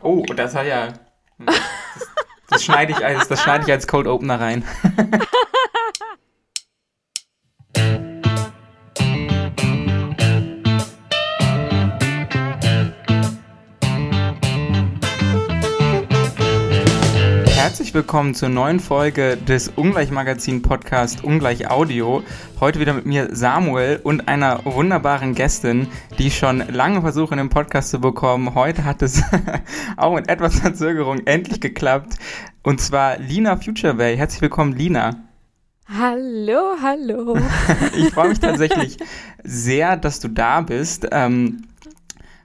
Oh, das hat ja. Das, das schneide ich als, das schneide ich als Cold Opener rein. Herzlich willkommen zur neuen Folge des Ungleich-Magazin-Podcast Ungleich Audio. Heute wieder mit mir Samuel und einer wunderbaren Gästin, die ich schon lange versuche, in den Podcast zu bekommen. Heute hat es auch mit etwas Verzögerung endlich geklappt. Und zwar Lina Futurebay. Herzlich willkommen, Lina. Hallo, hallo. ich freue mich tatsächlich sehr, dass du da bist. Ähm,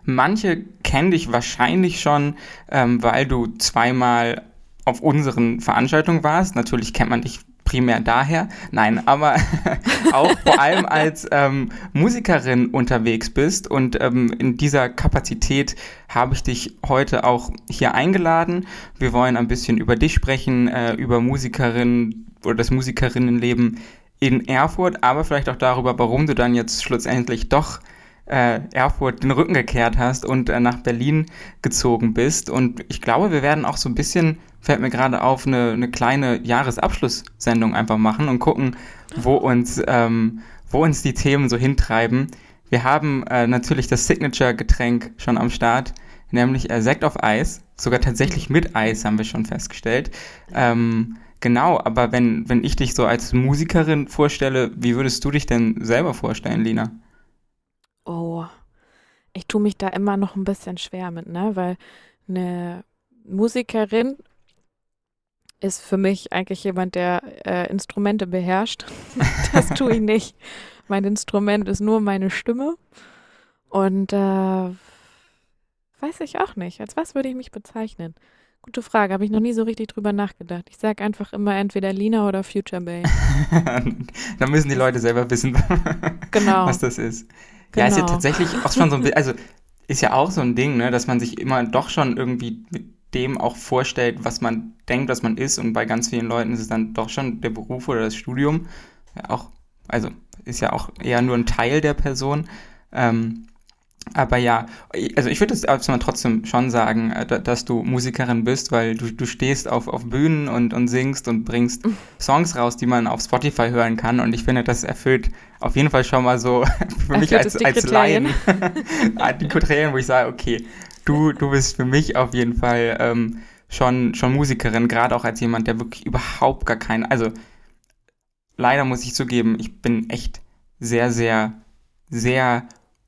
manche kennen dich wahrscheinlich schon, ähm, weil du zweimal auf unseren Veranstaltungen warst. Natürlich kennt man dich primär daher, nein, aber auch vor allem als ähm, Musikerin unterwegs bist und ähm, in dieser Kapazität habe ich dich heute auch hier eingeladen. Wir wollen ein bisschen über dich sprechen, äh, über Musikerinnen oder das Musikerinnenleben in Erfurt, aber vielleicht auch darüber, warum du dann jetzt schlussendlich doch äh, Erfurt den Rücken gekehrt hast und äh, nach Berlin gezogen bist. Und ich glaube, wir werden auch so ein bisschen, fällt mir gerade auf, eine, eine kleine Jahresabschlusssendung einfach machen und gucken, wo uns, ähm, wo uns die Themen so hintreiben. Wir haben äh, natürlich das Signature-Getränk schon am Start, nämlich äh, Sekt auf Eis. Sogar tatsächlich mit Eis haben wir schon festgestellt. Ähm, genau, aber wenn, wenn ich dich so als Musikerin vorstelle, wie würdest du dich denn selber vorstellen, Lina? Oh, ich tue mich da immer noch ein bisschen schwer mit, ne? Weil eine Musikerin ist für mich eigentlich jemand, der äh, Instrumente beherrscht. das tue ich nicht. Mein Instrument ist nur meine Stimme. Und äh, weiß ich auch nicht. Als was würde ich mich bezeichnen? Gute Frage, habe ich noch nie so richtig drüber nachgedacht. Ich sage einfach immer entweder Lina oder Future Bay. Dann müssen die Leute selber wissen, genau. was das ist. Genau. Ja, ist ja genau. tatsächlich auch schon so ein bisschen, also ist ja auch so ein Ding, ne, dass man sich immer doch schon irgendwie mit dem auch vorstellt, was man denkt, was man ist. Und bei ganz vielen Leuten ist es dann doch schon der Beruf oder das Studium. Ja, auch, also ist ja auch eher nur ein Teil der Person. Ähm, aber ja, also ich würde es trotzdem schon sagen, äh, dass du Musikerin bist, weil du, du stehst auf, auf Bühnen und, und singst und bringst Songs raus, die man auf Spotify hören kann. Und ich finde, das erfüllt auf jeden Fall schon mal so für mich als, als Laien. Die Kriterien, wo ich sage, okay, du, du bist für mich auf jeden Fall ähm, schon, schon Musikerin, gerade auch als jemand, der wirklich überhaupt gar keinen, also leider muss ich zugeben, ich bin echt sehr, sehr, sehr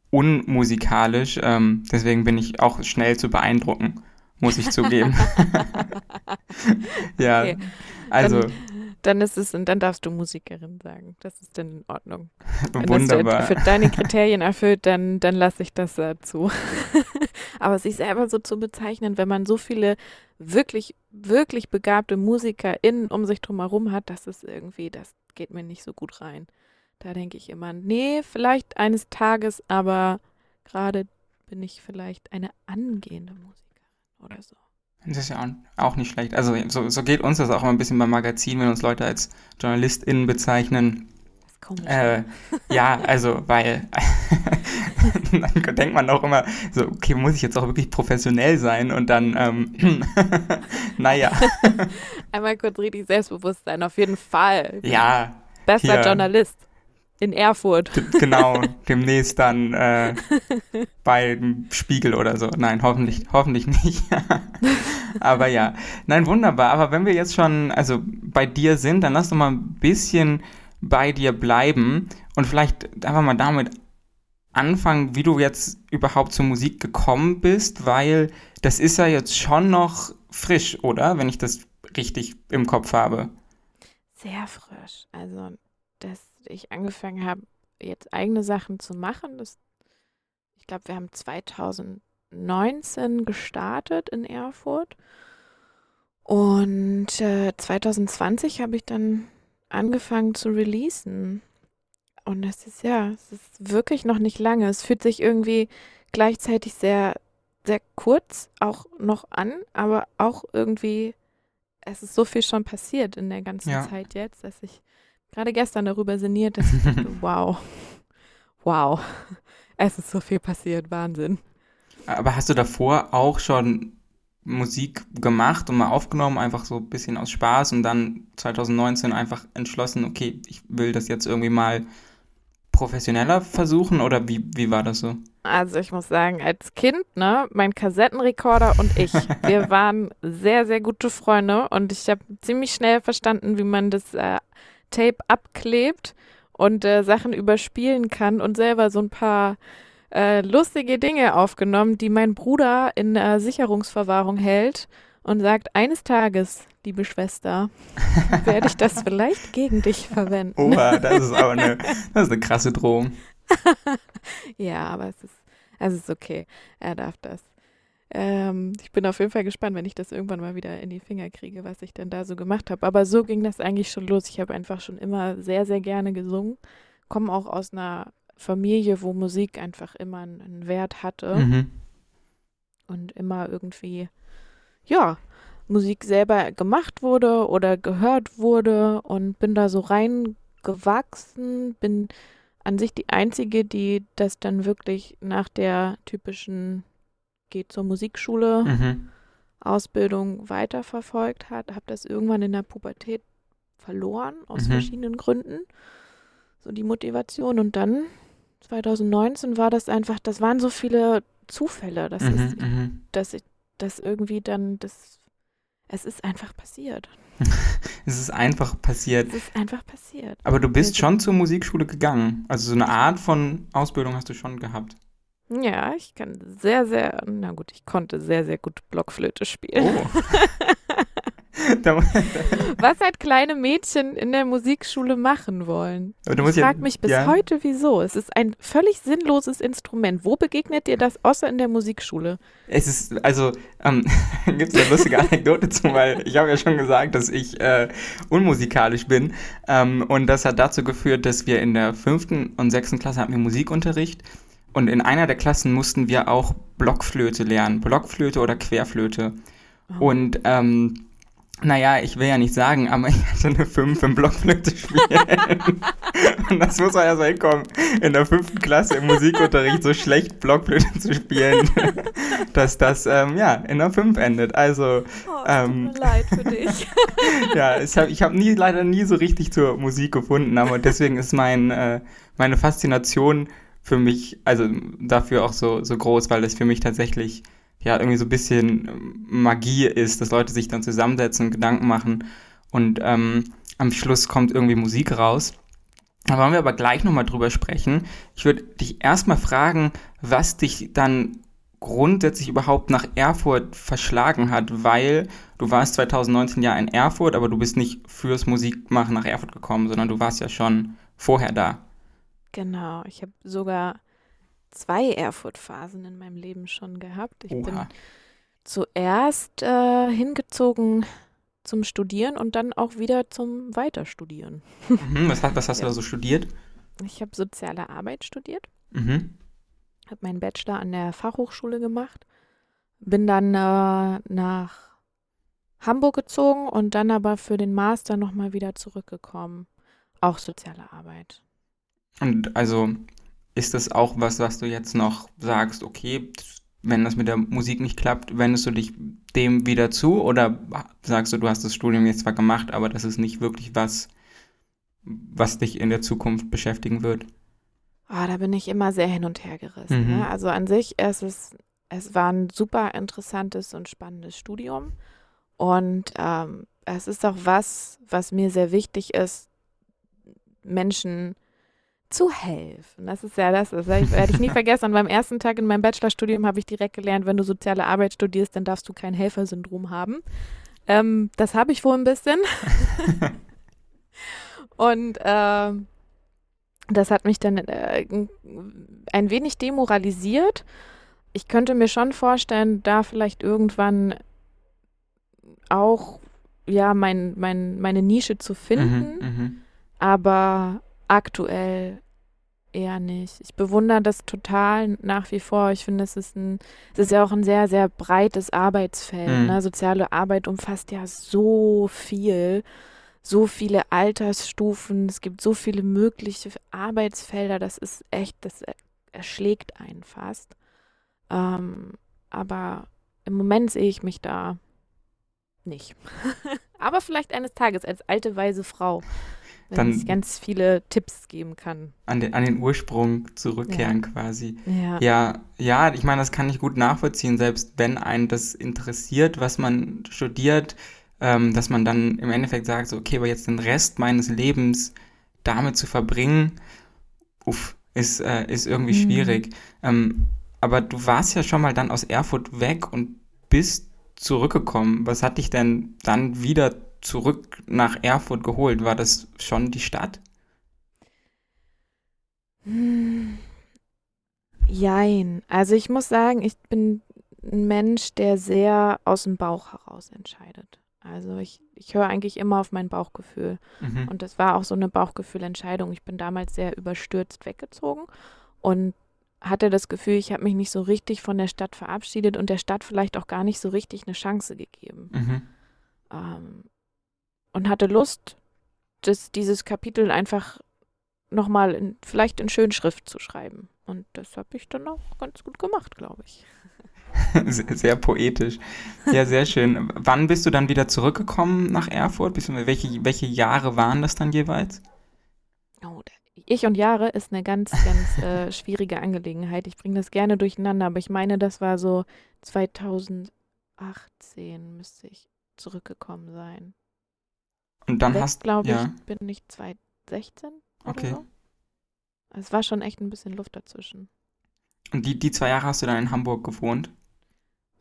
unmusikalisch. Ähm, deswegen bin ich auch schnell zu beeindrucken, muss ich zugeben. ja, okay. also. Dann, dann, ist es, und dann darfst du Musikerin sagen. Das ist dann in Ordnung. Wunderbar. Wenn das für deine Kriterien erfüllt, dann, dann lasse ich das äh, zu. Aber sich selber so zu bezeichnen, wenn man so viele wirklich, wirklich begabte MusikerInnen um sich drum herum hat, das ist irgendwie, das geht mir nicht so gut rein. Da denke ich immer, nee, vielleicht eines Tages, aber gerade bin ich vielleicht eine angehende Musikerin oder so. Das ist ja auch nicht schlecht. Also so, so geht uns das auch immer ein bisschen beim Magazin, wenn uns Leute als JournalistInnen bezeichnen. Das ist komisch. Äh, ja, also, weil dann denkt man auch immer so, okay, muss ich jetzt auch wirklich professionell sein? Und dann, ähm, naja. Einmal kurz richtig Selbstbewusstsein, auf jeden Fall. Ja. Bester. Journalist. In Erfurt. Genau, demnächst dann äh, beim Spiegel oder so. Nein, hoffentlich, hoffentlich nicht. aber ja, nein, wunderbar. Aber wenn wir jetzt schon also bei dir sind, dann lass doch mal ein bisschen bei dir bleiben und vielleicht einfach mal damit anfangen, wie du jetzt überhaupt zur Musik gekommen bist, weil das ist ja jetzt schon noch frisch, oder? Wenn ich das richtig im Kopf habe. Sehr frisch. Also das ich angefangen habe, jetzt eigene Sachen zu machen. Das, ich glaube, wir haben 2019 gestartet in Erfurt. Und äh, 2020 habe ich dann angefangen zu releasen. Und das ist ja, es ist wirklich noch nicht lange. Es fühlt sich irgendwie gleichzeitig sehr, sehr kurz auch noch an, aber auch irgendwie, es ist so viel schon passiert in der ganzen ja. Zeit jetzt, dass ich gerade gestern darüber sinniert, dass ich dachte, wow, wow, es ist so viel passiert, Wahnsinn. Aber hast du davor auch schon Musik gemacht und mal aufgenommen, einfach so ein bisschen aus Spaß und dann 2019 einfach entschlossen, okay, ich will das jetzt irgendwie mal professioneller versuchen oder wie, wie war das so? Also ich muss sagen, als Kind, ne, mein Kassettenrekorder und ich, wir waren sehr, sehr gute Freunde und ich habe ziemlich schnell verstanden, wie man das äh, Tape abklebt und äh, Sachen überspielen kann und selber so ein paar äh, lustige Dinge aufgenommen, die mein Bruder in äh, Sicherungsverwahrung hält und sagt, eines Tages, liebe Schwester, werde ich das vielleicht gegen dich verwenden. Oha, das ist aber eine, das ist eine krasse Drohung. ja, aber es ist, es ist okay. Er darf das. Ähm, ich bin auf jeden Fall gespannt, wenn ich das irgendwann mal wieder in die Finger kriege, was ich denn da so gemacht habe. Aber so ging das eigentlich schon los. Ich habe einfach schon immer sehr, sehr gerne gesungen. Komme auch aus einer Familie, wo Musik einfach immer einen Wert hatte. Mhm. Und immer irgendwie, ja, Musik selber gemacht wurde oder gehört wurde und bin da so reingewachsen, bin an sich die Einzige, die das dann wirklich nach der typischen geht zur Musikschule mhm. Ausbildung weiterverfolgt hat, habe das irgendwann in der Pubertät verloren aus mhm. verschiedenen Gründen. So die Motivation und dann 2019 war das einfach, das waren so viele Zufälle, dass, mhm, ist, mhm. dass ich das irgendwie dann, das, es ist einfach passiert. es ist einfach passiert. Es ist einfach passiert. Aber du bist also, schon zur Musikschule gegangen. Also so eine Art von Ausbildung hast du schon gehabt. Ja, ich kann sehr, sehr, na gut, ich konnte sehr, sehr gut Blockflöte spielen. Oh. Was halt kleine Mädchen in der Musikschule machen wollen. ich frage mich bis ja. heute, wieso. Es ist ein völlig sinnloses Instrument. Wo begegnet dir das außer in der Musikschule? Es ist, also, ähm, gibt es eine lustige Anekdote zu, weil ich habe ja schon gesagt, dass ich äh, unmusikalisch bin. Ähm, und das hat dazu geführt, dass wir in der fünften und sechsten Klasse hatten wir Musikunterricht. Und in einer der Klassen mussten wir auch Blockflöte lernen. Blockflöte oder Querflöte. Oh. Und ähm, naja, ich will ja nicht sagen, aber ich hatte eine 5 im Blockflöte spielen. und das muss man ja so hinkommen, in der fünften Klasse im Musikunterricht so schlecht Blockflöte zu spielen, dass das ähm, ja in der 5 endet. Also, oh, ähm, tut mir leid für dich. ja, ich habe ich hab nie, leider nie so richtig zur Musik gefunden, aber deswegen ist mein, äh, meine Faszination für mich, also dafür auch so, so groß, weil das für mich tatsächlich ja irgendwie so ein bisschen Magie ist, dass Leute sich dann zusammensetzen und Gedanken machen und ähm, am Schluss kommt irgendwie Musik raus. Da wollen wir aber gleich nochmal drüber sprechen. Ich würde dich erstmal fragen, was dich dann grundsätzlich überhaupt nach Erfurt verschlagen hat, weil du warst 2019 ja in Erfurt, aber du bist nicht fürs Musikmachen nach Erfurt gekommen, sondern du warst ja schon vorher da. Genau, ich habe sogar zwei Erfurt-Phasen in meinem Leben schon gehabt. Ich Oha. bin zuerst äh, hingezogen zum Studieren und dann auch wieder zum Weiterstudieren. Mhm, was, was, hast ja. du da so studiert? Ich habe soziale Arbeit studiert. Mhm. Habe meinen Bachelor an der Fachhochschule gemacht. Bin dann äh, nach Hamburg gezogen und dann aber für den Master nochmal wieder zurückgekommen. Auch soziale Arbeit. Und also ist das auch was, was du jetzt noch sagst, okay, wenn das mit der Musik nicht klappt, wendest du dich dem wieder zu oder sagst du, du hast das Studium jetzt zwar gemacht, aber das ist nicht wirklich was, was dich in der Zukunft beschäftigen wird? Oh, da bin ich immer sehr hin und her gerissen. Mhm. Ne? Also an sich ist es, es war ein super interessantes und spannendes Studium und ähm, es ist auch was, was mir sehr wichtig ist, Menschen zu helfen. Das ist ja das, das werde ich nie vergessen. Und beim ersten Tag in meinem Bachelorstudium habe ich direkt gelernt, wenn du soziale Arbeit studierst, dann darfst du kein Helfersyndrom haben. Ähm, das habe ich wohl ein bisschen. Und äh, das hat mich dann äh, ein wenig demoralisiert. Ich könnte mir schon vorstellen, da vielleicht irgendwann auch ja mein, mein, meine Nische zu finden. Mhm, mh. Aber aktuell eher nicht. Ich bewundere das total nach wie vor. Ich finde, es ist ein, es ist ja auch ein sehr, sehr breites Arbeitsfeld. Mhm. Ne? Soziale Arbeit umfasst ja so viel, so viele Altersstufen. Es gibt so viele mögliche Arbeitsfelder. Das ist echt, das erschlägt einen fast. Ähm, aber im Moment sehe ich mich da nicht. Aber vielleicht eines Tages als alte, weise Frau, wenn Dann- ich ganz viele Tipps geben kann. An den, an den Ursprung zurückkehren Ja. quasi. Ja. Ja, ja, ich meine, das kann ich gut nachvollziehen, selbst wenn einen das interessiert, was man studiert, ähm, dass man dann im Endeffekt sagt, so, okay, aber jetzt den Rest meines Lebens damit zu verbringen, uff, ist, äh, ist irgendwie Mhm. schwierig. Ähm, aber du warst ja schon mal dann aus Erfurt weg und bist zurückgekommen. Was hat dich denn dann wieder zurück nach Erfurt geholt? War das schon die Stadt? Hm. Jein. Also ich muss sagen, ich bin ein Mensch, der sehr aus dem Bauch heraus entscheidet. Also ich, ich höre eigentlich immer auf mein Bauchgefühl. Mhm. Und das war auch so eine Bauchgefühlentscheidung. Ich bin damals sehr überstürzt weggezogen und hatte das Gefühl, ich habe mich nicht so richtig von der Stadt verabschiedet und der Stadt vielleicht auch gar nicht so richtig eine Chance gegeben. Mhm. Ähm, und hatte Lust, das, dieses Kapitel einfach nochmal in, vielleicht in Schönschrift zu schreiben. Und das habe ich dann auch ganz gut gemacht, glaube ich. Sehr, sehr poetisch. Ja, sehr schön. Wann bist du dann wieder zurückgekommen nach Erfurt? Welche, welche Jahre waren das dann jeweils? Oh, ich und Jahre ist eine ganz, ganz äh, schwierige Angelegenheit. Ich bringe das gerne durcheinander, aber ich meine, das war so 2018 müsste ich zurückgekommen sein. Und dann Weg, hast glaube ja. ich, bin ich 2016 oder Okay. so. Es war schon echt ein bisschen Luft dazwischen. und die, die zwei Jahre hast du dann in Hamburg gewohnt.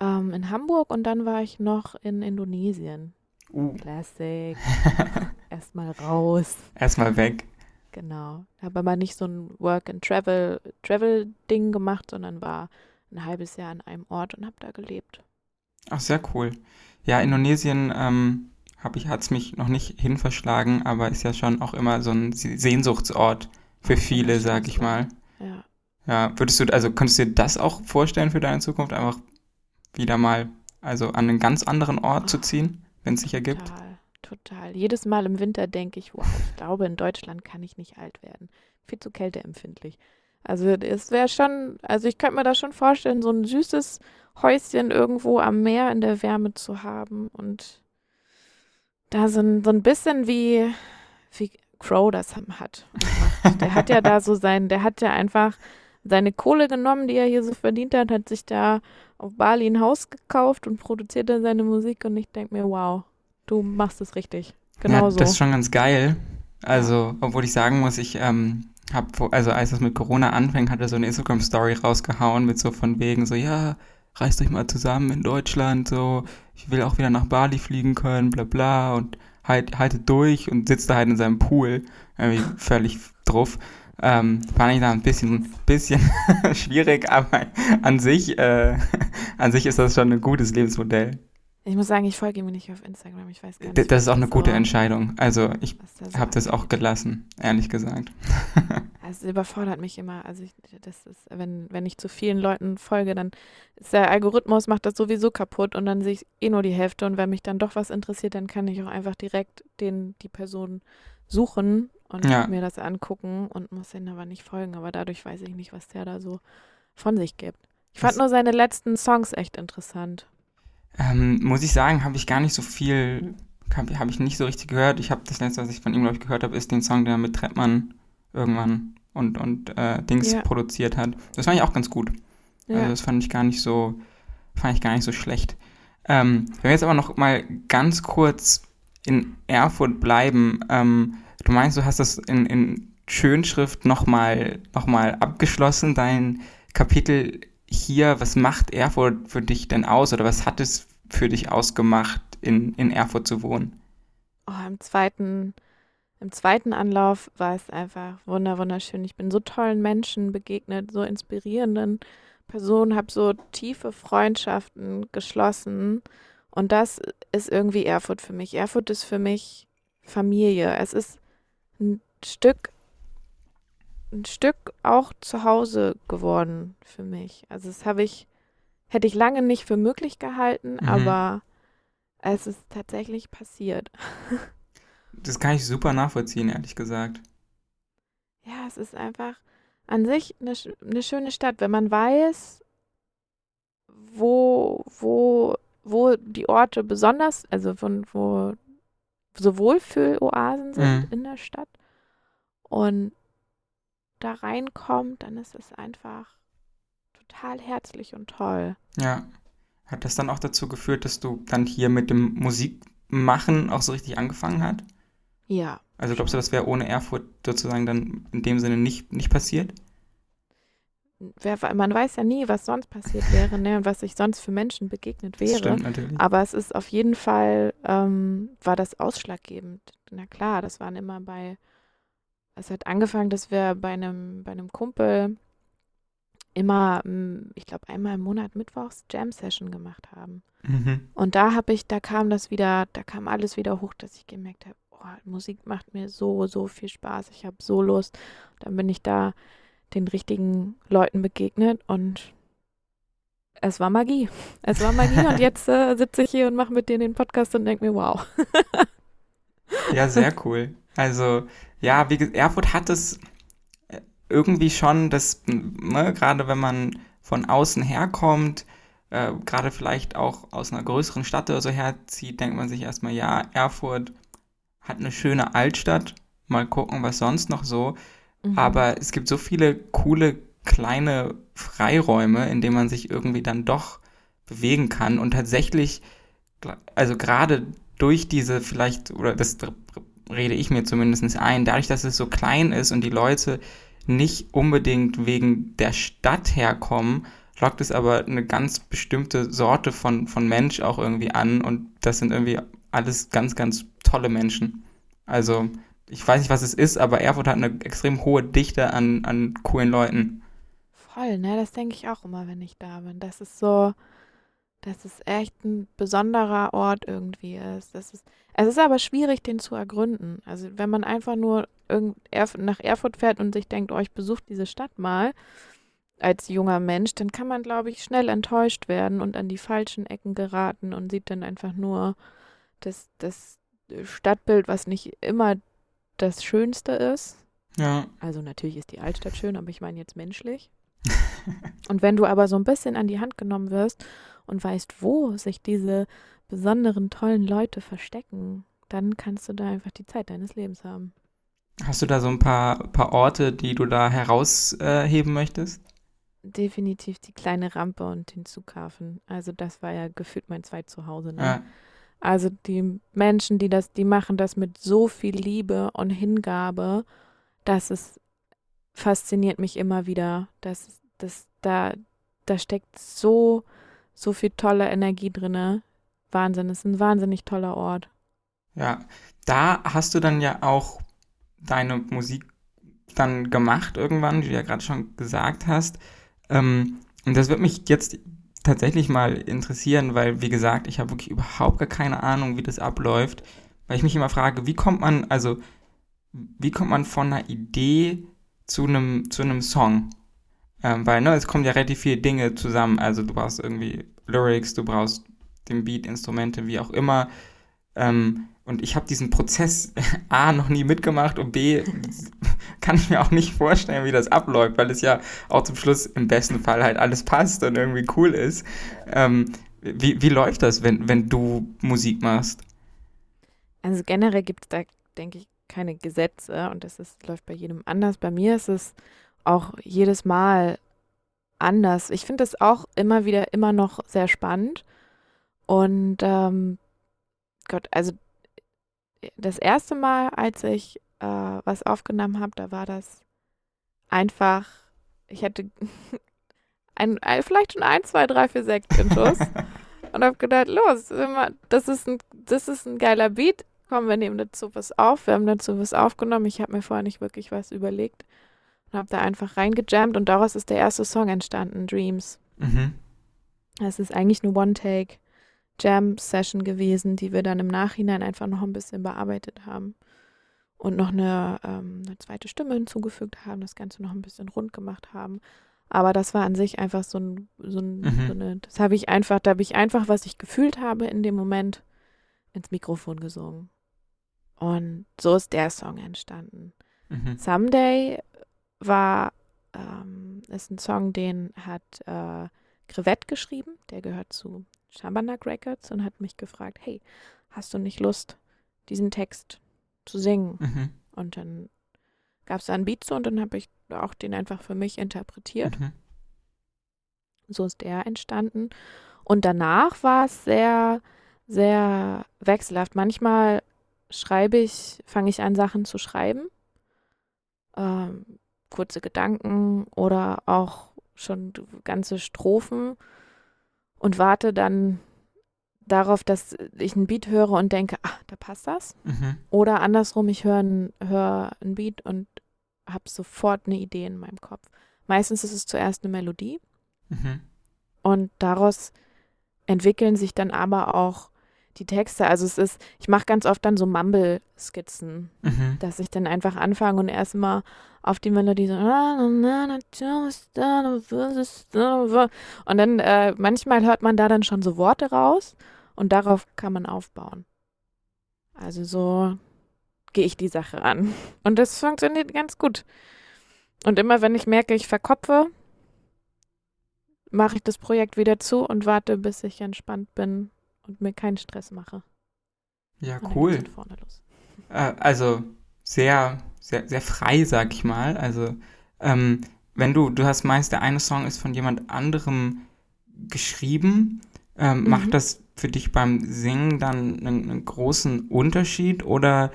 Ähm, in Hamburg und dann war ich noch in Indonesien. Uh. Classic. Erstmal raus. Erstmal weg. Genau. Habe aber nicht so ein Work-and-Travel Travel-Ding gemacht, sondern war ein halbes Jahr an einem Ort und habe da gelebt. Ach, sehr cool. Ja, Indonesien ähm, hab ich, hat es mich noch nicht hinverschlagen, aber ist ja schon auch immer so ein Se- Sehnsuchtsort für viele, sag ich mal. Ja. Ja, würdest du, also könntest du dir das auch vorstellen für deine Zukunft, einfach wieder mal, also an einen ganz anderen Ort zu ziehen, wenn es sich ergibt? Total, total. Jedes Mal im Winter denke ich, wow, ich glaube, in Deutschland kann ich nicht alt werden. Viel zu kälteempfindlich. Also es wäre schon, also ich könnte mir das schon vorstellen, so ein süßes Häuschen irgendwo am Meer in der Wärme zu haben und da so ein, so ein bisschen wie, wie Crow das hat. Der hat ja da so sein, der hat ja einfach seine Kohle genommen, die er hier so verdient hat, hat sich da auf Bali ein Haus gekauft und produziert dann seine Musik und ich denke mir, wow, du machst es richtig. Genau ja, so. das ist schon ganz geil. Also, obwohl ich sagen muss, ich ähm, habe, also als es mit Corona anfing, hat er so eine Instagram-Story rausgehauen mit so von wegen so, ja, reißt euch mal zusammen in Deutschland, so, ich will auch wieder nach Bali fliegen können, bla bla und halt, haltet durch und sitzt da halt in seinem Pool, irgendwie völlig drauf. Ähm, fand ich da ein bisschen, bisschen schwierig, aber an sich, äh, an sich ist das schon ein gutes Lebensmodell. Ich muss sagen, ich folge ihm nicht auf Instagram. Ich weiß gar nicht. Das ist auch eine gute so- Entscheidung. Also ich so habe das auch gelassen, ehrlich gesagt. Also es überfordert mich immer. Also ich, das ist, wenn, wenn ich zu vielen Leuten folge, dann ist der Algorithmus macht das sowieso kaputt und dann sehe ich eh nur die Hälfte und wenn mich dann doch was interessiert, dann kann ich auch einfach direkt den, die Person suchen und Ja. mir das angucken und muss denen aber nicht folgen. Aber dadurch weiß ich nicht, was der da so von sich gibt. Ich fand Das- nur seine letzten Songs echt interessant. Ähm, muss ich sagen, habe ich gar nicht so viel, habe hab ich nicht so richtig gehört. Ich habe das letzte, was ich von ihm, glaube ich, gehört habe, ist den Song, der er mit Trettmann irgendwann und, und äh, Dings Ja. produziert hat. Das fand ich auch ganz gut. Ja. Also das fand ich gar nicht so, fand ich gar nicht so schlecht. Ähm, wenn wir jetzt aber noch mal ganz kurz in Erfurt bleiben, ähm, du meinst, du hast das in, in Schönschrift nochmal noch mal abgeschlossen, dein Kapitel hier. Was macht Erfurt für dich denn aus oder was hat es für dich ausgemacht, in, in Erfurt zu wohnen? Oh, im zweiten, im zweiten Anlauf war es einfach wunder, wunderschön. Ich bin so tollen Menschen begegnet, so inspirierenden Personen, habe so tiefe Freundschaften geschlossen. Und das ist irgendwie Erfurt für mich. Erfurt ist für mich Familie. Es ist ein Stück, ein Stück auch zu Hause geworden für mich. Also das habe ich, hätte ich lange nicht für möglich gehalten, Mhm. aber es ist tatsächlich passiert. Das kann ich super nachvollziehen, ehrlich gesagt. Ja, es ist einfach an sich eine, eine schöne Stadt, wenn man weiß, wo, wo, wo die Orte besonders, also von wo so Wohlfühloasen sind Mhm. in der Stadt und da reinkommt, dann ist es einfach total herzlich und toll. Ja. Hat das dann auch dazu geführt, dass du dann hier mit dem Musikmachen auch so richtig angefangen hast? Ja, Also glaubst du, das wäre ohne Erfurt sozusagen dann in dem Sinne nicht, nicht passiert? wer, man weiß ja nie, was sonst passiert wäre, ne, und was sich sonst für Menschen begegnet Das wäre. stimmt natürlich. Aber es ist auf jeden Fall, ähm, war das ausschlaggebend. Na klar, das waren immer bei, es hat angefangen, dass wir bei einem, bei einem Kumpel immer, mm, ich glaube, einmal im Monat mittwochs Jam-Session gemacht haben. Mhm. Und da habe ich, da kam das wieder, da kam alles wieder hoch, dass ich gemerkt habe, oh, Musik macht mir so, so viel Spaß. Ich habe so Lust. Dann bin ich da den richtigen Leuten begegnet und es war Magie. Es war Magie und jetzt äh, sitze ich hier und mache mit dir den Podcast und denke mir, wow. Ja, sehr cool. Also, ja, wie gesagt, Erfurt hat es irgendwie schon, das, ne, gerade wenn man von außen herkommt, äh, gerade vielleicht auch aus einer größeren Stadt oder so herzieht, denkt man sich erstmal, ja, Erfurt hat eine schöne Altstadt. Mal gucken, was sonst noch so. Mhm. Aber es gibt so viele coole kleine Freiräume, in denen man sich irgendwie dann doch bewegen kann und tatsächlich, also gerade durch diese vielleicht, oder das rede ich mir zumindest ein, dadurch, dass es so klein ist und die Leute nicht unbedingt wegen der Stadt herkommen, lockt es aber eine ganz bestimmte Sorte von, von Mensch auch irgendwie an und das sind irgendwie alles ganz, ganz tolle Menschen. Also, ich weiß nicht, was es ist, aber Erfurt hat eine extrem hohe Dichte an, an coolen Leuten. Voll, ne? Das denke ich auch immer, wenn ich da bin. Das ist so, dass es echt ein besonderer Ort irgendwie ist. Das ist, es ist aber schwierig, den zu ergründen. Also wenn man einfach nur nach Erfurt fährt und sich denkt, oh, ich besuche diese Stadt mal als junger Mensch, dann kann man, glaube ich, schnell enttäuscht werden und an die falschen Ecken geraten und sieht dann einfach nur das, das Stadtbild, was nicht immer das Schönste ist. Ja, Also natürlich ist die Altstadt schön, aber ich meine jetzt menschlich. Und wenn du aber so ein bisschen an die Hand genommen wirst und weißt, wo sich diese besonderen, tollen Leute verstecken, dann kannst du da einfach die Zeit deines Lebens haben. hast du da so ein paar, paar Orte, die du da herausheben möchtest? Definitiv die kleine Rampe und den Zughafen. Also das war ja gefühlt mein Zweitzuhause. Ne? Ja, Also die Menschen, die das, die machen das mit so viel Liebe und Hingabe, dass es fasziniert mich immer wieder. dass dass da, da steckt so, so viel tolle Energie drinne. Wahnsinn, es ist ein wahnsinnig toller Ort. ja. Da hast du dann ja auch deine Musik dann gemacht irgendwann, wie du ja gerade schon gesagt hast. Ähm, und das wird mich jetzt tatsächlich mal interessieren, weil, wie gesagt, ich habe wirklich überhaupt gar keine Ahnung, wie das abläuft, weil ich mich immer frage, wie kommt man, also, wie kommt man von einer Idee zu einem, zu einem Song? Ähm, weil, ne, es kommen ja relativ viele Dinge zusammen, also du brauchst irgendwie Lyrics, du brauchst den Beat, Instrumente, wie auch immer. Ähm, und ich habe diesen Prozess A noch nie mitgemacht und B kann ich mir auch nicht vorstellen, wie das abläuft, weil es ja auch zum Schluss im besten Fall halt alles passt und irgendwie cool ist. Ähm, wie, wie läuft das, wenn, wenn du Musik machst? Also generell gibt es da, denke ich, keine Gesetze und das ist, läuft bei jedem anders. Bei mir ist es auch jedes Mal anders. Ich finde es auch immer wieder immer noch sehr spannend. Und ähm, Gott, also das erste Mal, als ich äh, was aufgenommen habe, da war das einfach, ich hatte ein, ein, vielleicht schon ein, zwei, drei, vier Sekt-Intos und habe gedacht, los, das ist, ein, das ist ein geiler Beat, komm, wir nehmen dazu was auf. Wir haben dazu was aufgenommen. Ich habe mir vorher nicht wirklich was überlegt und habe da einfach reingejammt und daraus ist der erste Song entstanden, Dreams. Mhm. Es ist eigentlich eine One-Take Jam-Session gewesen, die wir dann im Nachhinein einfach noch ein bisschen bearbeitet haben und noch eine, ähm, eine zweite Stimme hinzugefügt haben, das Ganze noch ein bisschen rund gemacht haben. Aber das war an sich einfach so ein, so, ein, Mhm. so eine, das habe ich einfach, da habe ich einfach, was ich gefühlt habe in dem Moment, ins Mikrofon gesungen. Und so ist der Song entstanden. Mhm. Someday war, ähm, ist ein Song, den hat äh, Crevette geschrieben, der gehört zu Schabernack Records und hat mich gefragt, hey, hast du nicht Lust, diesen Text zu singen? Mhm. Und dann gab es da einen Beat zu und dann habe ich auch den einfach für mich interpretiert. Mhm. So ist der entstanden. Und danach war es sehr, sehr wechselhaft. Manchmal schreibe ich, fange ich an, Sachen zu schreiben. Ähm, kurze Gedanken oder auch schon ganze Strophen und warte dann darauf, dass ich einen Beat höre und denke, ah, da passt das. Mhm. Oder andersrum, ich höre einen, hör einen Beat und habe sofort eine Idee in meinem Kopf. Meistens ist es zuerst eine Melodie Mhm. und daraus entwickeln sich dann aber auch die Texte. Also es ist, ich mache ganz oft dann so Mumble-Skizzen, Mhm. dass ich dann einfach anfange und erstmal auf die Melodie so und dann äh, manchmal hört man da dann schon so Worte raus und darauf kann man aufbauen. Also so gehe ich die Sache an. Und das funktioniert ganz gut. Und immer wenn ich merke, ich verkopfe, mache ich das Projekt wieder zu und warte, bis ich entspannt bin und mir keinen Stress mache. Ja, cool. Äh, also sehr, sehr, sehr frei, sag ich mal. Also, ähm, wenn du, du hast meist, der eine Song ist von jemand anderem geschrieben, ähm, Mhm. macht das für dich beim Singen dann einen, einen großen Unterschied oder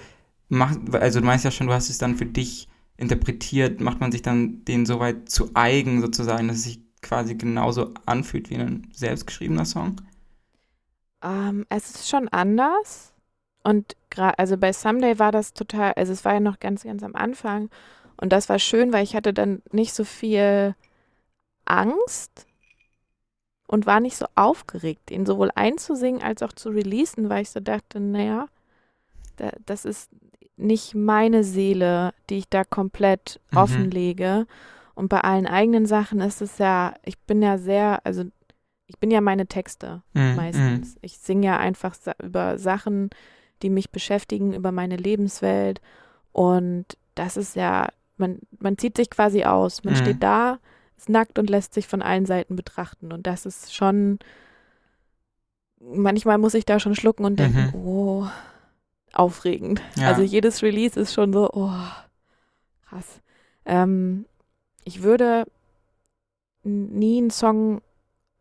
macht, also du meinst ja schon, du hast es dann für dich interpretiert, macht man sich dann den soweit zu eigen sozusagen, dass es sich quasi genauso anfühlt wie ein selbstgeschriebener Song? Ähm, es ist schon anders. Und gerade, also bei Someday war das total, also es war ja noch ganz, ganz am Anfang. Und das war schön, weil ich hatte dann nicht so viel Angst und war nicht so aufgeregt, ihn sowohl einzusingen als auch zu releasen, weil ich so dachte, naja, da, das ist nicht meine Seele, die ich da komplett Mhm. offenlege. Und bei allen eigenen Sachen ist es ja, ich bin ja sehr, also ich bin ja meine Texte Mhm, meistens. Ich singe ja einfach über Sachen, die mich beschäftigen, über meine Lebenswelt. Und das ist ja, man, man zieht sich quasi aus. Man Mhm. steht da, ist nackt und lässt sich von allen Seiten betrachten. Und das ist schon, manchmal muss ich da schon schlucken und denken, Mhm. oh, aufregend. Ja. Also jedes Release ist schon so, oh, krass. Ähm, ich würde nie einen Song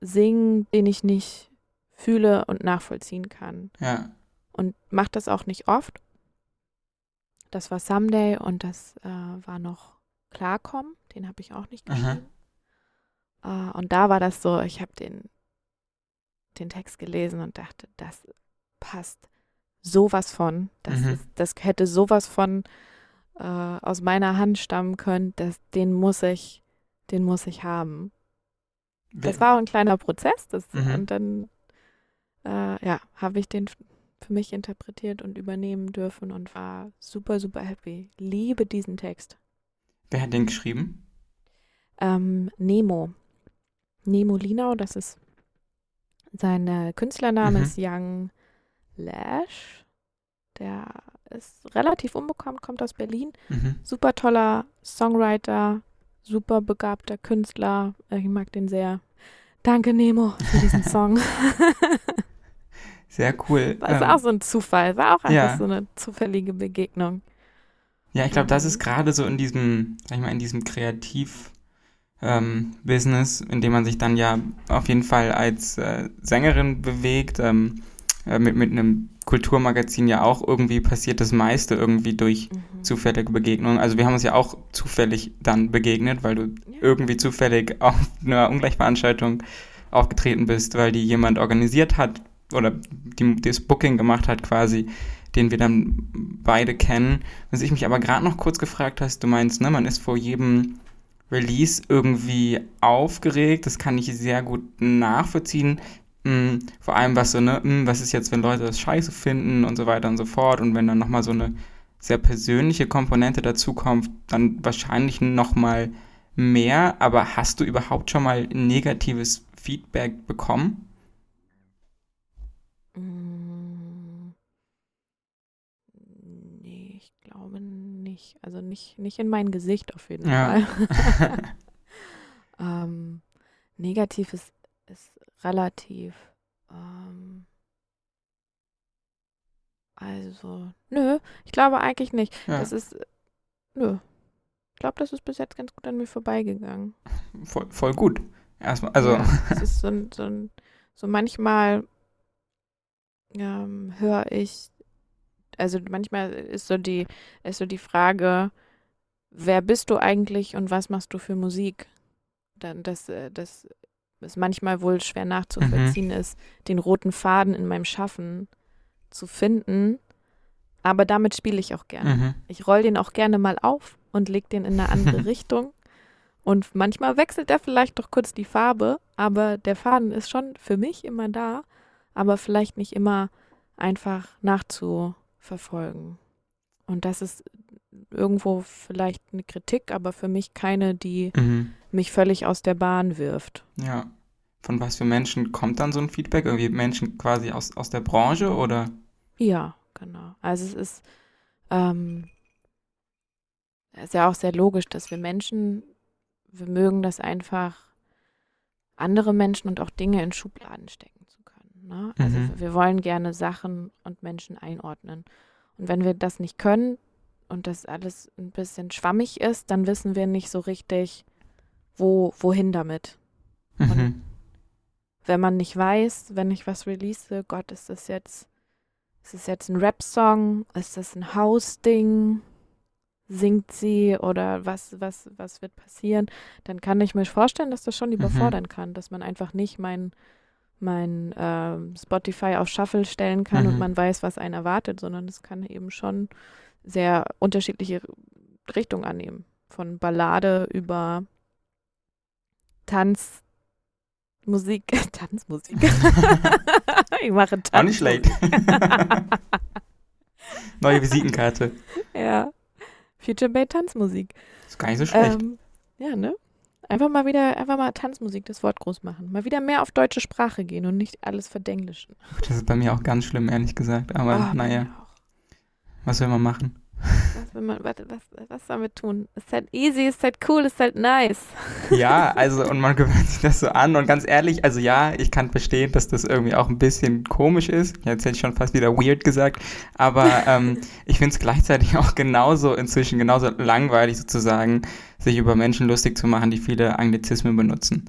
singen, den ich nicht fühle und nachvollziehen kann. ja. Und mache das auch nicht oft. Das war Someday und das äh, war noch Klarkommen. Den habe ich auch nicht geschrieben. Äh, und da war das so, ich habe den, den Text gelesen und dachte, das passt sowas von. Das, Mhm. ist, das hätte sowas von äh, aus meiner Hand stammen können. Das, den muss ich, den muss ich haben. Das war auch ein kleiner Prozess. Das, Mhm. Und dann äh, ja, habe ich den für mich interpretiert und übernehmen dürfen und war super, super happy. Liebe diesen Text. Wer hat den geschrieben? Ähm, Nemo. Nemo Linau, das ist sein äh, Künstlername Mhm. ist Young Lash. Der ist relativ unbekannt, kommt aus Berlin. Mhm. Super toller Songwriter, super begabter Künstler. Äh, Ich mag den sehr. Danke, Nemo, für diesen Song. Sehr cool. War es Ähm, auch so ein Zufall, war auch einfach ja. so eine zufällige Begegnung. Ja, ich glaube, das Mhm. ist gerade so in diesem, sag ich mal, in diesem Kreativ- ähm, Business, in dem man sich dann ja auf jeden Fall als äh, Sängerin bewegt, ähm, äh, mit, mit einem Kulturmagazin ja auch irgendwie passiert das meiste irgendwie durch Mhm. zufällige Begegnungen. Also wir haben uns ja auch zufällig dann begegnet, weil du Ja. irgendwie zufällig auf einer Ungleichveranstaltung aufgetreten bist, weil die jemand organisiert hat oder die, das Booking gemacht hat quasi, den wir dann beide kennen. Was ich mich aber gerade noch kurz gefragt hast, du meinst, ne, man ist vor jedem Release irgendwie aufgeregt, das kann ich sehr gut nachvollziehen. Mm, vor allem was so, ne, mm, was ist jetzt, wenn Leute das scheiße finden und so weiter und so fort und wenn dann nochmal so eine sehr persönliche Komponente dazukommt, dann wahrscheinlich nochmal mehr, aber hast du überhaupt schon mal negatives Feedback bekommen? Mm. Nee, ich glaube nicht. Also nicht, nicht in mein Gesicht auf jeden Ja. Fall. ähm, negativ ist, ist relativ. Ähm, also, nö, ich glaube eigentlich nicht. Ja. Das ist, nö. Ich glaube, das ist bis jetzt ganz gut an mir vorbeigegangen. Voll, voll gut. Erstmal, also, Ja, es ist so, so, so manchmal ähm, höre ich, also manchmal ist so die, ist so die Frage, wer bist du eigentlich und was machst du für Musik? Dann das, äh, das ist manchmal wohl schwer nachzuvollziehen ist, den roten Faden in meinem Schaffen zu finden. Aber damit spiele ich auch gerne. mhm. Ich roll den auch gerne mal auf und leg den in eine andere Richtung. Und manchmal wechselt er vielleicht doch kurz die Farbe, aber der Faden ist schon für mich immer da, aber vielleicht nicht immer einfach nachzuverfolgen. Und das ist irgendwo vielleicht eine Kritik, aber für mich keine, die Mhm. mich völlig aus der Bahn wirft. Ja. Von was für Menschen kommt dann so ein Feedback? Irgendwie Menschen quasi aus, aus der Branche oder? Ja, genau. Also es ist, ähm, ist ja auch sehr logisch, dass wir Menschen, wir mögen das einfach, andere Menschen und auch Dinge in Schubladen stecken. Ne? Also Mhm. wir wollen gerne Sachen und Menschen einordnen. Und wenn wir das nicht können und das alles ein bisschen schwammig ist, dann wissen wir nicht so richtig, wo, wohin damit. Mhm. wenn man nicht weiß, wenn ich was release, Gott, ist das jetzt, ist das jetzt ein Rap-Song? Ist das ein House-Ding? Singt sie oder was, was, was wird passieren? Dann kann ich mir vorstellen, dass das schon überfordern kann, dass man einfach nicht mein, mein ähm, Spotify auf Shuffle stellen kann und Mhm. man weiß, was einen erwartet, sondern es kann eben schon sehr unterschiedliche Richtungen annehmen. Von Ballade über Tanz, Musik, Tanzmusik. ich mache Tanzmusik. Auch nicht schlecht. Neue Visitenkarte. Ja. Future Bay Tanzmusik. Ist gar nicht so schlecht. Ähm, ja, ne? Einfach mal wieder, einfach mal Tanzmusik, das Wort groß machen. Mal wieder mehr auf deutsche Sprache gehen und nicht alles verdenglischen. Das ist bei mir auch ganz schlimm, ehrlich gesagt. Aber bei naja, was will man machen? Was, will man, was, was sollen wir tun? Ist halt easy, ist halt cool, ist halt nice. Ja, also und man gewöhnt sich das so an und ganz ehrlich, also ja, ich kann verstehen, dass das irgendwie auch ein bisschen komisch ist. Jetzt hätte ich schon fast wieder weird gesagt, aber ähm, ich finde es gleichzeitig auch genauso inzwischen genauso langweilig sozusagen, sich über Menschen lustig zu machen, die viele Anglizismen benutzen.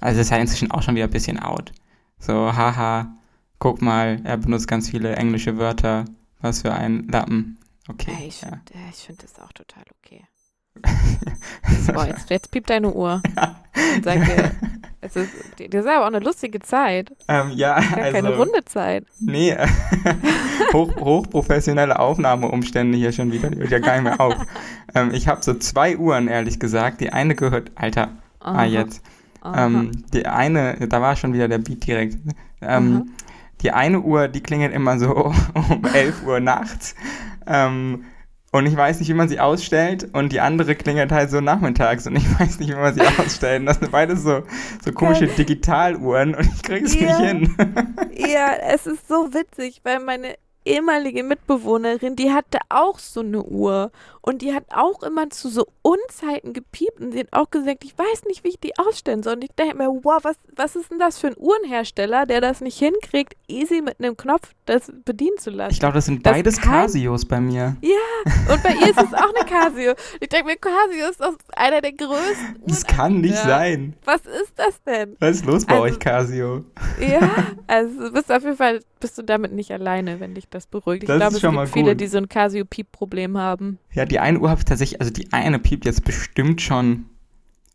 Also das ist ja inzwischen auch schon wieder ein bisschen out. So, haha, guck mal, er benutzt ganz viele englische Wörter, was für ein Lappen. Okay. Ey, ich ja. finde find das auch total okay. Boah, jetzt, jetzt piept deine Uhr und sagt dir, es ist, das ist aber auch eine lustige Zeit. ähm, ja, Gar also, keine runde Zeit. Nee, hoch, hochprofessionelle Aufnahmeumstände hier schon wieder, die hört ja gar nicht mehr auf. Ähm, ich habe so zwei Uhren, ehrlich gesagt. Die eine gehört, Alter, ah Aha, jetzt. aha. Ähm, die eine, da war schon wieder der Beat direkt. Ähm, die eine Uhr, die klingelt immer so um 11 Uhr nachts. Ähm, und ich weiß nicht, wie man sie ausstellt. Und die andere klingelt halt so nachmittags. Und ich weiß nicht, wie man sie ausstellt. Und das sind beides so, so komische Digitaluhren. Und ich kriege es Ja. nicht hin. Ja, es ist so witzig, weil meine ehemalige Mitbewohnerin, die hatte auch so eine Uhr und die hat auch immer zu so Unzeiten gepiept und sie hat auch gesagt, ich weiß nicht, wie ich die ausstellen soll. Und ich denke mir, wow, was, was ist denn das für ein Uhrenhersteller, der das nicht hinkriegt, easy mit einem Knopf das bedienen zu lassen? Ich glaube, das sind Das beides kann- Casios bei mir. Und bei ihr ist es auch eine Casio. Ich denke mir, Casio ist doch einer der größten Das kann nicht sein. Was ist das denn? Was ist los bei Also- euch, Casio? Ja, also du bist auf jeden Fall, bist du damit nicht alleine, wenn dich das beruhigt. Ich Das glaube, es schon gibt mal viele, die so ein Casio-Piep-Problem haben. Ja, die eine Uhr habe ich tatsächlich, also die eine piept jetzt bestimmt schon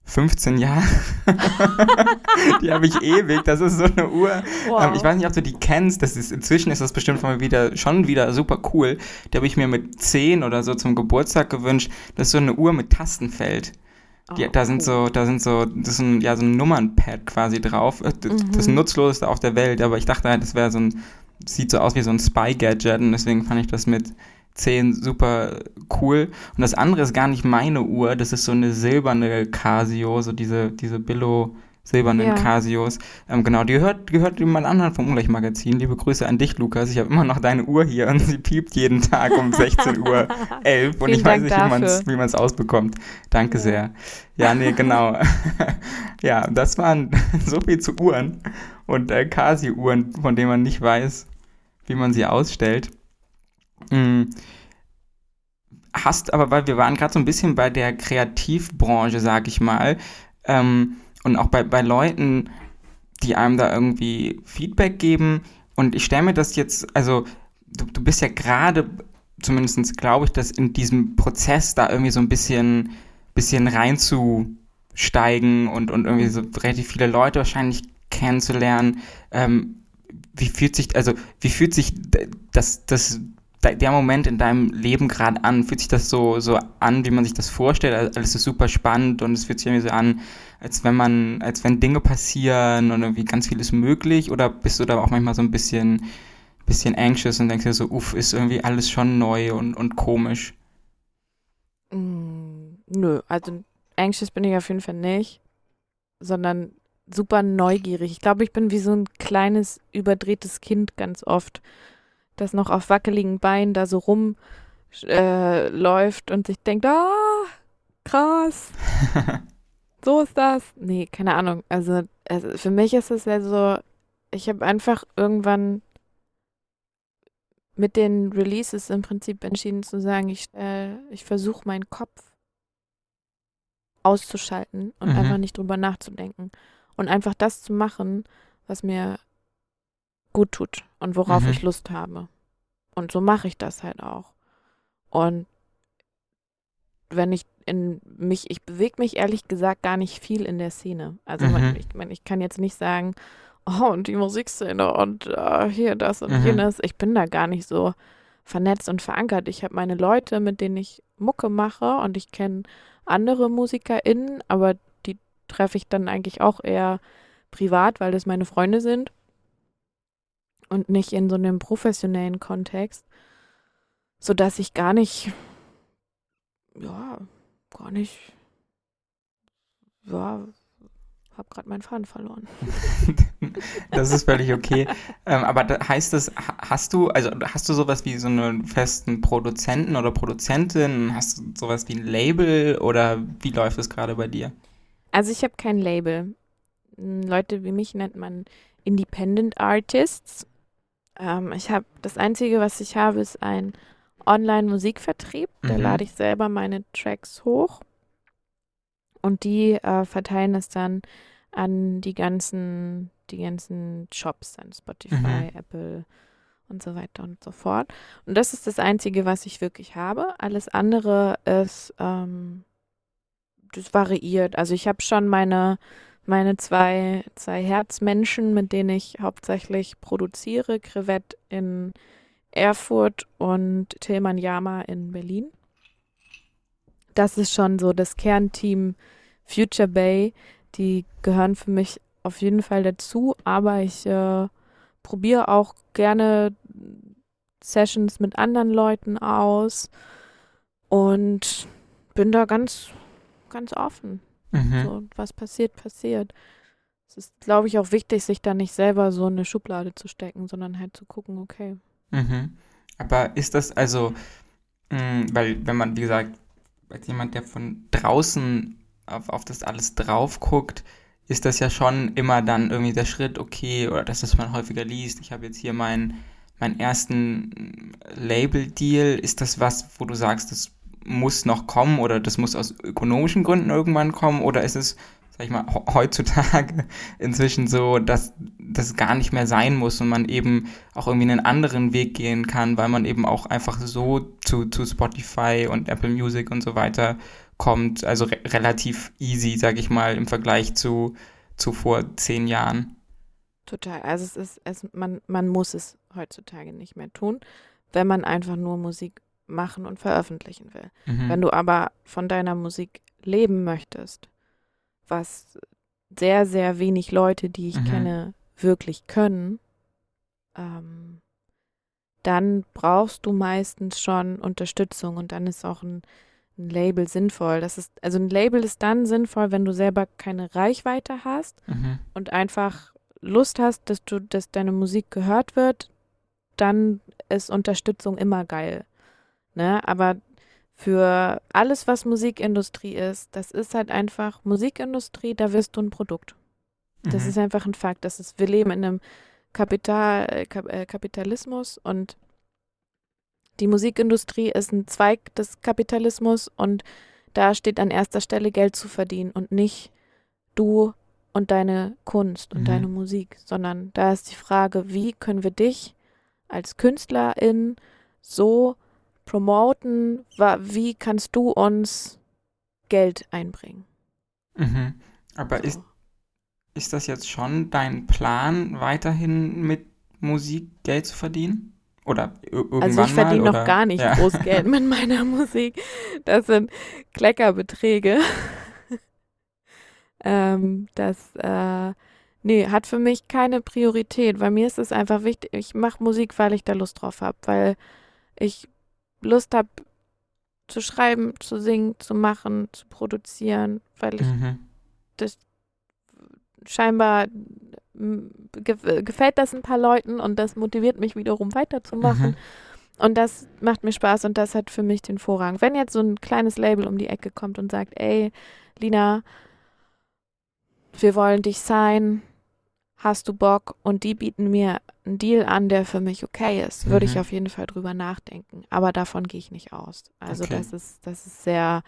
15 Jahre. die habe ich ewig. Das ist so eine Uhr. Ähm, ich weiß nicht, ob du die kennst. Das ist, inzwischen ist das bestimmt mir wieder, schon wieder super cool. Die habe ich mir mit 10 oder so zum Geburtstag gewünscht. Das ist so eine Uhr mit Tastenfeld. Die, Oh, da sind cool. so, da sind so, das ist ein, ja, so ein Nummernpad quasi drauf. Äh, Das, das Mhm. nutzloseste auf der Welt, aber ich dachte halt, das wäre so ein, sieht so aus wie so ein Spy-Gadget und deswegen fand ich das mit 10 super cool. Und das andere ist gar nicht meine Uhr, das ist so eine silberne Casio, so diese, diese Billo silbernen Ja. Casios. Ähm, genau, die gehört, gehört jemand anderen vom Ungleich-Magazin. Liebe Grüße an dich, Lukas. Ich habe immer noch deine Uhr hier und sie piept jeden Tag um 16 Uhr 11 und ich weiß Dank nicht, wie man es dafür. ausbekommt. Danke Ja. sehr. Ja, nee, genau. ja, das waren so viel zu Uhren und äh, Casio-Uhren, von denen man nicht weiß, wie man sie ausstellt. Mm. Hast aber, weil wir waren gerade so ein bisschen bei der Kreativbranche, sag ich mal, ähm, und auch bei, bei Leuten, die einem da irgendwie Feedback geben. Und ich stelle mir das jetzt, also du, du bist ja gerade, zumindest glaube ich, dass in diesem Prozess da irgendwie so ein bisschen, bisschen reinzusteigen und, und irgendwie so relativ viele Leute wahrscheinlich kennenzulernen. Ähm, wie fühlt sich, also wie fühlt sich das, das, der Moment in deinem Leben gerade an? Fühlt sich das so, so an, wie man sich das vorstellt? Alles ist super spannend und es fühlt sich irgendwie so an, als wenn man, als wenn Dinge passieren und irgendwie ganz viel ist möglich? Oder bist du da auch manchmal so ein bisschen, bisschen anxious und denkst dir so, uff, ist irgendwie alles schon neu und, und komisch? Mm, nö, also anxious bin ich auf jeden Fall nicht, sondern super neugierig. Ich glaube, ich bin wie so ein kleines, überdrehtes Kind ganz oft, das noch auf wackeligen Beinen da so rumläuft äh, läuft und sich denkt, ah, krass, so ist das. Nee, keine Ahnung. Also, also für mich ist es ja so, ich habe einfach irgendwann mit den Releases im Prinzip entschieden zu sagen, ich, äh, ich versuche meinen Kopf auszuschalten und Mhm. einfach nicht drüber nachzudenken und einfach das zu machen, was mir gut tut und worauf Mhm. ich Lust habe. Und so mache ich das halt auch. Und wenn ich in mich, ich bewege mich ehrlich gesagt gar nicht viel in der Szene. Also Mhm. ich, ich kann jetzt nicht sagen, oh, und die Musikszene und äh, hier das und Mhm. jenes. Ich bin da gar nicht so vernetzt und verankert. Ich habe meine Leute, mit denen ich Mucke mache und ich kenne andere MusikerInnen, aber die treffe ich dann eigentlich auch eher privat, weil das meine Freunde sind und nicht in so einem professionellen Kontext, sodass ich gar nicht, ja, gar nicht, ja, habe gerade meinen Faden verloren. Das ist völlig okay. ähm, aber da heißt das, ha- hast du, also hast du sowas wie so einen festen Produzenten oder Produzentin? Hast du sowas wie ein Label oder wie läuft es gerade bei dir? Also ich habe kein Label. Leute wie mich nennt man Independent Artists. Ähm, ich habe das Einzige, was ich habe, ist ein Online-Musikvertrieb. Da Mhm. lade ich selber meine Tracks hoch und die äh, verteilen es dann an die ganzen, die ganzen Shops, an Spotify, Mhm. Apple und so weiter und so fort. Und das ist das Einzige, was ich wirklich habe. Alles andere ist, ähm, das variiert. Also ich habe schon meine, meine zwei, zwei Herzmenschen, mit denen ich hauptsächlich produziere. Crevette in Erfurt und Tilman Yama in Berlin. Das ist schon so das Kernteam Future Bay. Die gehören für mich auf jeden Fall dazu, aber ich äh, probiere auch gerne Sessions mit anderen Leuten aus und bin da ganz, ganz offen. Mhm. So, was passiert, passiert. Es ist, glaube ich, auch wichtig, sich da nicht selber so in eine Schublade zu stecken, sondern halt zu gucken, okay. Mhm. Aber ist das also, mh, weil wenn man, wie gesagt, als jemand, der von draußen auf, auf das alles drauf guckt, ist das ja schon immer dann irgendwie der Schritt, okay, oder das, was man häufiger liest. Ich habe jetzt hier meinen meinen ersten Label-Deal. Ist das was, wo du sagst, das muss noch kommen oder das muss aus ökonomischen Gründen irgendwann kommen? Oder ist es, sag ich mal, he- heutzutage inzwischen so, dass das gar nicht mehr sein muss und man eben auch irgendwie einen anderen Weg gehen kann, weil man eben auch einfach so zu, zu Spotify und Apple Music und so weiter kommt. Also re relativ easy, sag ich mal, im Vergleich zu, zu vor zehn Jahren. Total. Also es ist, es, man, man muss es heutzutage nicht mehr tun, wenn man einfach nur Musik machen und veröffentlichen will. Mhm. Wenn du aber von deiner Musik leben möchtest, was sehr, sehr wenig Leute, die ich Mhm. kenne, wirklich können, ähm, dann brauchst du meistens schon Unterstützung und dann ist auch ein, ein Label sinnvoll. Das ist, also ein Label ist dann sinnvoll, wenn du selber keine Reichweite hast Mhm. und einfach Lust hast, dass du, dass deine Musik gehört wird, dann ist Unterstützung immer geil. Ne? Aber für alles, was Musikindustrie ist, das ist halt einfach Musikindustrie, da wirst du ein Produkt. Das Mhm. ist einfach ein Fakt. Das ist, wir leben in einem Kapital, äh, Kap, äh, Kapitalismus und die Musikindustrie ist ein Zweig des Kapitalismus und da steht an erster Stelle Geld zu verdienen und nicht du und deine Kunst und Mhm. deine Musik, sondern da ist die Frage, wie können wir dich als Künstlerin so promoten, wie kannst du uns Geld einbringen? Mhm. Aber So. ist, ist das jetzt schon dein Plan, weiterhin mit Musik Geld zu verdienen? Oder ir- irgendwann Also ich verdiene mal, noch gar nicht Ja. groß Geld mit meiner Musik. Das sind Kleckerbeträge. ähm, das äh, nee, hat für mich keine Priorität, weil mir ist es einfach wichtig, ich mache Musik, weil ich da Lust drauf habe, weil ich Lust habe zu schreiben, zu singen, zu machen, zu produzieren, weil ich Mhm. scheinbar m, ge gefällt das ein paar Leuten und das motiviert mich wiederum weiterzumachen. Mhm. Und das macht mir Spaß und das hat für mich den Vorrang. Wenn jetzt so ein kleines Label um die Ecke kommt und sagt, ey, Lina, wir wollen dich sein, hast du Bock? Und die bieten mir einen Deal an, der für mich okay ist, würde ich Mhm. auf jeden Fall drüber nachdenken. Aber davon gehe ich nicht aus. Also Okay. das ist, das ist sehr,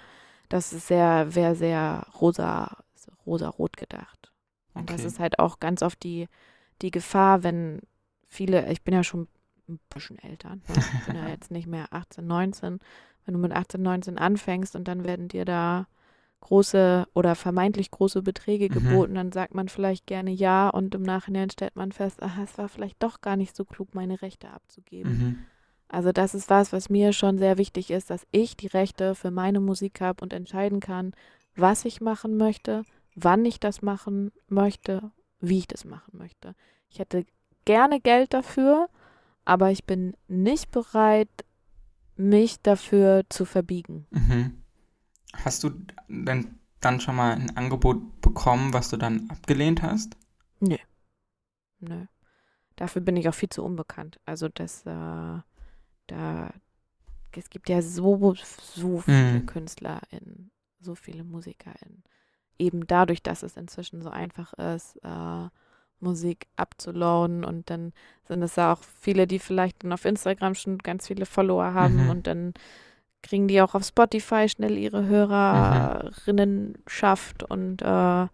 das ist sehr, wäre sehr rosa, rosa-rot gedacht. Und das Okay. ist halt auch ganz oft die, die Gefahr, wenn viele, ich bin ja schon ein bisschen älter, ne? ich bin ja jetzt nicht mehr 18, 19, wenn du mit 18, 19 anfängst und dann werden dir da große oder vermeintlich große Beträge Mhm. geboten, dann sagt man vielleicht gerne ja und im Nachhinein stellt man fest, aha, es war vielleicht doch gar nicht so klug, meine Rechte abzugeben. Mhm. Also das ist was, was mir schon sehr wichtig ist, dass ich die Rechte für meine Musik habe und entscheiden kann, was ich machen möchte, wann ich das machen möchte, wie ich das machen möchte. Ich hätte gerne Geld dafür, aber ich bin nicht bereit, mich dafür zu verbiegen. Mhm. Hast du denn dann schon mal ein Angebot bekommen, was du dann abgelehnt hast? Nö. Dafür bin ich auch viel zu unbekannt. Also das, äh, da, es gibt ja so, so viele Mhm. KünstlerInnen, so viele MusikerInnen. Eben dadurch, dass es inzwischen so einfach ist, äh, Musik abzuladen und dann sind es ja auch viele, die vielleicht dann auf Instagram schon ganz viele Follower haben Mhm. und dann kriegen die auch auf Spotify schnell ihre Hörerinnenschaft und äh, da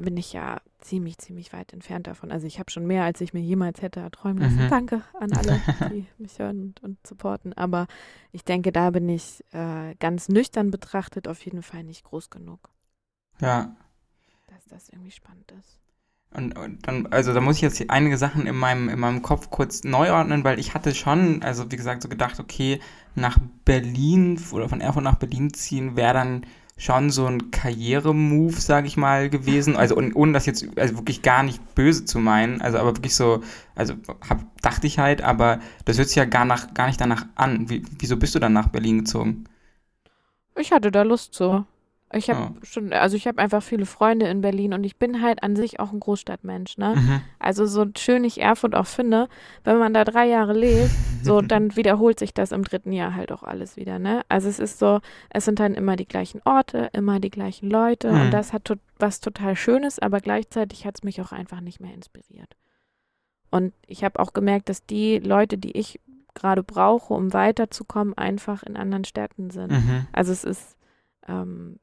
bin ich ja ziemlich, ziemlich weit entfernt davon. Also ich habe schon mehr, als ich mir jemals hätte erträumen lassen. Mhm. Danke an alle, die mich hören und, und supporten. Aber ich denke, da bin ich äh, ganz nüchtern betrachtet auf jeden Fall nicht groß genug, Ja. dass das irgendwie spannend ist. Und, und dann, also da muss ich jetzt einige Sachen in meinem, in meinem Kopf kurz neu ordnen, weil ich hatte schon, also wie gesagt, so gedacht, okay, nach Berlin oder von Erfurt nach Berlin ziehen wäre dann schon so ein Karrieremove, sage ich mal, gewesen. Also und, ohne das jetzt also wirklich gar nicht böse zu meinen, also aber wirklich so, also hab, dachte ich halt, aber das hört sich ja gar, nach, gar nicht danach an. Wie, wieso bist du dann nach Berlin gezogen? Ich hatte da Lust zu. Ich habe Ja. schon, also ich habe einfach viele Freunde in Berlin und ich bin halt an sich auch ein Großstadtmensch, ne? Mhm. Also so schön ich Erfurt auch finde, wenn man da drei Jahre lebt, so dann wiederholt sich das im dritten Jahr halt auch alles wieder, ne? Also es ist so, es sind dann immer die gleichen Orte, immer die gleichen Leute Mhm. und das hat to was total Schönes, aber gleichzeitig hat es mich auch einfach nicht mehr inspiriert. Und ich habe auch gemerkt, dass die Leute, die ich gerade brauche, um weiterzukommen, einfach in anderen Städten sind. Mhm. Also es ist, ähm,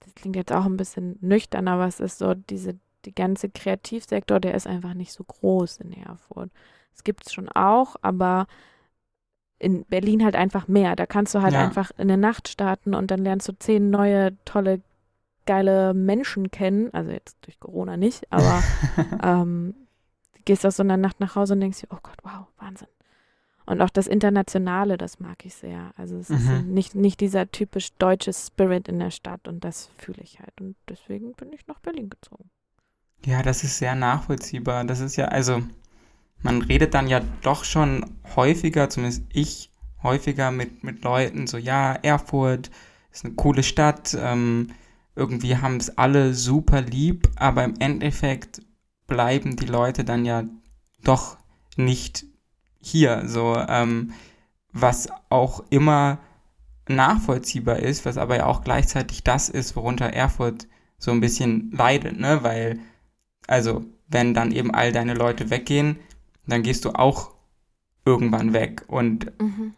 das klingt jetzt auch ein bisschen nüchtern, aber es ist so, diese, die ganze Kreativsektor, der ist einfach nicht so groß in Erfurt. Es gibt es schon auch, aber in Berlin halt einfach mehr. Da kannst du halt Ja. einfach in der Nacht starten und dann lernst du zehn neue, tolle, geile Menschen kennen. Also jetzt durch Corona nicht, aber ähm, du gehst aus so einer Nacht nach Hause und denkst dir, oh Gott, wow, Wahnsinn. Und auch das Internationale, das mag ich sehr. Also es ist Mhm. nicht, nicht dieser typisch deutsche Spirit in der Stadt und das fühle ich halt. Und deswegen bin ich nach Berlin gezogen. Ja, das ist sehr nachvollziehbar. Das ist ja, also, man redet dann ja doch schon häufiger, zumindest ich häufiger mit, mit Leuten, so, ja, Erfurt, ist eine coole Stadt, ähm, irgendwie haben es alle super lieb, aber im Endeffekt bleiben die Leute dann ja doch nicht hier, so, ähm, was auch immer nachvollziehbar ist, was aber ja auch gleichzeitig das ist, worunter Erfurt so ein bisschen leidet, ne, weil, also, wenn dann eben all deine Leute weggehen, dann gehst du auch irgendwann weg und mhm.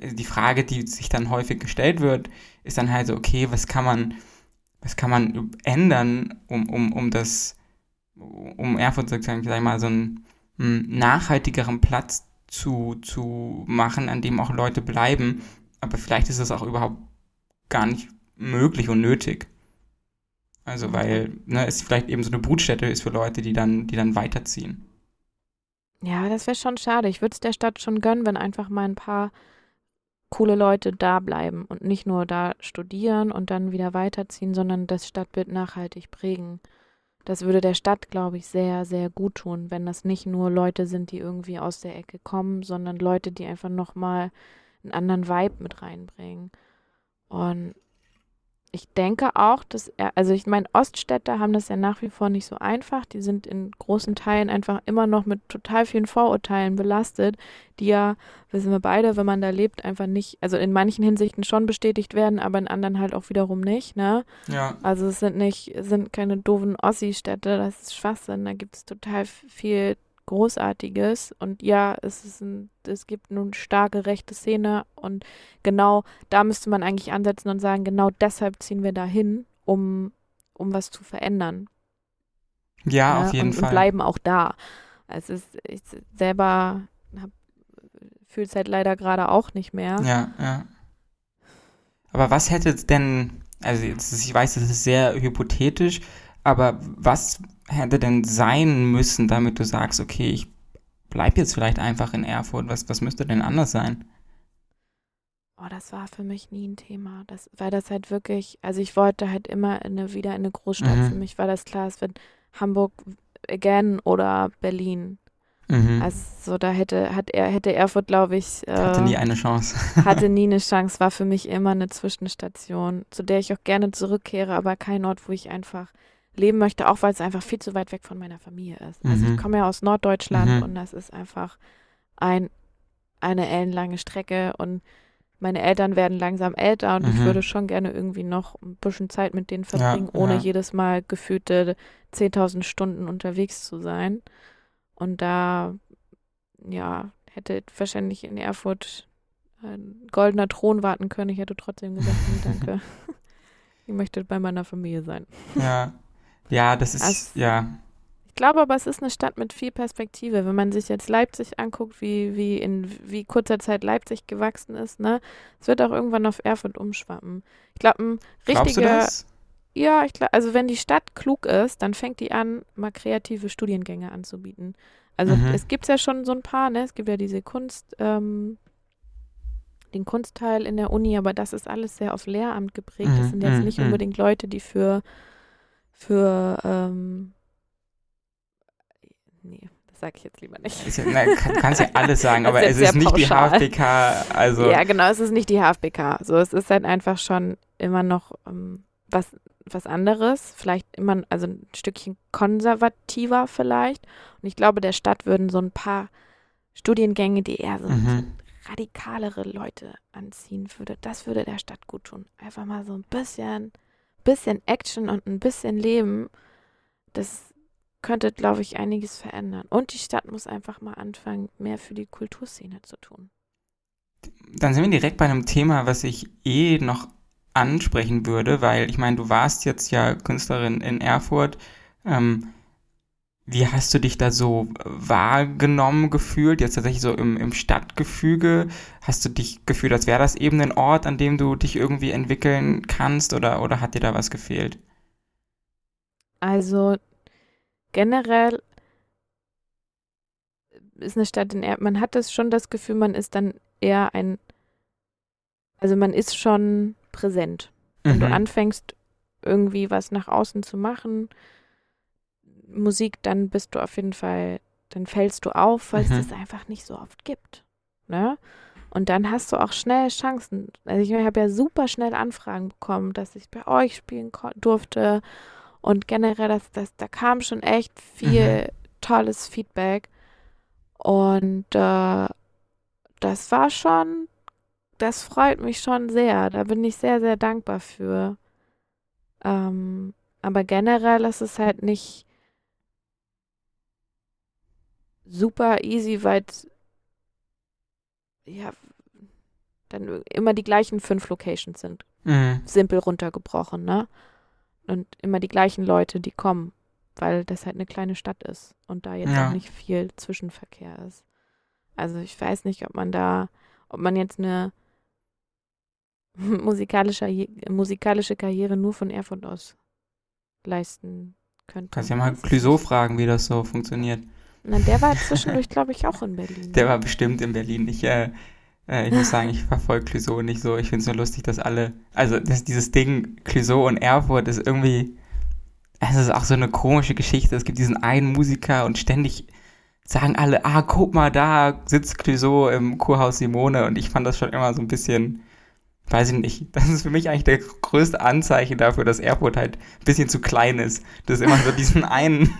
die Frage, die sich dann häufig gestellt wird, ist dann halt so, okay, was kann man, was kann man ändern, um, um, um das, um Erfurt sozusagen, sag ich mal, so einen, einen nachhaltigeren Platz zu, zu machen, an dem auch Leute bleiben. Aber vielleicht ist es auch überhaupt gar nicht möglich und nötig. Also weil ne, es vielleicht eben so eine Brutstätte ist für Leute, die dann, die dann weiterziehen. Ja, das wäre schon schade. Ich würde es der Stadt schon gönnen, wenn einfach mal ein paar coole Leute da bleiben und nicht nur da studieren und dann wieder weiterziehen, sondern das Stadtbild nachhaltig prägen. Das würde der Stadt, glaube ich, sehr, sehr gut tun, wenn das nicht nur Leute sind, die irgendwie aus der Ecke kommen, sondern Leute, die einfach nochmal einen anderen Vibe mit reinbringen. Und ich denke auch, dass er, also ich meine, Oststädter haben das ja nach wie vor nicht so einfach. Die sind in großen Teilen einfach immer noch mit total vielen Vorurteilen belastet, die ja, wissen wir beide, wenn man da lebt, einfach nicht, also in manchen Hinsichten schon bestätigt werden, aber in anderen halt auch wiederum nicht, ne? Ja. Also es sind nicht, es sind keine doofen Ossi-Städte, das ist Schwachsinn. Da gibt es total viel Großartiges. Und ja, es, ist ein, es gibt nun starke rechte Szene und genau da müsste man eigentlich ansetzen und sagen, genau deshalb ziehen wir da hin, um, um was zu verändern. Ja, ja auf jeden und, Fall. Und bleiben auch da. Es ist, ich selber fühle es halt leider gerade auch nicht mehr. Ja, ja. Aber was hätte denn, also jetzt, ich weiß, das ist sehr hypothetisch, aber was hätte denn sein müssen, damit du sagst, okay, ich bleib jetzt vielleicht einfach in Erfurt? Was, was müsste denn anders sein? Oh, das war für mich nie ein Thema. Das, weil das halt wirklich, also ich wollte halt immer in eine, wieder in eine Großstadt. Mhm. Für mich war das klar, es wird Hamburg again oder Berlin. Mhm. Also so, da hätte, hat er, hätte Erfurt, glaube ich. Äh, hatte nie eine Chance. hatte nie eine Chance, war für mich immer eine Zwischenstation, zu der ich auch gerne zurückkehre, aber kein Ort, wo ich einfach leben möchte, auch weil es einfach viel zu weit weg von meiner Familie ist. Also ich mhm. komme ja aus Norddeutschland mhm. und das ist einfach ein, eine ellenlange Strecke und meine Eltern werden langsam älter und mhm. ich würde schon gerne irgendwie noch ein bisschen Zeit mit denen verbringen, ja, ohne ja. jedes Mal gefühlte 10.000 Stunden unterwegs zu sein. Und da, ja, hätte wahrscheinlich in Erfurt ein goldener Thron warten können. Ich hätte trotzdem gesagt, nee, danke. ich möchte bei meiner Familie sein. Ja, ja, das ist, also, ja. Ich glaube aber, es ist eine Stadt mit viel Perspektive. Wenn man sich jetzt Leipzig anguckt, wie, wie in wie kurzer Zeit Leipzig gewachsen ist, ne? Es wird auch irgendwann auf Erfurt umschwappen. Ich glaube, ein richtiger. Ja, ich glaube, also wenn die Stadt klug ist, dann fängt die an, mal kreative Studiengänge anzubieten. Also mhm. es gibt ja schon so ein paar, ne? Es gibt ja diese Kunst, ähm, den Kunstteil in der Uni, aber das ist alles sehr auf Lehramt geprägt. Das mhm, sind jetzt nicht mhm. unbedingt Leute, die für für, ähm, nee, das sage ich jetzt lieber nicht. Ist na, kann, kannst ja alles sagen, aber es ist nicht pauschal. die HFBK, also. Ja, genau, es ist nicht die HFBK. So, es ist halt einfach schon immer noch ähm, was, was anderes, vielleicht immer, also ein Stückchen konservativer vielleicht. Und ich glaube, der Stadt würden so ein paar Studiengänge, die eher so, mhm. so radikalere Leute anziehen würde, das würde der Stadt gut tun. Einfach mal so ein bisschen bisschen Action und ein bisschen Leben, das könnte, glaube ich, einiges verändern. Und die Stadt muss einfach mal anfangen, mehr für die Kulturszene zu tun. Dann sind wir direkt bei einem Thema, was ich eh noch ansprechen würde, weil ich meine, du warst jetzt ja Künstlerin in Erfurt. Ähm, wie hast du dich da so wahrgenommen gefühlt? Jetzt tatsächlich so im, im Stadtgefüge? Hast du dich gefühlt, als wäre das eben ein Ort, an dem du dich irgendwie entwickeln kannst oder, oder hat dir da was gefehlt? Also generell ist eine Stadt in er man hat das schon das Gefühl, man ist dann eher ein, also man ist schon präsent. Wenn mhm. du anfängst, irgendwie was nach außen zu machen, Musik, dann bist du auf jeden Fall, dann fällst du auf, weil mhm. es das einfach nicht so oft gibt. Ne? Und dann hast du auch schnell Chancen. Also ich habe ja super schnell Anfragen bekommen, dass ich bei euch spielen durfte. Und generell, das, das, da kam schon echt viel mhm. tolles Feedback. Und äh, das war schon, das freut mich schon sehr. Da bin ich sehr, sehr dankbar für. Ähm, aber generell ist es halt nicht super easy, weil ja dann immer die gleichen fünf Locations sind. Mhm. Simpel runtergebrochen, ne? Und immer die gleichen Leute, die kommen, weil das halt eine kleine Stadt ist und da jetzt ja. auch nicht viel Zwischenverkehr ist. Also ich weiß nicht, ob man da, ob man jetzt eine musikalische, musikalische Karriere nur von Erfurt aus leisten könnte. Kannst ja mal Clouseau fragen, wie das so funktioniert. Na, der war zwischendurch, glaube ich, auch in Berlin. Der war bestimmt in Berlin. Ich, äh, äh, ich muss sagen, ich verfolge Clouseau nicht so. Ich finde es nur lustig, dass alle, also dass dieses Ding Clouseau und Erfurt ist irgendwie, es ist auch so eine komische Geschichte. Es gibt diesen einen Musiker und ständig sagen alle, ah, guck mal, da sitzt Clouseau im Kurhaus Simone und ich fand das schon immer so ein bisschen weiß ich nicht, das ist für mich eigentlich der größte Anzeichen dafür, dass Erfurt halt ein bisschen zu klein ist. Dass es immer so diesen einen,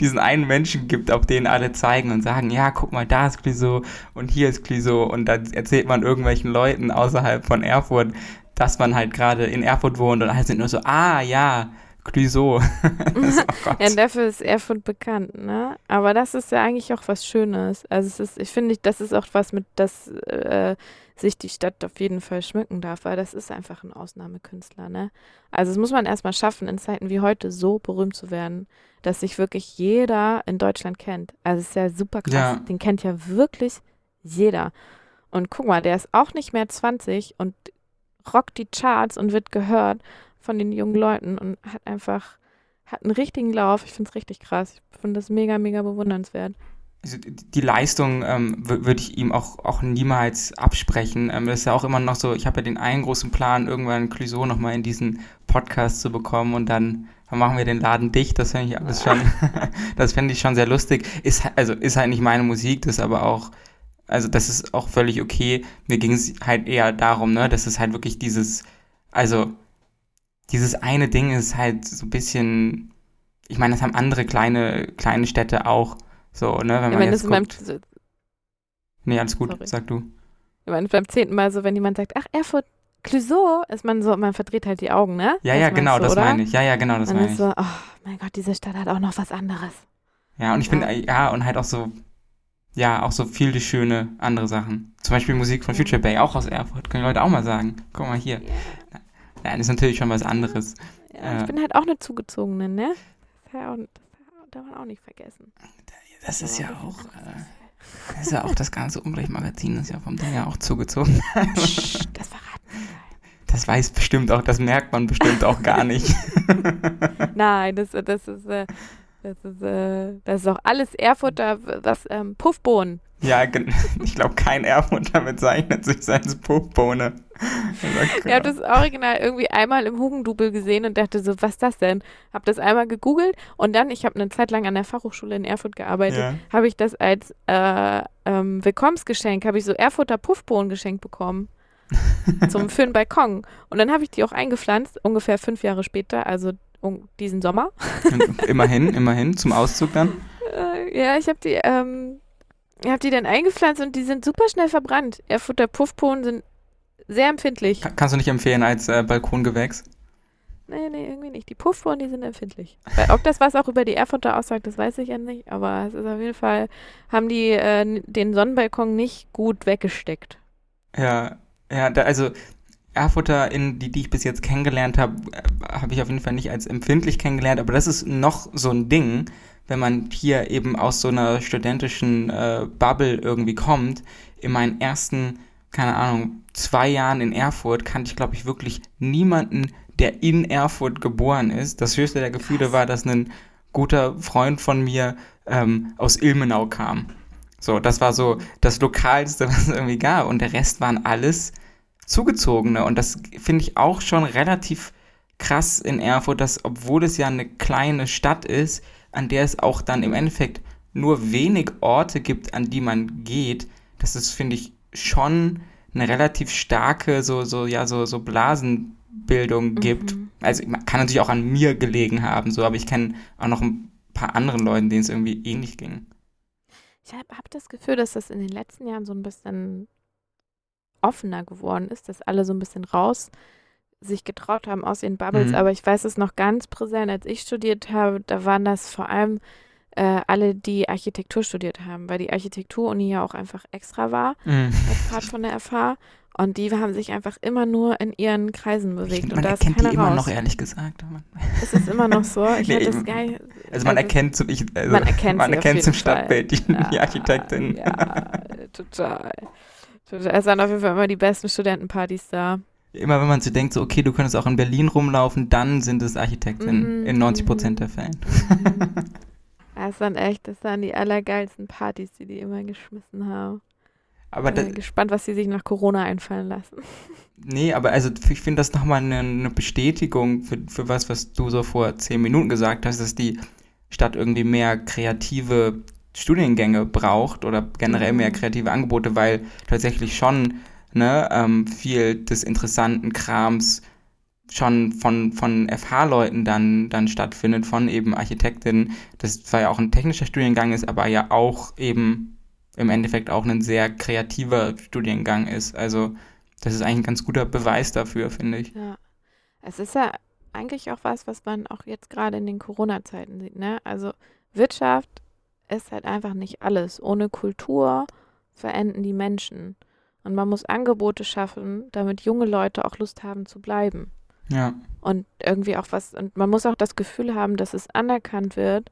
diesen einen Menschen gibt, auf den alle zeigen und sagen, ja, guck mal, da ist Clouseau und hier ist Clouseau und dann erzählt man irgendwelchen Leuten außerhalb von Erfurt, dass man halt gerade in Erfurt wohnt und alle sind nur so, ah, ja, Clouseau. oh ja, dafür ist Erfurt bekannt, ne? Aber das ist ja eigentlich auch was Schönes. Also es ist, ich finde, das ist auch was mit, das äh, sich die Stadt auf jeden Fall schmücken darf, weil das ist einfach ein Ausnahmekünstler, ne? Also es muss man erstmal schaffen, in Zeiten wie heute so berühmt zu werden, dass sich wirklich jeder in Deutschland kennt. Also es ist ja super krass. Ja. Den kennt ja wirklich jeder. Und guck mal, der ist auch nicht mehr 20 und rockt die Charts und wird gehört von den jungen Leuten und hat einfach, hat einen richtigen Lauf. Ich finde es richtig krass. Ich finde das mega, mega bewundernswert. Also die Leistung ähm, würde ich ihm auch, auch niemals absprechen. Ähm, das ist ja auch immer noch so, ich habe ja den einen großen Plan, irgendwann Clouseau nochmal in diesen Podcast zu bekommen und dann, dann machen wir den Laden dicht. Das finde ich alles schon, das fände ich schon sehr lustig. Ist, also ist halt nicht meine Musik, das ist aber auch, also das ist auch völlig okay. Mir ging es halt eher darum, ne, dass es halt wirklich dieses, also dieses eine Ding ist halt so ein bisschen, ich meine, das haben andere kleine, kleine Städte auch. So, ne, wenn man ja, jetzt guckt. Beim, nee, alles gut, sorry. sag du. Ich meine, beim zehnten Mal so, wenn jemand sagt, ach, Erfurt, Clouseau, ist man so, man verdreht halt die Augen, ne? Ja, das ja, genau, du, das meine ich. Ja, ja, genau, das meine ich. so, oh mein Gott, diese Stadt hat auch noch was anderes. Ja, und ich ja. finde, ja, und halt auch so, ja, auch so viele schöne andere Sachen. Zum Beispiel Musik von Future Bay, auch aus Erfurt, können die Leute auch mal sagen. Guck mal hier. Ja. Nein, ist natürlich schon was anderes. Ja, äh, ich bin halt auch eine Zugezogene, ne? Das darf man auch nicht vergessen. Das ist ja auch, äh, das ist ja auch das ganze Umbrech-Magazin ist ja vom Ding ja auch zugezogen. das verraten Das weiß bestimmt auch, das merkt man bestimmt auch gar nicht. Nein, das, das ist, äh, das ist, äh, das ist auch alles Erfurter, was, ähm, Puffbohnen. Ja, ich glaube, kein Erfurter bezeichnet sich als Puffbohne. Ich habe das Original irgendwie einmal im Hugendubel gesehen und dachte so, was ist das denn? Habe das einmal gegoogelt und dann, ich habe eine Zeit lang an der Fachhochschule in Erfurt gearbeitet, ja. habe ich das als äh, ähm, Willkommensgeschenk, habe ich so Erfurter Puffbohnen geschenkt bekommen. zum für den Balkon. Und dann habe ich die auch eingepflanzt, ungefähr fünf Jahre später, also diesen Sommer. immerhin, immerhin, zum Auszug dann. Äh, ja, ich habe die ähm, Ihr habt die dann eingepflanzt und die sind super schnell verbrannt. Erfurter Puffbohnen sind sehr empfindlich. Kann, kannst du nicht empfehlen als äh, Balkongewächs? Nee, nee, irgendwie nicht. Die Puffbohnen, die sind empfindlich. Weil, ob das was auch über die Erfurter aussagt, das weiß ich ja nicht. Aber es ist auf jeden Fall, haben die äh, den Sonnenbalkon nicht gut weggesteckt. Ja, ja, da, also Erfurter, in die, die ich bis jetzt kennengelernt habe, äh, habe ich auf jeden Fall nicht als empfindlich kennengelernt. Aber das ist noch so ein Ding wenn man hier eben aus so einer studentischen äh, Bubble irgendwie kommt. In meinen ersten, keine Ahnung, zwei Jahren in Erfurt kannte ich, glaube ich, wirklich niemanden, der in Erfurt geboren ist. Das höchste der Gefühle Krass. war, dass ein guter Freund von mir ähm, aus Ilmenau kam. So, das war so das Lokalste, was es irgendwie gab. Und der Rest waren alles Zugezogene. Und das finde ich auch schon relativ krass in Erfurt, dass, obwohl es ja eine kleine Stadt ist, an der es auch dann im Endeffekt nur wenig Orte gibt, an die man geht, das ist, finde ich, schon eine relativ starke, so, so, ja, so, so Blasenbildung gibt. Mhm. Also kann natürlich auch an mir gelegen haben, so, aber ich kenne auch noch ein paar anderen Leuten, denen es irgendwie ähnlich ging. Ich habe hab das Gefühl, dass das in den letzten Jahren so ein bisschen offener geworden ist, dass alle so ein bisschen raus sich getraut haben aus ihren Bubbles. Mhm. Aber ich weiß es noch ganz präsent, als ich studiert habe, da waren das vor allem äh, alle, die Architektur studiert haben, weil die Architekturuni ja auch einfach extra war, Mhm. als Part von der FH. Und die haben sich einfach immer nur in ihren Kreisen Ich bewegt. und man da ist erkennt die immer raus. noch, ehrlich gesagt. Ist es immer noch so? Ich Nee, ich- gar nicht, Also man erkennt, so, ich, also man erkennt man erkennt zum. Stadtbild die, die Architektin. Ja, total. total. Es waren auf jeden Fall immer die besten Studentenpartys da. Immer wenn man so denkt, so, okay, du könntest auch in Berlin rumlaufen, dann sind es Architektinnen Mhm, in 90 mhm. Prozent der Fällen. Das waren echt, das waren die allergeilsten Partys, die die immer geschmissen haben. Aber Bin das, gespannt, was sie sich nach Corona einfallen lassen. nee, aber also ich finde das nochmal eine, eine Bestätigung für, für was, was du so vor zehn Minuten gesagt hast, dass die Stadt irgendwie mehr kreative Studiengänge braucht oder generell mehr Mhm. kreative Angebote, weil tatsächlich schon ne, ähm, viel des interessanten Krams schon von, von FH-Leuten dann, dann stattfindet, von eben Architektinnen. Das zwar ja auch ein technischer Studiengang ist, aber ja auch eben im Endeffekt auch ein sehr kreativer Studiengang ist. Also das ist eigentlich ein ganz guter Beweis dafür, finde ich. Ja. Es ist ja eigentlich auch was, was man auch jetzt gerade in den Corona-Zeiten sieht, ne? Also Wirtschaft ist halt einfach nicht alles. Ohne Kultur verenden die Menschen. Und man muss Angebote schaffen, damit junge Leute auch Lust haben zu bleiben. Ja. Und irgendwie auch was, und man muss auch das Gefühl haben, dass es anerkannt wird,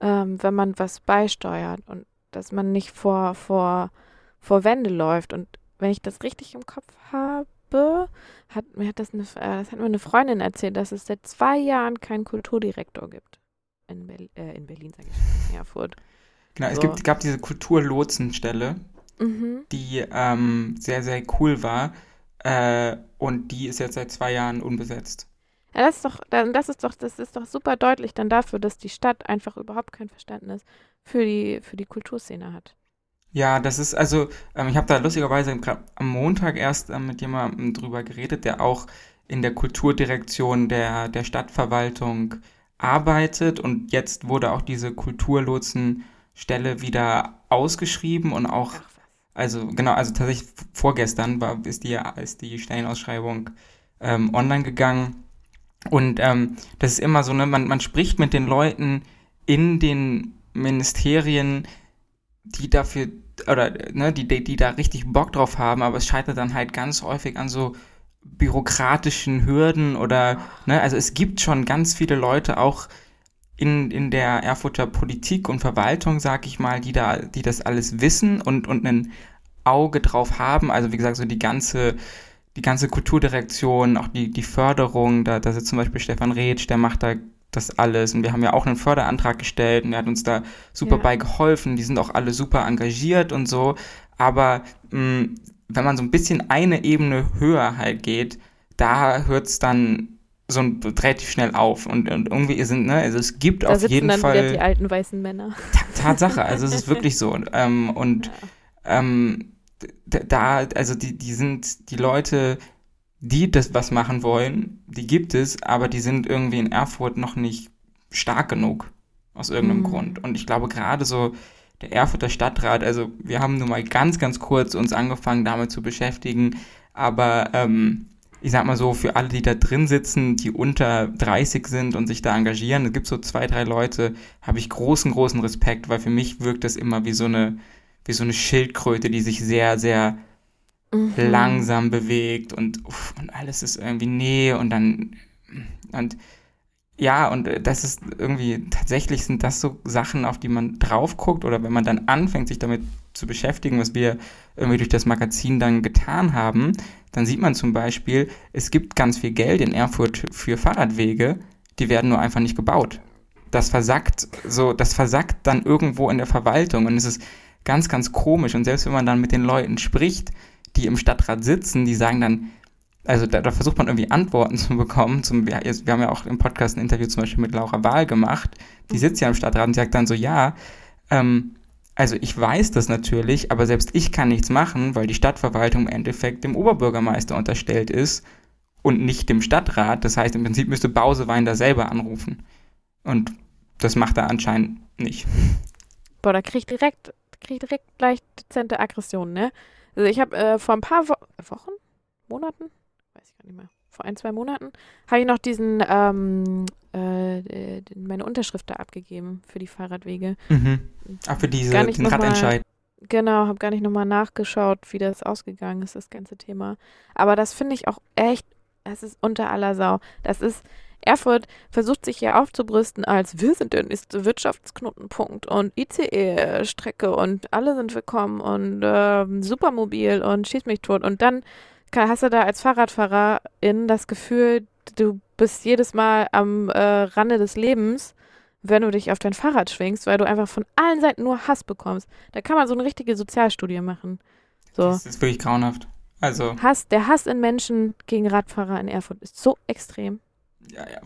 ähm, wenn man was beisteuert und dass man nicht vor, vor, vor Wände läuft. Und wenn ich das richtig im Kopf habe, hat mir hat das, eine, äh, das hat mir eine Freundin erzählt, dass es seit zwei Jahren keinen Kulturdirektor gibt. In, Berl äh, in Berlin, sage ich, in Erfurt. Genau, es So. gibt, gab diese Kulturlotsenstelle, Mhm. die ähm, sehr, sehr cool war. Äh, und die ist jetzt seit zwei Jahren unbesetzt. Ja, das ist doch, das ist doch, das ist doch super deutlich dann dafür, dass die Stadt einfach überhaupt kein Verständnis für die, für die Kulturszene hat. Ja, das ist also, ähm, ich habe da lustigerweise am Montag erst ähm, mit jemandem drüber geredet, der auch in der Kulturdirektion der, der Stadtverwaltung arbeitet und jetzt wurde auch diese Kulturlotsenstelle wieder ausgeschrieben und auch, Ach. Also genau, also tatsächlich vorgestern war, ist die, ist die Stellenausschreibung ähm, online gegangen. Und ähm, das ist immer so, ne, man, man spricht mit den Leuten in den Ministerien, die dafür, oder ne, die, die, die da richtig Bock drauf haben, aber es scheitert dann halt ganz häufig an so bürokratischen Hürden oder, ne, also es gibt schon ganz viele Leute auch in, in der Erfurter Politik und Verwaltung, sag ich mal, die da, die das alles wissen und, und ein Auge drauf haben. Also wie gesagt, so die ganze, die ganze Kulturdirektion, auch die, die Förderung, da, da sitzt zum Beispiel Stefan Retsch, der macht da das alles. Und wir haben ja auch einen Förderantrag gestellt und der hat uns da super Ja. bei geholfen. Die sind auch alle super engagiert und so. Aber mh, wenn man so ein bisschen eine Ebene höher halt geht, da hört es dann so ein, relativ schnell auf. Und, und irgendwie sind, ne, also es gibt Da auf jeden dann wieder die Fall alten weißen Männer. Tatsache, also es ist wirklich so. Ähm, und Ja. ähm, da, also die, die sind die Leute, die das was machen wollen, die gibt es, aber die sind irgendwie in Erfurt noch nicht stark genug. Aus irgendeinem Mhm. Grund. Und ich glaube gerade so der Erfurter Stadtrat, also wir haben nur mal ganz, ganz kurz uns angefangen damit zu beschäftigen, aber ähm, ich sag mal so, für alle, die da drin sitzen, die unter 30 sind und sich da engagieren, es gibt so zwei, drei Leute, habe ich großen, großen Respekt, weil für mich wirkt das immer wie so eine, wie so eine Schildkröte, die sich sehr, sehr Mhm. langsam bewegt und, uff, und alles ist irgendwie nee und dann und ja, und das ist irgendwie, tatsächlich sind das so Sachen, auf die man drauf guckt oder wenn man dann anfängt, sich damit zu beschäftigen, was wir irgendwie durch das Magazin dann getan haben, dann sieht man zum Beispiel, es gibt ganz viel Geld in Erfurt für Fahrradwege, die werden nur einfach nicht gebaut. Das versackt so, das versackt dann irgendwo in der Verwaltung und es ist ganz, ganz komisch und selbst wenn man dann mit den Leuten spricht, die im Stadtrat sitzen, die sagen dann, also da, da versucht man irgendwie Antworten zu bekommen. Zum, wir, wir haben ja auch im Podcast ein Interview zum Beispiel mit Laura Wahl gemacht. Die sitzt ja im Stadtrat und sagt dann so, ja, ähm, Also ich weiß das natürlich, aber selbst ich kann nichts machen, weil die Stadtverwaltung im Endeffekt dem Oberbürgermeister unterstellt ist und nicht dem Stadtrat. Das heißt, im Prinzip müsste Bausewein da selber anrufen. Und das macht er anscheinend nicht. Boah, da krieg ich direkt, krieg direkt gleich dezente Aggressionen, ne? Also ich habe äh, vor ein paar Wo Wochen, Monaten, weiß ich gar nicht mehr, vor ein, zwei Monaten, habe ich noch diesen, ähm, äh, meine Unterschrift da abgegeben für die Fahrradwege. Mhm. Ach, für diese, den noch mal- Radentscheid. Genau, habe gar nicht nochmal nachgeschaut, wie das ausgegangen ist, das ganze Thema. Aber das finde ich auch echt, es ist unter aller Sau. Das ist, Erfurt versucht sich hier aufzubrüsten als wir sind der nächste Wirtschaftsknotenpunkt und ICE-Strecke und alle sind willkommen und ähm, Supermobil und schieß mich tot. Und dann hast du da als Fahrradfahrerin das Gefühl, du bist jedes Mal am äh, Rande des Lebens, wenn du dich auf dein Fahrrad schwingst, weil du einfach von allen Seiten nur Hass bekommst. Da kann man so eine richtige Sozialstudie machen. So. Das ist wirklich grauenhaft. Also, Hass, der Hass in Menschen gegen Radfahrer in Erfurt ist so extrem.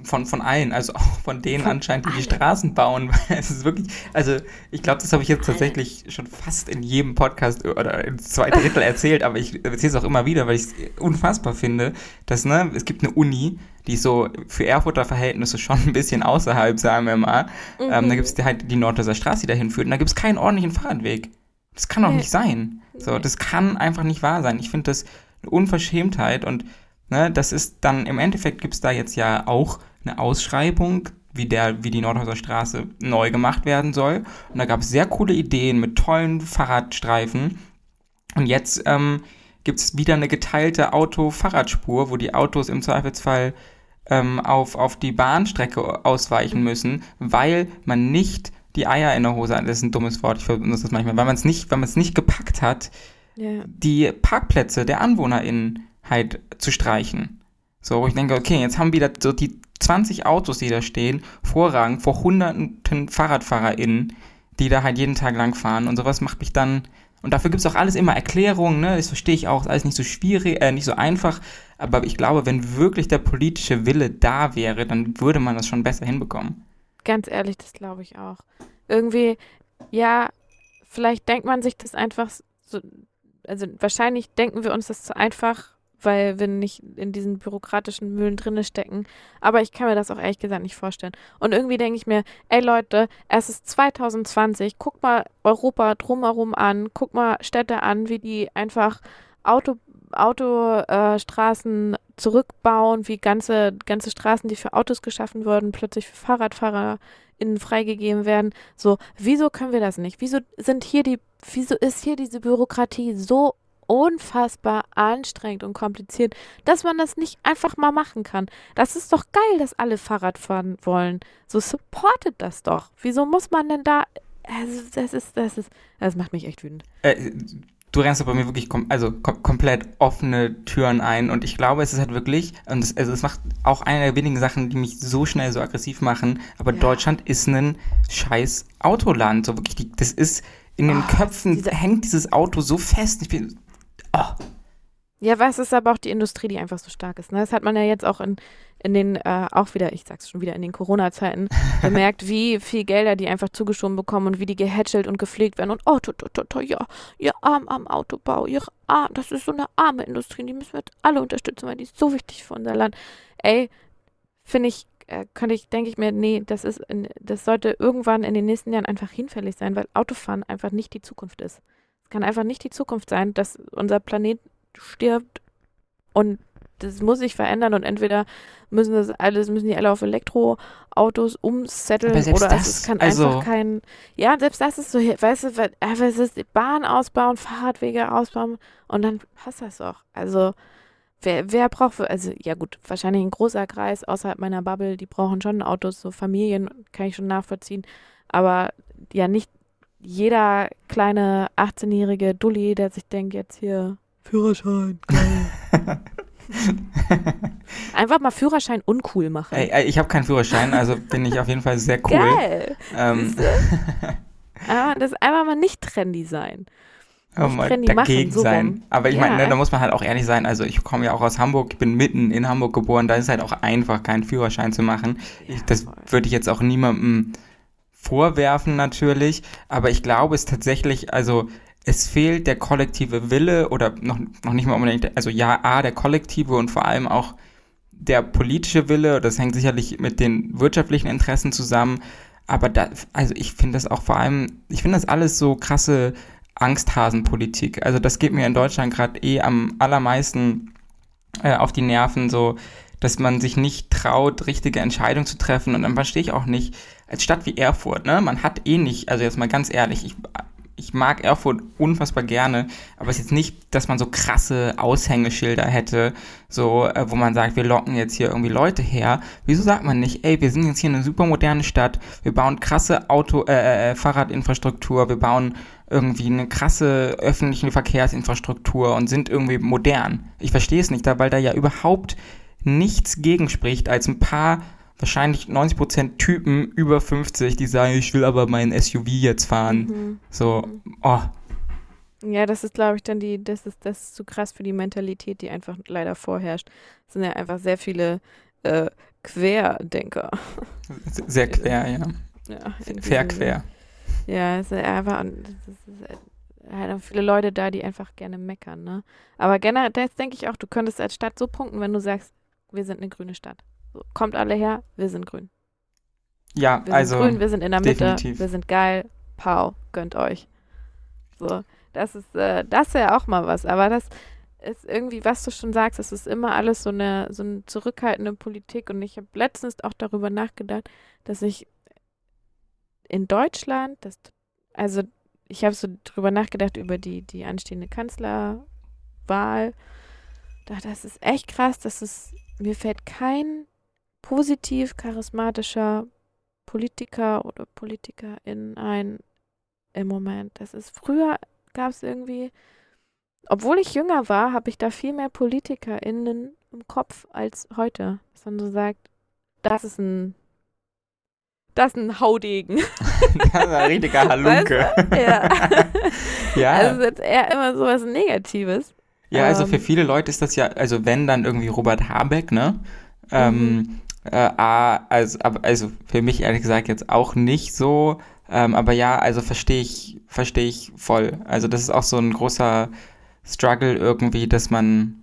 Von, von allen, also auch von denen Von anscheinend, die die allen. Straßen bauen. weil Es ist wirklich, also ich glaube, das habe ich jetzt tatsächlich schon fast in jedem Podcast oder in zwei Drittel erzählt, aber ich erzähle es auch immer wieder, weil ich es unfassbar finde, dass, ne, es gibt eine Uni, die so für Erfurter Verhältnisse schon ein bisschen außerhalb, sagen wir mal. Ähm, da gibt es halt die Nordhäuser Straße, die dahin führt, und da gibt es keinen ordentlichen Fahrradweg. Das kann doch Nee. nicht sein. So, das kann einfach nicht wahr sein. Ich finde das eine Unverschämtheit und ne, das ist dann im Endeffekt gibt es da jetzt ja auch eine Ausschreibung, wie der, wie die Nordhäuser Straße neu gemacht werden soll. Und da gab es sehr coole Ideen mit tollen Fahrradstreifen. Und jetzt ähm, gibt es wieder eine geteilte Auto-Fahrradspur, wo die Autos im Zweifelsfall ähm, auf, auf die Bahnstrecke ausweichen müssen, weil man nicht die Eier in der Hose hat. Das ist ein dummes Wort, ich benutze das manchmal. Weil man es nicht, weil man es nicht gepackt hat, Ja. die Parkplätze der AnwohnerInnen halt zu streichen. So, wo ich denke, okay, jetzt haben wieder so die 20 Autos, die da stehen, Vorrang vor hunderten FahrradfahrerInnen, die da halt jeden Tag lang fahren und sowas macht mich dann. Und dafür gibt es auch alles immer Erklärungen, ne? Das verstehe ich auch, ist alles nicht so schwierig, äh, nicht so einfach. Aber ich glaube, wenn wirklich der politische Wille da wäre, dann würde man das schon besser hinbekommen. Ganz ehrlich, das glaube ich auch. Irgendwie, ja, vielleicht denkt man sich das einfach so, also wahrscheinlich denken wir uns das zu einfach, weil wir nicht in diesen bürokratischen Mühlen drinne stecken. Aber ich kann mir das auch ehrlich gesagt nicht vorstellen. Und irgendwie denke ich mir, ey Leute, es ist 2020, guck mal Europa drumherum an, guck mal Städte an, wie die einfach Auto, Autostraßen äh, zurückbauen, wie ganze, ganze Straßen, die für Autos geschaffen wurden, plötzlich für FahrradfahrerInnen freigegeben werden. So, wieso können wir das nicht? Wieso sind hier die, wieso ist hier diese Bürokratie so unfassbar anstrengend und kompliziert, dass man das nicht einfach mal machen kann. Das ist doch geil, dass alle Fahrrad fahren wollen. So supportet das doch. Wieso muss man denn da also das ist das ist das macht mich echt wütend. Äh, du rennst aber bei mir wirklich kom also kom komplett offene Türen ein und ich glaube, es ist halt wirklich, und es, also es macht auch eine der wenigen Sachen, die mich so schnell so aggressiv machen, aber Ja. Deutschland ist ein scheiß Autoland. So wirklich, die, das ist in den Oh, Köpfen diese- hängt dieses Auto so fest. Ich bin, oh, Ja, was ist aber auch die Industrie, die einfach so stark ist. Ne? Das hat man ja jetzt auch in, in den, äh, auch wieder, ich sag's schon wieder, in den Corona-Zeiten bemerkt, wie viel Gelder die einfach zugeschoben bekommen und wie die gehätschelt und gepflegt werden. Und oh, to, to, to, to, ja, ihr arm am Autobau, ihr arm, das ist so eine arme Industrie, die müssen wir jetzt alle unterstützen, weil die ist so wichtig für unser Land. Ey, finde ich, äh, könnte ich, denke ich mir, nee, das ist, in, das sollte irgendwann in den nächsten Jahren einfach hinfällig sein, weil Autofahren einfach nicht die Zukunft ist. Es kann einfach nicht die Zukunft sein, dass unser Planet stirbt und das muss sich verändern und entweder müssen das alles, müssen die alle auf Elektroautos umsetteln oder das, es, kann also- einfach kein, ja, selbst das ist so, weißt du, weil- aber es ist Bahn ausbauen, Fahrradwege ausbauen und dann passt das doch. Also, wer, wer braucht, also, ja gut, wahrscheinlich ein großer Kreis außerhalb meiner Bubble, die brauchen schon Autos, so Familien, kann ich schon nachvollziehen, aber ja, nicht jeder kleine 18-jährige Dulli, der sich denkt, jetzt hier Führerschein, geil. Einfach mal Führerschein uncool machen. ey, ich habe keinen Führerschein, also bin ich auf jeden Fall sehr cool. Geil. Ähm, Aber das einfach mal nicht trendy sein. Oh, Nicht mal trendy dagegen machen, so sein. rum. Aber ich Ja. meine, ne, da muss man halt auch ehrlich sein. Also ich komme ja auch aus Hamburg, ich bin mitten in Hamburg geboren, da ist halt auch einfach keinen Führerschein zu machen. Ich, das würde ich jetzt auch niemandem vorwerfen natürlich, aber ich glaube es tatsächlich, also es fehlt der kollektive Wille oder noch, noch nicht mal unbedingt, also ja, A, der kollektive und vor allem auch der politische Wille, das hängt sicherlich mit den wirtschaftlichen Interessen zusammen, aber da, also ich finde das auch vor allem, ich finde das alles so krasse Angsthasenpolitik. Also das geht mir in Deutschland gerade eh am allermeisten äh, auf die Nerven, so dass man sich nicht traut, richtige Entscheidungen zu treffen. Und dann verstehe ich auch nicht, als Stadt wie Erfurt, ne, man hat eh nicht, also jetzt mal ganz ehrlich, ich ich mag Erfurt unfassbar gerne, aber es ist jetzt nicht, dass man so krasse Aushängeschilder hätte, so, äh, wo man sagt, wir locken jetzt hier irgendwie Leute her. Wieso sagt man nicht, ey, wir sind jetzt hier eine super moderne Stadt, wir bauen krasse Auto, äh, äh, äh Fahrradinfrastruktur, wir bauen irgendwie eine krasse öffentliche Verkehrsinfrastruktur und sind irgendwie modern. Ich verstehe es nicht, weil da ja überhaupt nichts gegenspricht, als ein paar wahrscheinlich 90% Typen über 50, die sagen, ich will aber mein SUV jetzt fahren. Mhm. So, mhm. oh. Ja, das ist, glaube ich, dann die, das ist, das ist zu krass für die Mentalität, die einfach leider vorherrscht. Es sind ja einfach sehr viele äh, Querdenker. Sehr quer, ja. ja Fair quer. Ja, es ist einfach, es ist halt viele Leute da, die einfach gerne meckern, ne? Aber generell, jetzt denke ich auch, du könntest als Stadt so punkten, wenn du sagst, wir sind eine grüne Stadt. Kommt alle her, wir sind grün. Ja, wir also. Sind grün, wir sind in der Mitte, wir sind geil, Pau, gönnt euch. So, das ist, äh, das wäre auch mal was, aber das ist irgendwie, was du schon sagst, es ist immer alles so eine, so eine zurückhaltende Politik und ich habe letztens auch darüber nachgedacht, dass ich in Deutschland, das, also ich habe so drüber nachgedacht über die, die anstehende Kanzlerwahl. Das ist echt krass, dass es, mir fällt kein positiv charismatischer Politiker oder Politikerin ein im Moment. Das ist früher gab es irgendwie, obwohl ich jünger war, habe ich da viel mehr PolitikerInnen im Kopf als heute. Dass man so sagt, das ist ein das ist ein Haudegen. das ist ein richtiger Halunke. Weißt du? Ja. ja. Also ist eher immer so was Negatives. Ja, also für ähm. viele Leute ist das ja, also wenn dann irgendwie Robert Habeck, ne? Ähm, mhm. Ähm, äh, also, also für mich ehrlich gesagt jetzt auch nicht so. Ähm, aber ja, also verstehe ich, verstehe ich voll. Also das ist auch so ein großer Struggle irgendwie, dass man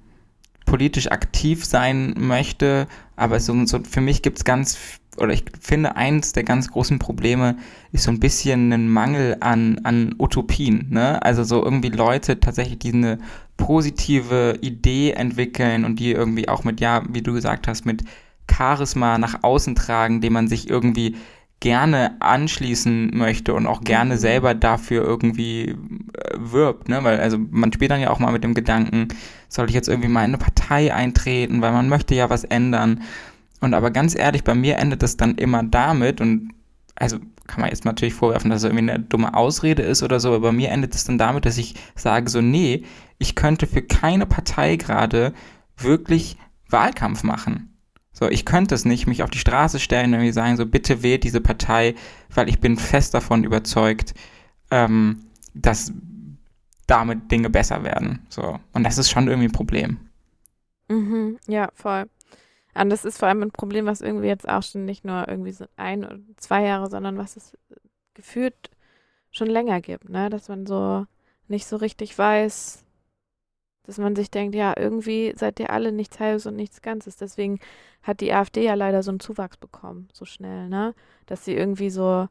politisch aktiv sein möchte, aber so, so für mich gibt es ganz, oder ich finde, eins der ganz großen Probleme ist so ein bisschen ein Mangel an, an Utopien. Ne? Also so irgendwie Leute tatsächlich, die eine positive Idee entwickeln und die irgendwie auch mit, ja, wie du gesagt hast, mit Charisma nach außen tragen, dem man sich irgendwie gerne anschließen möchte und auch gerne mhm. selber dafür irgendwie äh, wirbt, ne? Weil also man spielt dann ja auch mal mit dem Gedanken, soll ich jetzt irgendwie mal in eine Partei eintreten, weil man möchte ja was ändern. Und aber ganz ehrlich, bei mir endet das dann immer damit und also kann man jetzt natürlich vorwerfen, dass es irgendwie eine dumme Ausrede ist oder so, aber bei mir endet es dann damit, dass ich sage so, nee, ich könnte für keine Partei gerade wirklich Wahlkampf machen. So, ich könnte es nicht, mich auf die Straße stellen und sagen, so bitte wählt diese Partei, weil ich bin fest davon überzeugt, ähm, dass damit Dinge besser werden. So. Und das ist schon irgendwie ein Problem. Mhm, ja, voll. Und das ist vor allem ein Problem, was irgendwie jetzt auch schon nicht nur irgendwie so ein oder zwei Jahre, sondern was es gefühlt schon länger gibt, ne? Dass man so nicht so richtig weiß, dass man sich denkt, ja, irgendwie seid ihr alle nichts Halbes und nichts Ganzes. Deswegen hat die AfD ja leider so einen Zuwachs bekommen, so schnell, ne? Dass sie irgendwie so,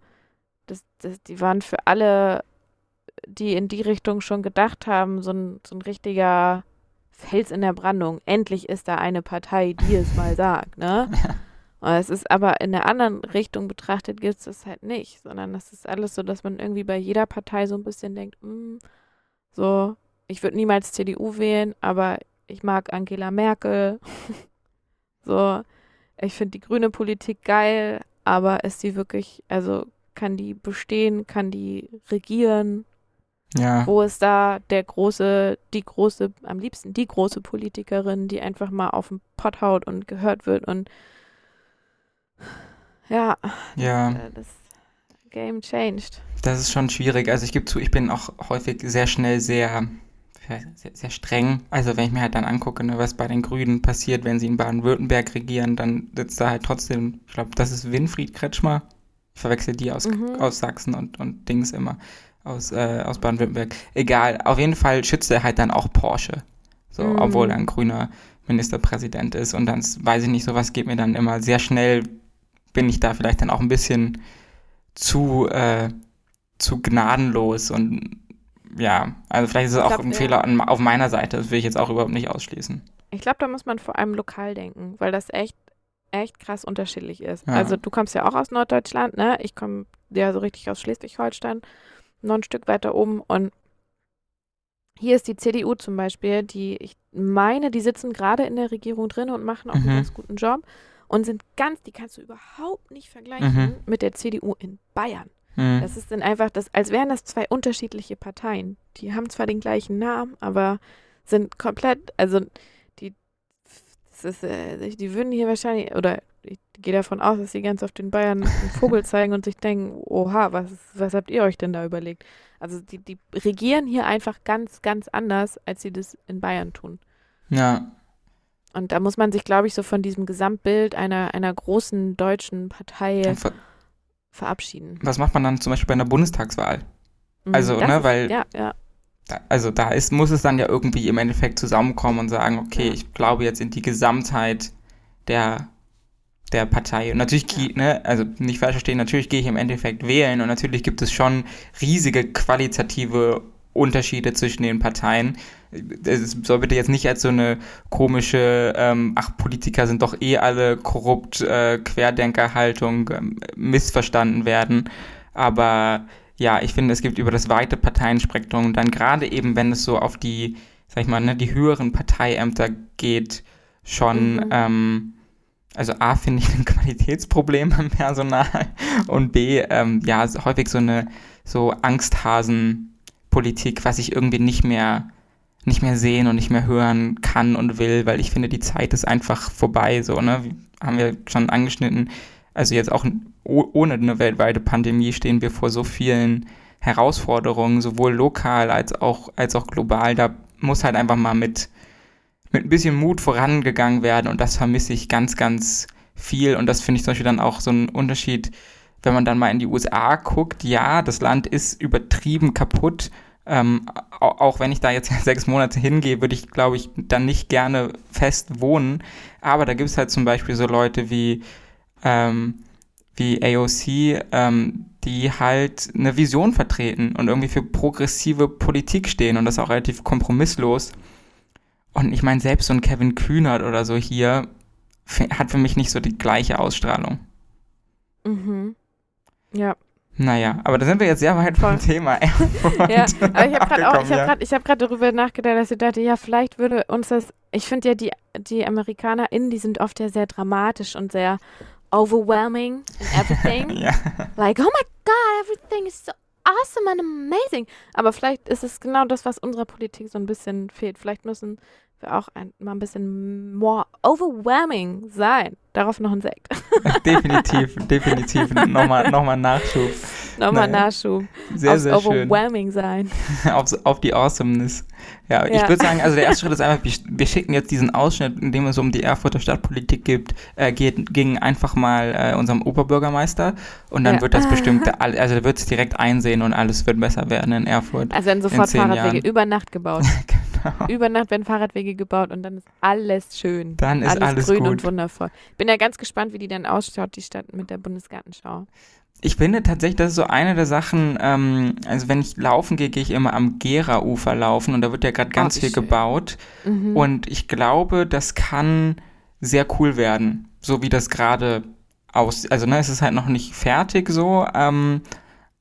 das, das, die waren für alle, die in die Richtung schon gedacht haben, so ein, so ein richtiger Fels in der Brandung. Endlich ist da eine Partei, die es mal sagt, ne? Und es ist aber in der anderen Richtung betrachtet, gibt es das halt nicht, sondern das ist alles so, dass man irgendwie bei jeder Partei so ein bisschen denkt, mh, hm, so, ich würde niemals CDU wählen, aber ich mag Angela Merkel. so, ich finde die grüne Politik geil, aber ist sie wirklich, also kann die bestehen, kann die regieren? Ja. Wo ist da der große, die große, am liebsten die große Politikerin, die einfach mal auf den Pott haut und gehört wird und ja, ja. Das, äh, das Game changed. Das ist schon schwierig. Also ich gebe zu, ich bin auch häufig sehr schnell sehr sehr, sehr, streng. Also wenn ich mir halt dann angucke, ne, was bei den Grünen passiert, wenn sie in Baden-Württemberg regieren, dann sitzt da halt trotzdem, ich glaube, das ist Winfried Kretschmer. Ich verwechsel die aus, mhm. aus Sachsen und, und Dings immer aus, äh, aus Baden-Württemberg. Egal, auf jeden Fall schützt er halt dann auch Porsche. So, mhm. obwohl er ein grüner Ministerpräsident ist. Und dann weiß ich nicht, sowas geht mir dann immer sehr schnell, bin ich da vielleicht dann auch ein bisschen zu, äh, zu gnadenlos und ja, also vielleicht ist es auch glaub, ein ja. Fehler an, auf meiner Seite, das will ich jetzt auch überhaupt nicht ausschließen. Ich glaube, da muss man vor allem lokal denken, weil das echt, echt krass unterschiedlich ist. Ja. Also du kommst ja auch aus Norddeutschland, ne? Ich komme ja so richtig aus Schleswig-Holstein, noch ein Stück weiter oben und hier ist die CDU zum Beispiel, die ich meine, die sitzen gerade in der Regierung drin und machen auch mhm. einen ganz guten Job und sind ganz, die kannst du überhaupt nicht vergleichen mhm. mit der CDU in Bayern. Mhm. Das ist dann einfach, das, als wären das zwei unterschiedliche Parteien. Die haben zwar den gleichen Namen, aber sind komplett, also die, ist, äh, die würden hier wahrscheinlich, oder ich gehe davon aus, dass sie ganz auf den Bayern einen Vogel zeigen und sich denken, oha, was, was habt ihr euch denn da überlegt? Also die, die regieren hier einfach ganz, ganz anders, als sie das in Bayern tun. Ja. Und da muss man sich, glaube ich, so von diesem Gesamtbild einer, einer großen deutschen Partei ver verabschieden. Was macht man dann zum Beispiel bei einer Bundestagswahl? Mhm, also, ne, weil. Ja, ja. Da, also da ist, muss es dann ja irgendwie im Endeffekt zusammenkommen und sagen, okay, ja. ich glaube jetzt in die Gesamtheit der der Partei. Und natürlich, ja. ne, also nicht falsch verstehen, natürlich gehe ich im Endeffekt wählen und natürlich gibt es schon riesige qualitative Unterschiede zwischen den Parteien. Es soll bitte jetzt nicht als so eine komische, ähm, ach, Politiker sind doch eh alle korrupt, äh, Querdenkerhaltung ähm, missverstanden werden. Aber ja, ich finde, es gibt über das weite Parteienspektrum dann gerade eben, wenn es so auf die, sag ich mal, ne, die höheren Parteiämter geht, schon mhm. ähm, also A finde ich ein Qualitätsproblem beim Personal und B, ähm, ja, häufig so eine so Angsthasen-Politik, was ich irgendwie nicht mehr nicht mehr sehen und nicht mehr hören kann und will, weil ich finde, die Zeit ist einfach vorbei, so, ne? Haben wir schon angeschnitten. Also jetzt auch ohne eine weltweite Pandemie stehen wir vor so vielen Herausforderungen, sowohl lokal als auch, als auch global. Da muss halt einfach mal mit, mit ein bisschen Mut vorangegangen werden und das vermisse ich ganz, ganz viel und das finde ich zum Beispiel dann auch so ein Unterschied, wenn man dann mal in die USA guckt, ja, das Land ist übertrieben kaputt. Ähm, auch wenn ich da jetzt sechs Monate hingehe, würde ich, glaube ich, dann nicht gerne fest wohnen. Aber da gibt es halt zum Beispiel so Leute wie, ähm, wie AOC, ähm, die halt eine Vision vertreten und irgendwie für progressive Politik stehen und das auch relativ kompromisslos. Und ich meine, selbst so ein Kevin Kühnert oder so hier hat für mich nicht so die gleiche Ausstrahlung. Mhm. Ja. Naja, aber da sind wir jetzt sehr weit vom Thema. ja, aber ich habe gerade auch, ich habe gerade hab darüber nachgedacht, dass ich dachte, ja, vielleicht würde uns das, ich finde ja, die, die AmerikanerInnen, die sind oft ja sehr dramatisch und sehr overwhelming in everything. ja. Like, oh my God, everything is so awesome and amazing. Aber vielleicht ist es genau das, was unserer Politik so ein bisschen fehlt. Vielleicht müssen wir auch ein, mal ein bisschen more overwhelming sein. Darauf noch ein Sekt. definitiv, definitiv. Nochmal, nochmal Nachschub. Nochmal naja. Nachschub. Sehr, Aufs sehr overwhelming schön. sein. auf, auf die Awesomeness. Ja, ja. ich würde sagen, also der erste Schritt ist einfach, wir, wir, schicken jetzt diesen Ausschnitt, in dem es um die Erfurter Stadtpolitik gibt, äh, geht, ging einfach mal äh, unserem Oberbürgermeister und dann ja. wird das bestimmt, also der wird es direkt einsehen und alles wird besser werden in Erfurt. Also dann sofort Fahrradwege über Nacht gebaut. Genau. Über Nacht werden Fahrradwege gebaut und dann ist alles schön. Dann ist alles, alles grün gut. und wundervoll. Bin ja ganz gespannt, wie die dann ausschaut, die Stadt mit der Bundesgartenschau ich finde tatsächlich, das ist so eine der Sachen, ähm, also wenn ich laufen gehe, gehe ich immer am Gera-Ufer laufen und da wird ja gerade ganz oh, viel schön. gebaut. Mhm. Und ich glaube, das kann sehr cool werden, so wie das gerade aus. Also, ne, es ist halt noch nicht fertig so, ähm,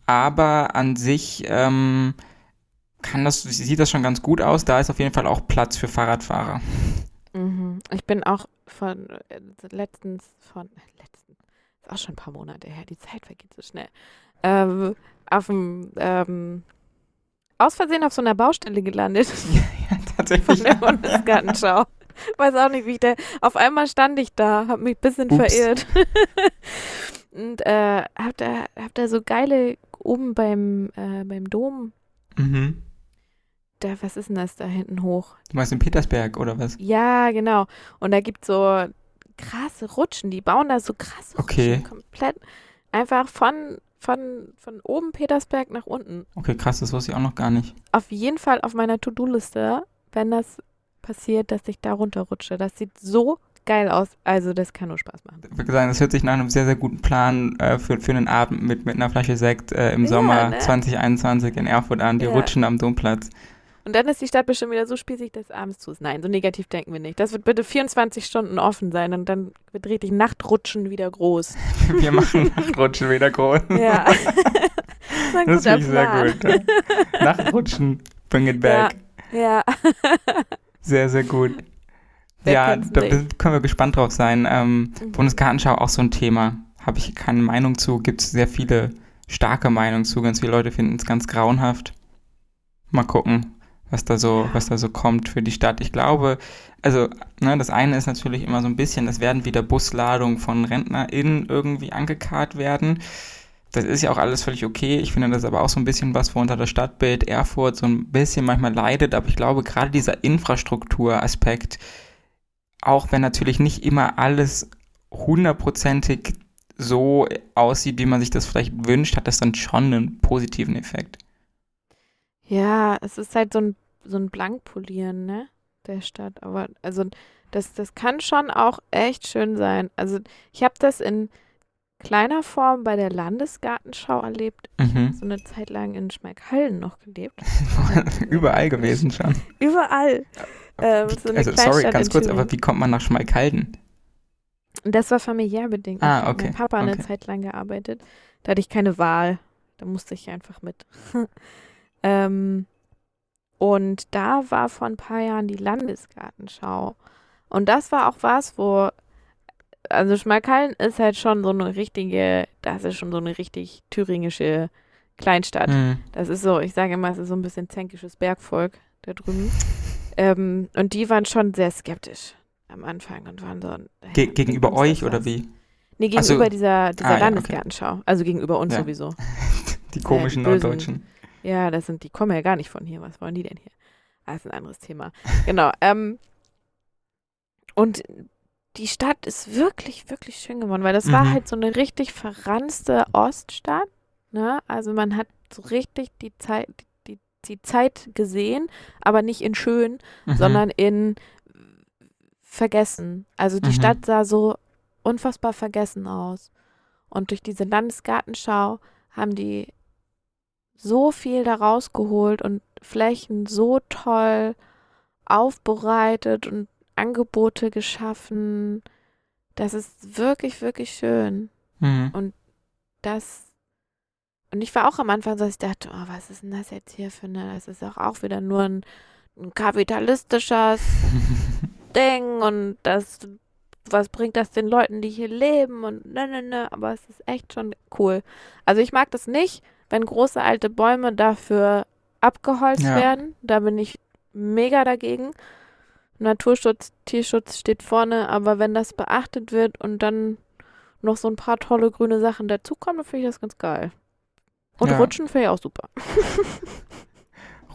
aber an sich ähm, kann das, sieht das schon ganz gut aus. Da ist auf jeden Fall auch Platz für Fahrradfahrer. Mhm. Ich bin auch von äh, letztens von ist auch schon ein paar Monate her, die Zeit vergeht so schnell, ähm, auf dem, ähm, aus Versehen auf so einer Baustelle gelandet. Ja, ja tatsächlich. Von der Bundesgartenschau. Weiß auch nicht, wie ich da, auf einmal stand ich da, hab mich ein bisschen Ups. verirrt. Und äh, hab da, hab da so geile, oben beim, äh, beim Dom, mhm. Da, was ist denn das da hinten hoch? Du meinst in Petersberg oder was? Ja, genau. Und da gibt es so krasse Rutschen. Die bauen da so krasse okay. Rutschen komplett. Einfach von, von, von oben Petersberg nach unten. Okay, krass, das wusste ich auch noch gar nicht. Auf jeden Fall auf meiner To-Do-Liste, wenn das passiert, dass ich da runterrutsche. Das sieht so geil aus. Also das kann nur Spaß machen. Ich würde sagen, das hört sich nach einem sehr, sehr guten Plan äh, für, für einen Abend mit, mit einer Flasche Sekt äh, im Ja, Sommer ne? 2021 in Erfurt an. Die Ja. rutschen am Domplatz. Und dann ist die Stadt bestimmt wieder so spießig, dass abends zu ist. Nein, so negativ denken wir nicht. Das wird bitte 24 Stunden offen sein und dann wird richtig Nachtrutschen wieder groß. Wir machen Nachtrutschen wieder groß. Ja. das Das ich sehr gut. Ja. Nachrutschen, bring it back. Ja. Sehr, sehr gut. Wer ja, da nicht? können wir gespannt drauf sein. Ähm, Mhm. Bundesgartenschau auch so ein Thema. Habe ich keine Meinung zu. Gibt es sehr viele starke Meinungen zu. Ganz viele Leute finden es ganz grauenhaft. Mal gucken, was da so, was da so kommt für die Stadt. Ich glaube, also, ne, das eine ist natürlich immer so ein bisschen, es werden wieder Busladungen von RentnerInnen irgendwie angekarrt werden. Das ist ja auch alles völlig okay. Ich finde das aber auch so ein bisschen was, wo unter das Stadtbild Erfurt so ein bisschen manchmal leidet. Aber ich glaube, gerade dieser Infrastrukturaspekt, auch wenn natürlich nicht immer alles hundertprozentig so aussieht, wie man sich das vielleicht wünscht, hat das dann schon einen positiven Effekt. Ja, es ist halt so ein, so ein Blankpolieren, ne? Der Stadt. Aber also das, das kann schon auch echt schön sein. Also ich habe das in kleiner Form bei der Landesgartenschau erlebt. Mhm. So eine Zeit lang in Schmalkalden noch gelebt. Überall gewesen schon. Überall. Ähm, Wie- so eine also, sorry, ganz kurz, aber wie kommt man nach Schmalkalden? Das war familiär bedingt. Ah, okay, Mein Papa eine okay. Zeit lang gearbeitet. Da hatte ich keine Wahl. Da musste ich einfach mit. ähm, und da war vor ein paar Jahren die Landesgartenschau. Und das war auch was, wo, also Schmalkalden ist halt schon so eine richtige, das ist schon so eine richtig thüringische Kleinstadt. Mhm. Das ist so, ich sage immer, es ist so ein bisschen zänkisches Bergvolk da drüben. Ähm, und die waren schon sehr skeptisch am Anfang und waren so. Ge gegenüber euch oder wie? Nee, Ach so. gegenüber dieser, dieser Ah, ja, okay. Landesgartenschau. Also gegenüber uns Ja. sowieso. Die komischen die bösen- Norddeutschen. Ja, das sind, die kommen ja gar nicht von hier. Was wollen die denn hier? Ah, ist ein anderes Thema. genau. Ähm, und die Stadt ist wirklich, wirklich schön geworden, weil das war Mhm. halt so eine richtig verranzte Oststadt. Ne? Also man hat so richtig die Zeit, die, die Zeit gesehen, aber nicht in schön, Mhm. sondern in vergessen. Also die Mhm. Stadt sah so unfassbar vergessen aus. Und durch diese Landesgartenschau haben die so viel da rausgeholt und Flächen so toll aufbereitet und Angebote geschaffen. Das ist wirklich, wirklich schön. Mhm. Das und ich war auch am Anfang so, dass ich dachte, oh, was ist denn das jetzt hier für eine, das ist auch, auch wieder nur ein, ein kapitalistisches Ding und das, was bringt das den Leuten, die hier leben und ne, ne, ne, aber es ist echt schon cool. Also ich mag das nicht, wenn große alte Bäume dafür abgeholzt Ja. werden, da bin ich mega dagegen. Naturschutz, Tierschutz steht vorne, aber wenn das beachtet wird und dann noch so ein paar tolle grüne Sachen dazukommen, dann finde ich das ganz geil. Und Ja. Rutschen finde ich auch super.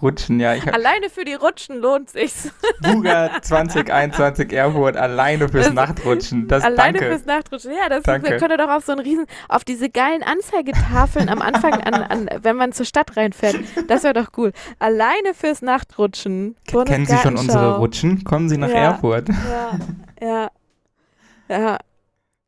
Rutschen, ja. Hab Alleine für die Rutschen lohnt sich's. Buga 2021 Erfurt alleine fürs Das- Nachtrutschen. Das Alleine danke. fürs Nachtrutschen. Ja, das Danke. wir können doch auf so einen riesen, auf diese geilen Anzeigetafeln am Anfang, an, an, wenn man zur Stadt reinfährt. Das wäre doch cool. Alleine fürs Nachtrutschen. Kennen Sie schon unsere. Rutschen? Kommen Sie nach Ja. Erfurt. Ja, ja. Ja,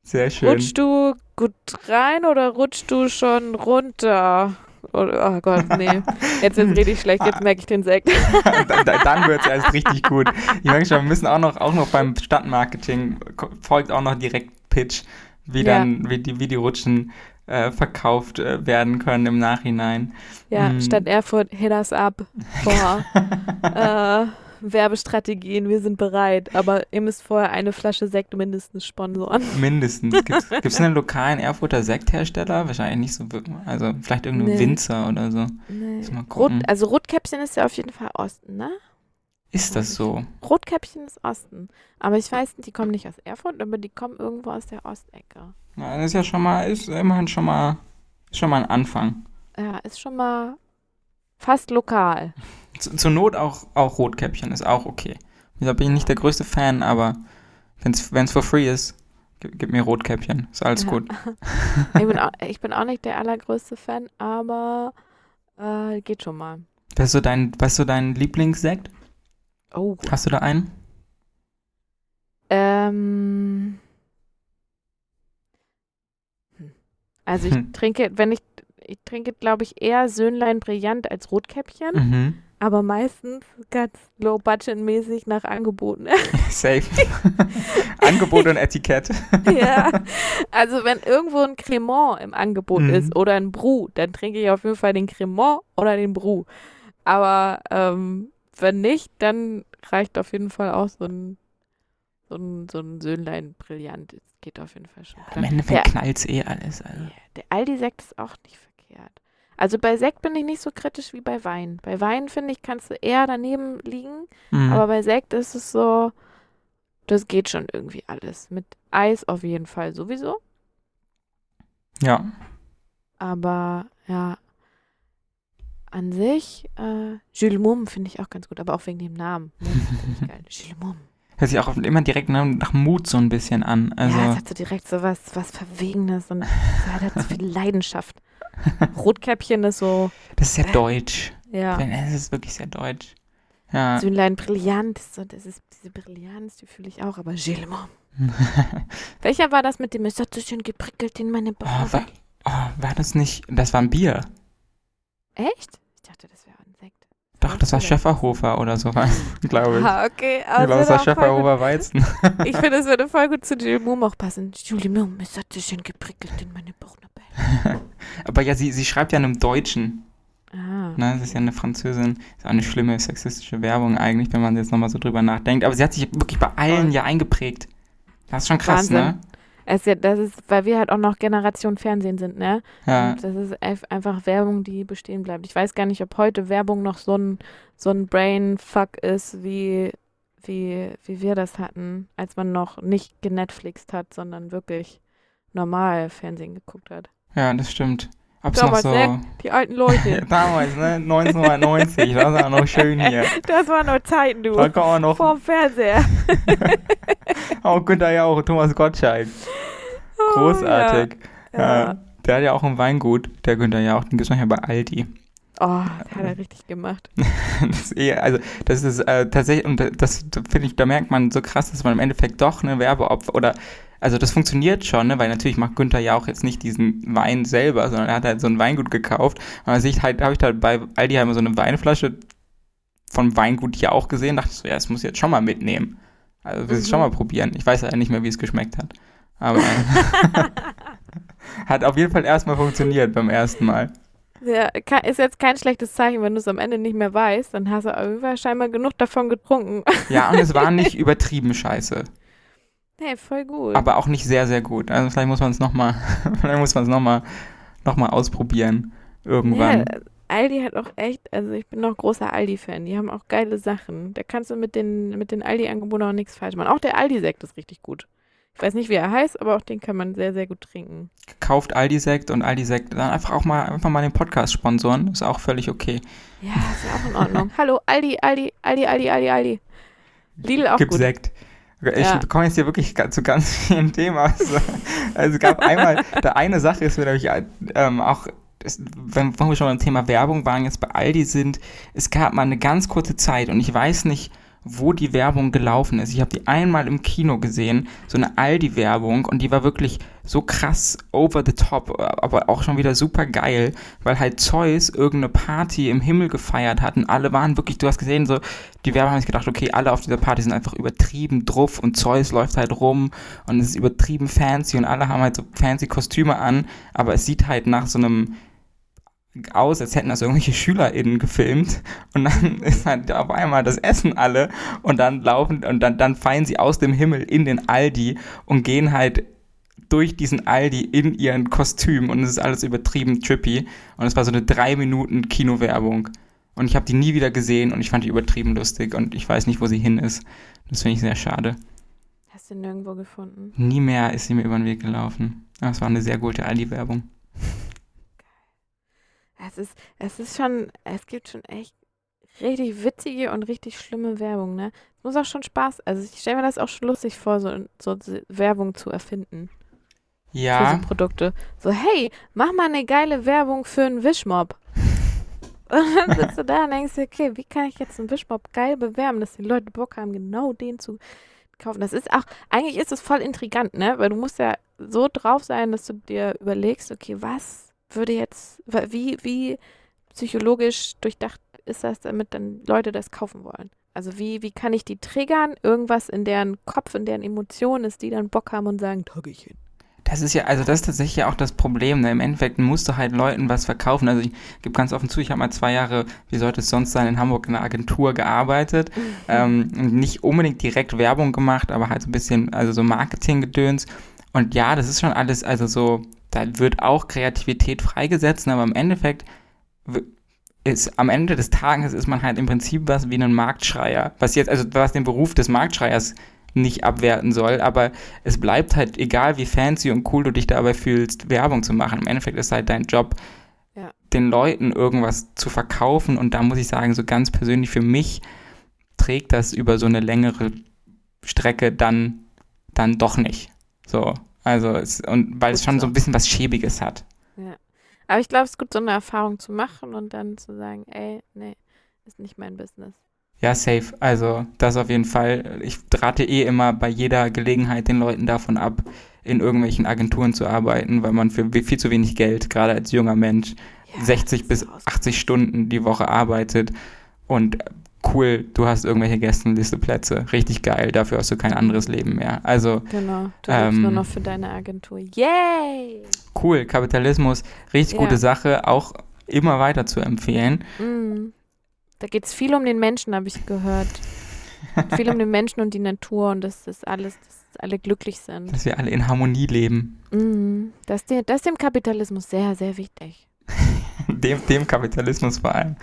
Sehr schön. rutschst du gut rein oder rutschst du schon runter? Oder, oh Gott, nee. Jetzt ist richtig schlecht, jetzt merke ich den Sekt. Da- da- Dann wird es erst richtig gut. Ich merke schon, wir müssen auch noch, auch noch beim Stadtmarketing folgt auch noch direkt Pitch, wie Ja. dann, wie die, wie die Rutschen äh, verkauft äh, werden können im Nachhinein. Ja, Mm. Stadt Erfurt, hit us up. Boah. äh, Werbestrategien, wir sind bereit. Aber ihr müsst vorher eine Flasche Sekt mindestens sponsoren. Mindestens. Gibt es einen lokalen Erfurter Sekthersteller? Wahrscheinlich nicht so wirklich. Also vielleicht irgendein Nee. Winzer oder so. Nee. Rot, also Rotkäppchen ist ja auf jeden Fall Osten, ne? Ist das so? Rotkäppchen ist Osten. Aber ich weiß nicht, die kommen nicht aus Erfurt, aber die kommen irgendwo aus der Ostecke. Na, das ist ja schon mal, ist immerhin schon mal, ist schon mal ein Anfang. Ja, ist schon mal fast lokal. Z zur Not auch, auch Rotkäppchen ist auch okay. Da bin ich nicht der größte Fan, aber wenn es for free ist, Gib, gib mir Rotkäppchen, ist alles Ja. gut. Ich bin, auch, ich bin auch nicht der allergrößte Fan, aber äh, geht schon mal. Was ist so dein, was ist so dein Lieblingssekt? Oh. Hast du da einen? Ähm. Hm. Also ich Hm. trinke, wenn ich, ich trinke, glaube ich, eher Söhnlein Brillant als Rotkäppchen, Mhm. aber meistens ganz low budget mäßig nach Angeboten. Safe. Angebot und Etikett. ja. Also wenn irgendwo ein Cremant im Angebot Mhm. ist oder ein Bru, dann trinke ich auf jeden Fall den Cremant oder den Bru. Aber ähm, wenn nicht, dann reicht auf jeden Fall auch so ein so ein, so ein Söhnlein Brillant. Das geht auf jeden Fall schon klar. Endeffekt Der, knallt's eh alles. Also. der Aldi-Sekt ist auch nicht verkehrt. Also bei Sekt bin ich nicht so kritisch wie bei Wein. Bei Wein, finde ich, kannst du eher daneben liegen. Mhm. Aber bei Sekt ist es so, das geht schon irgendwie alles. Mit Eis auf jeden Fall sowieso. ja. Aber ja, an sich, äh, Jules Mum finde ich auch ganz gut, aber auch wegen dem Namen. Ich geil. Jules Mum. Hört sich auch immer direkt nach, nach Mut so ein bisschen an. Also, ja, es hat so direkt so was, was Verwegenes und es hat so viel Leidenschaft. Rotkäppchen ist so, das ist sehr deutsch. ja. Es ist wirklich sehr deutsch. Ja. Söhnlein Brillant, so, das ist diese Brillanz, die fühle ich auch, aber Mum. Welcher war das mit dem, es hat so schön geprickelt in meine oh, Bauch? war, oh, war das nicht, das war ein Bier. Echt? Ich dachte, das wäre ein Sekt. Doch, das war. Schäferhofer oder sowas, glaube ich. Ah, okay. Ich aber glaube, das war. Schäferhofer Weizen. Ich finde, es würde voll gut zu Moom auch passen. Moom, es hat so schön geprickelt in meine Bauchnabel. Aber ja, sie, sie schreibt ja in einem Deutschen. Ah. Ne? Das ist ja eine Französin. Ist auch eine schlimme sexistische Werbung eigentlich, wenn man jetzt nochmal so drüber nachdenkt. Aber sie hat sich wirklich bei allen ja eingeprägt. Das ist schon krass, Wahnsinn. ne? Es ja, das ist, weil wir halt auch noch Generation Fernsehen sind, ne? Ja. Und das ist einfach Werbung, die bestehen bleibt. Ich weiß gar nicht, ob heute Werbung noch so ein, so ein Brainfuck ist, wie, wie, wie wir das hatten, als man noch nicht genetflixt hat, sondern wirklich normal Fernsehen geguckt hat. Ja, das stimmt. Ob es noch Damals, so. ne? Die alten Leute. Damals, ne? 1990, das war noch schön hier. das waren noch Zeiten, du. Da kann man noch. Vorm Fernseher. Auch Günther Jauch, Thomas Gottschalk. Großartig. Oh, Ja. Ja. Der hat ja auch ein Weingut, der Günther Jauch. Den gibt es manchmal bei Aldi. Oh, das hat er richtig gemacht. Das ist eh, also das ist äh, tatsächlich, und das finde ich, da merkt man so krass, dass man im Endeffekt doch eine Werbeopfer oder also das funktioniert schon, ne, weil natürlich macht Günther ja auch jetzt nicht diesen Wein selber, sondern er hat halt so ein Weingut gekauft. Und dann ich halt, habe ich da bei Aldi halt mal so eine Weinflasche vom Weingut hier auch gesehen, dachte ich so, ja, das muss ich jetzt schon mal mitnehmen. Also will Mhm. schon mal probieren. Ich weiß ja nicht mehr, wie es geschmeckt hat. Aber hat auf jeden Fall erstmal funktioniert beim ersten Mal. Ja, ist jetzt kein schlechtes Zeichen, wenn du es am Ende nicht mehr weißt, dann hast du auf jeden Fall scheinbar genug davon getrunken. Ja, und es war nicht übertrieben scheiße. Hey, voll gut. aber auch nicht sehr, sehr gut. Also vielleicht muss man es nochmal, vielleicht muss man es nochmal noch mal ausprobieren. Irgendwann. Ja, Aldi hat auch echt, also ich bin noch großer Aldi-Fan, die haben auch geile Sachen. Da kannst du mit den, mit den Aldi-Angeboten auch nichts falsch machen. Auch der Aldi-Sekt ist richtig gut. Ich weiß nicht, wie er heißt, aber auch den kann man sehr, sehr gut trinken. Kauft Aldi-Sekt und Aldi-Sekt dann einfach auch mal, einfach mal den Podcast sponsoren. Ist auch völlig okay. Ja, ist ja auch in Ordnung. Hallo, Aldi, Aldi, Aldi, Aldi, Aldi, Aldi. Lidl auch Gibt gut. Sekt. Ich Ja. komme jetzt hier wirklich zu ganz vielen Themen. Also, also es gab einmal, da eine Sache ist mir nämlich ähm, auch, das, wenn, wenn wir schon beim Thema Werbung waren, jetzt bei Aldi sind, es gab mal eine ganz kurze Zeit und ich weiß nicht, wo die Werbung gelaufen ist. Ich habe die einmal im Kino gesehen, so eine Aldi-Werbung und die war wirklich so krass over the top, aber auch schon wieder super geil, weil halt Zeus irgendeine Party im Himmel gefeiert hat und alle waren wirklich, du hast gesehen, so, die Werbung haben sich gedacht, okay, alle auf dieser Party sind einfach übertrieben druff und Zeus läuft halt rum und es ist übertrieben fancy und alle haben halt so fancy Kostüme an, aber es sieht halt nach so einem aus, als hätten das irgendwelche SchülerInnen gefilmt und dann ist halt auf einmal das Essen alle und dann laufen und dann, dann fallen sie aus dem Himmel in den Aldi und gehen halt durch diesen Aldi in ihren Kostüm und es ist alles übertrieben trippy und es war so eine drei Minuten Kinowerbung und ich habe die nie wieder gesehen und ich fand die übertrieben lustig und ich weiß nicht, wo sie hin ist. Das finde ich sehr schade. Hast du nirgendwo gefunden? Nie mehr ist sie mir über den Weg gelaufen. Aber es war eine sehr gute Aldi-Werbung. Es ist, es ist schon, es gibt schon echt richtig witzige und richtig schlimme Werbung, ne? Es muss auch schon Spaß, also ich stelle mir das auch schon lustig vor, so, so Werbung zu erfinden. Ja. Für so Produkte. So, hey, mach mal eine geile Werbung für einen Wischmob. Und dann sitzt du da und denkst dir, okay, wie kann ich jetzt einen Wischmob geil bewerben, dass die Leute Bock haben, genau den zu kaufen. Das ist auch, eigentlich ist es voll intrigant, ne? Weil du musst ja so drauf sein, dass du dir überlegst, okay, was würde jetzt, wie, wie psychologisch durchdacht ist das, damit dann Leute das kaufen wollen? Also wie, wie kann ich die triggern? Irgendwas in deren Kopf, in deren Emotionen ist, die dann Bock haben und sagen, tag ich hin. Das ist ja, also das ist tatsächlich ja auch das Problem. Ne? Im Endeffekt musst du halt Leuten was verkaufen. Also ich gebe ganz offen zu, ich habe mal zwei Jahre, wie sollte es sonst sein, in Hamburg in einer Agentur gearbeitet. Mhm. Ähm, nicht unbedingt direkt Werbung gemacht, aber halt so ein bisschen, also so Marketing-Gedöns. Und ja, das ist schon alles, also so, da wird auch Kreativität freigesetzt, aber im Endeffekt ist am Ende des Tages ist man halt im Prinzip was wie ein Marktschreier. Was jetzt, also was den Beruf des Marktschreiers nicht abwerten soll, aber es bleibt halt, egal wie fancy und cool du dich dabei fühlst, Werbung zu machen. Im Endeffekt ist halt dein Job, ja. den Leuten irgendwas zu verkaufen und da muss ich sagen, so ganz persönlich für mich trägt das über so eine längere Strecke dann, dann doch nicht. So, also, es, und weil gut es schon so ein bisschen was Schäbiges hat. Ja. Aber ich glaube, es ist gut, so eine Erfahrung zu machen und dann zu sagen, ey, nee, ist nicht mein Business. Ja, safe. Also das auf jeden Fall. Ich rate eh immer bei jeder Gelegenheit den Leuten davon ab, in irgendwelchen Agenturen zu arbeiten, weil man für viel zu wenig Geld, gerade als junger Mensch, ja, 60 bis 80 Stunden die Woche arbeitet. Und cool, du hast irgendwelche Gästenliste Plätze. Richtig geil, dafür hast du kein anderes Leben mehr. Also Genau, du ähm, nur noch für deine Agentur. Yay! Cool, Kapitalismus, richtig ja. gute Sache, auch immer weiter zu empfehlen. Mm. Da geht es viel um den Menschen, habe ich gehört. viel um den Menschen und die Natur und dass das alles, dass alle glücklich sind. Dass wir alle in Harmonie leben. Mhm. Das, das ist dem Kapitalismus sehr, sehr wichtig. dem, dem Kapitalismus vor allem.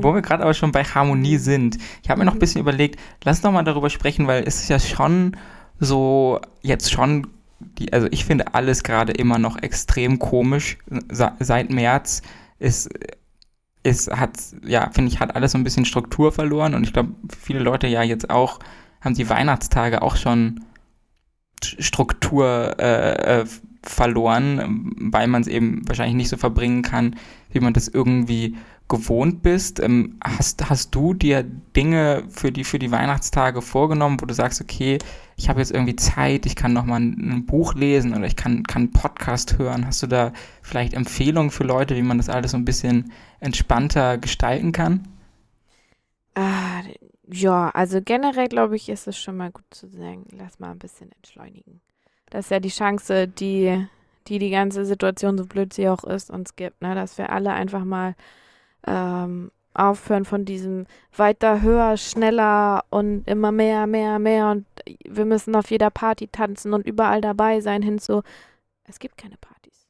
Wo wir gerade aber schon bei Harmonie sind. Ich habe mir noch ein bisschen überlegt, lass doch mal darüber sprechen, weil es ist ja schon so, jetzt schon, die, also ich finde alles gerade immer noch extrem komisch. Seit März ist es hat, ja, finde ich, hat alles so ein bisschen Struktur verloren und ich glaube, viele Leute ja jetzt auch, haben die Weihnachtstage auch schon Struktur äh, äh, verloren, weil man es eben wahrscheinlich nicht so verbringen kann, wie man das irgendwie gewohnt bist. Ähm, hast, hast du dir Dinge für die, für die Weihnachtstage vorgenommen, wo du sagst, okay, ich habe jetzt irgendwie Zeit, ich kann nochmal ein, ein Buch lesen oder ich kann, kann einen Podcast hören. Hast du da vielleicht Empfehlungen für Leute, wie man das alles so ein bisschen entspannter gestalten kann? Ah, ja, also generell glaube ich, ist es schon mal gut zu sagen, lass mal ein bisschen entschleunigen. Das ist ja die Chance, die die, die ganze Situation, so blöd sie auch ist, uns gibt, ne? dass wir alle einfach mal ähm, aufhören von diesem weiter, höher, schneller und immer mehr, mehr, mehr und wir müssen auf jeder Party tanzen und überall dabei sein, hin zu, es gibt keine Partys.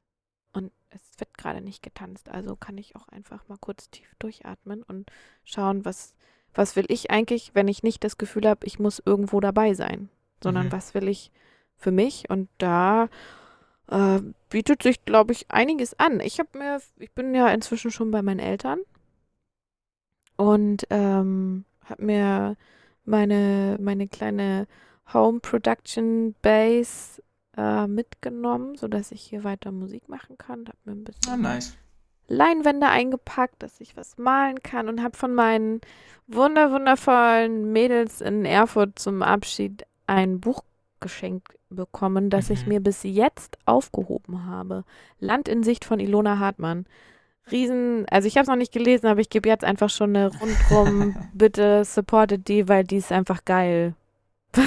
Und es wird gerade nicht getanzt, also kann ich auch einfach mal kurz tief durchatmen und schauen, was, was will ich eigentlich, wenn ich nicht das Gefühl habe, ich muss irgendwo dabei sein, sondern mhm. was will ich für mich und da äh, bietet sich, glaube ich, einiges an. Ich habe mir, ich bin ja inzwischen schon bei meinen Eltern und ähm, habe mir meine, meine kleine Home Production Base äh, mitgenommen, sodass ich hier weiter Musik machen kann. Habe mir ein bisschen ah, nice. Leinwände eingepackt, dass ich was malen kann und habe von meinen wunder wundervollen Mädels in Erfurt zum Abschied ein Buch geschenkt bekommen, das mhm. ich mir bis jetzt aufgehoben habe. Land in Sicht von Ilona Hartmann. Riesen, also ich habe es noch nicht gelesen, aber ich gebe jetzt einfach schon eine rundrum, bitte supportet die, weil die ist einfach geil.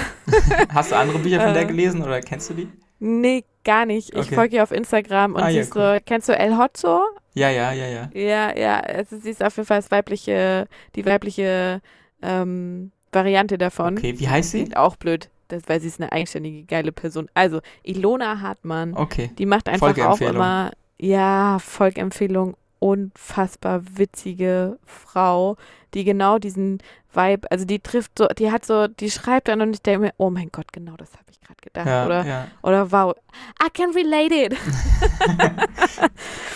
Hast du andere Bücher von der äh. gelesen oder kennst du die? Nee, gar nicht. Ich okay. folge ihr auf Instagram und ah, sie ja, ist cool. so, kennst du El Hotzo? Ja, ja, ja, ja. Ja, ja, also sie ist auf jeden Fall das weibliche, die weibliche ähm, Variante davon. Okay, wie heißt sie? Auch blöd das, weil sie ist eine eigenständige, geile Person. Also, Ilona Hartmann. Okay. Die macht einfach auch immer, ja, Folgempfehlung, unfassbar witzige Frau, die genau diesen Vibe, also die trifft so, die hat so, die schreibt dann und ich denke mir, oh mein Gott, genau das habe ich gerade gedacht. Ja, oder, ja. oder wow, I can relate it.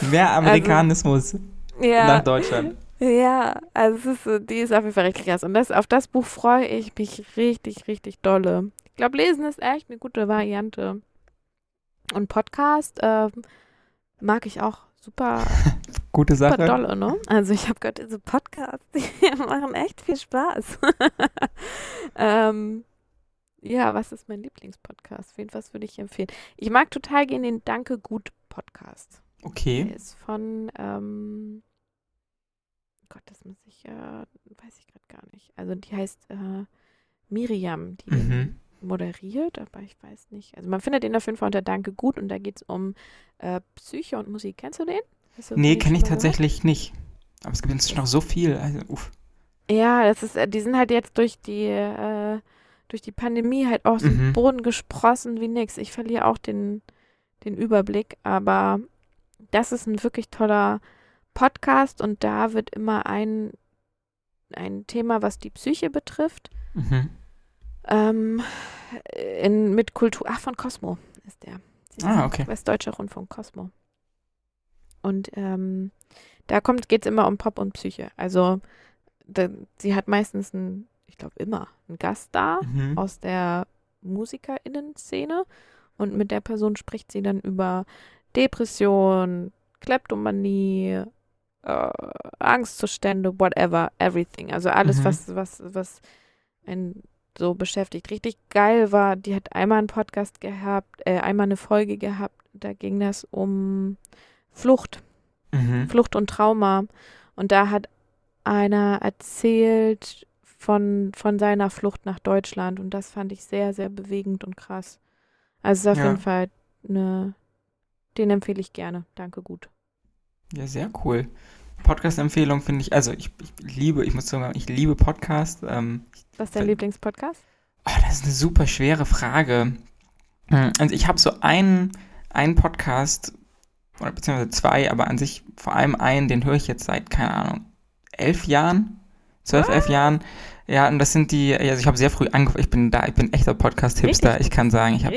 Mehr Amerikanismus also, ja, nach Deutschland. Ja, also ist, die ist auf jeden Fall richtig krass. Und das, auf das Buch freue ich mich richtig, richtig dolle. Ich glaube, Lesen ist echt eine gute Variante. Und Podcast ähm, mag ich auch super, Gute super Sache. dolle, ne? Also ich habe gehört, diese Podcasts, die machen echt viel Spaß. ähm, ja, was ist mein Lieblingspodcast? Wen was würde ich empfehlen? Ich mag total gerne den Danke Gut Podcast. Der Okay. ist von, ähm, Gott, das muss ich, äh, weiß ich gerade gar nicht. Also die heißt äh, Miriam, die den Mhm. moderiert, aber ich weiß nicht. Also man findet ihn auf jeden Fall unter Danke gut und da geht es um äh, Psyche und Musik. Kennst du den? Hast du Nee, den kenne ich mal gehört? tatsächlich nicht. Aber es gibt inzwischen noch so viel. Also, uff. Ja, das ist, äh, die sind halt jetzt durch die, äh, durch die Pandemie halt aus dem Mhm. Boden gesprossen wie nix. Ich verliere auch den, den Überblick, aber das ist ein wirklich toller Podcast und da wird immer ein, ein Thema, was die Psyche betrifft, Mhm. ähm, in, mit Kultur, ach, von Cosmo ist der. Ah, okay. Westdeutscher Rundfunk Cosmo. Und ähm, da kommt, geht es immer um Pop und Psyche. Also da, sie hat meistens einen, ich glaube immer, einen Gast da Mhm. aus der MusikerInnen-Szene und mit der Person spricht sie dann über Depression, Kleptomanie, äh, Angstzustände, whatever, everything. Also alles, Mhm. was, was, was einen so beschäftigt. Richtig geil war, die hat einmal einen Podcast gehabt, äh, einmal eine Folge gehabt, da ging das um Flucht. Mhm. Flucht und Trauma. Und da hat einer erzählt von, von seiner Flucht nach Deutschland und das fand ich sehr, sehr bewegend und krass. Also auf Ja. jeden Fall eine, den empfehle ich gerne. Danke, gut. Ja, sehr cool. Podcast-Empfehlung finde ich, also ich, ich liebe, ich muss sagen, ich liebe Podcast. Ähm, Was ist dein Lieblingspodcast? oh, das ist eine super schwere Frage. Hm, Also ich habe so einen, einen Podcast, oder beziehungsweise zwei, aber an sich vor allem einen, den höre ich jetzt seit, keine Ahnung, elf Jahren, zwölf, elf Jahren. Ja, und das sind die, also ich habe sehr früh angefangen, ich bin da, ich bin echter Podcast-Hipster. Ich kann sagen, ich habe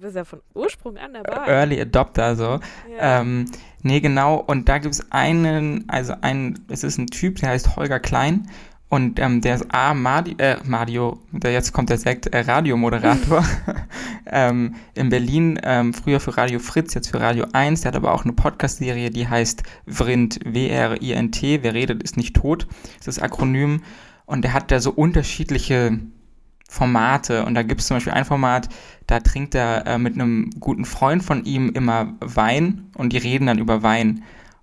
bist ja von Ursprung an dabei. Early Adopter so. Ja. Ähm, nee, genau. Und da gibt es einen, also einen, es ist ein Typ, der heißt Holger Klein. Und ähm, der ist A, Madi, äh, Mario, der, jetzt kommt der Sekt, äh, Radiomoderator ähm, in Berlin, ähm, früher für Radio Fritz, jetzt für Radio 1. Der hat aber auch eine Podcast-Serie, die heißt Vrint, W-R-I-N-T, wer redet, ist nicht tot, das ist das Akronym. Und der hat da so unterschiedliche Formate. Und da gibt es zum Beispiel ein Format, da trinkt er äh, mit einem guten Freund von ihm immer Wein und die reden dann über Wein.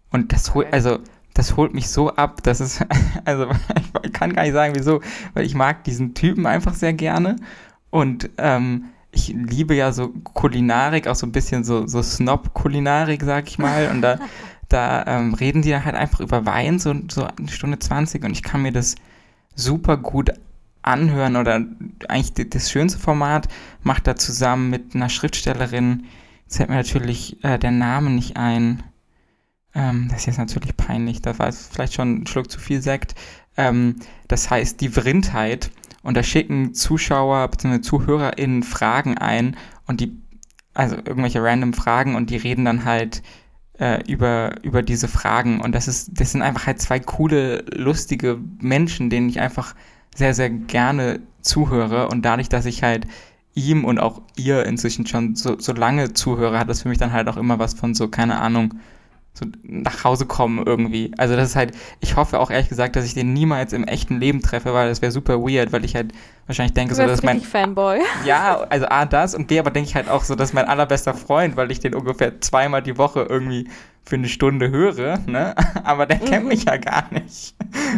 Und das holt, also, das holt mich so ab, dass es, also, ich kann gar nicht sagen, wieso, weil ich mag diesen Typen einfach sehr gerne. Und ähm, ich liebe ja so Kulinarik, auch so ein bisschen so, so Snob-Kulinarik, sag ich mal. Und da, da ähm, reden die halt einfach über Wein, so, so eine Stunde 20. Und ich kann mir das super gut anhören oder eigentlich das schönste Format macht er zusammen mit einer Schriftstellerin. Jetzt fällt mir natürlich äh, der Name nicht ein. Ähm, das ist jetzt natürlich peinlich, da war es vielleicht schon ein Schluck zu viel Sekt. Ähm, das heißt die Vrindheit und da schicken Zuschauer bzw. ZuhörerInnen Fragen ein und die, also irgendwelche random Fragen und die reden dann halt äh, über, über diese Fragen und das ist, das sind einfach halt zwei coole, lustige Menschen, denen ich einfach sehr, sehr gerne zuhöre und dadurch, dass ich halt ihm und auch ihr inzwischen schon so, so lange zuhöre, hat das für mich dann halt auch immer was von so, keine Ahnung, so nach Hause kommen irgendwie. Also das ist halt, ich hoffe auch ehrlich gesagt, dass ich den niemals im echten Leben treffe, weil das wäre super weird, weil ich halt wahrscheinlich denke, Du so, dass mein, Fanboy. ja, also A, das und B, aber denke ich halt auch so, dass mein allerbester Freund, weil ich den ungefähr zweimal die Woche irgendwie für eine Stunde höre, ne? Aber der kennt Mhm. mich ja gar nicht.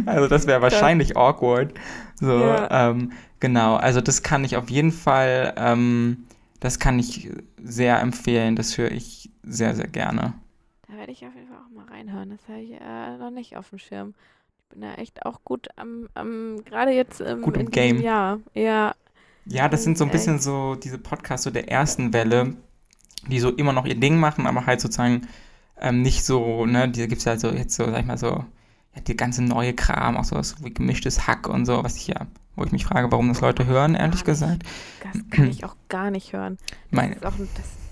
Also das wäre wahrscheinlich awkward. So, Ja. ähm, genau, also das kann ich auf jeden Fall, ähm, das kann ich sehr empfehlen, das höre ich sehr, sehr gerne. Werde ich auf jeden Fall auch mal reinhören. Das habe ich äh, noch nicht auf dem Schirm. Ich bin da echt auch gut am, am gerade jetzt im, Gut im Game. Jahr. Ja, Ja, das sind so ein Echt? bisschen so diese Podcasts so der ersten Welle, die so immer noch ihr Ding machen, aber halt sozusagen ähm, nicht so, ne, die gibt's halt so jetzt so, sag ich mal so, ja, die ganze neue Kram, auch sowas wie gemischtes Hack und so, was ich ja, wo ich mich frage, warum das Leute hören, ehrlich gesagt. das kann ich auch gar nicht hören. Das Meine, ist auch das.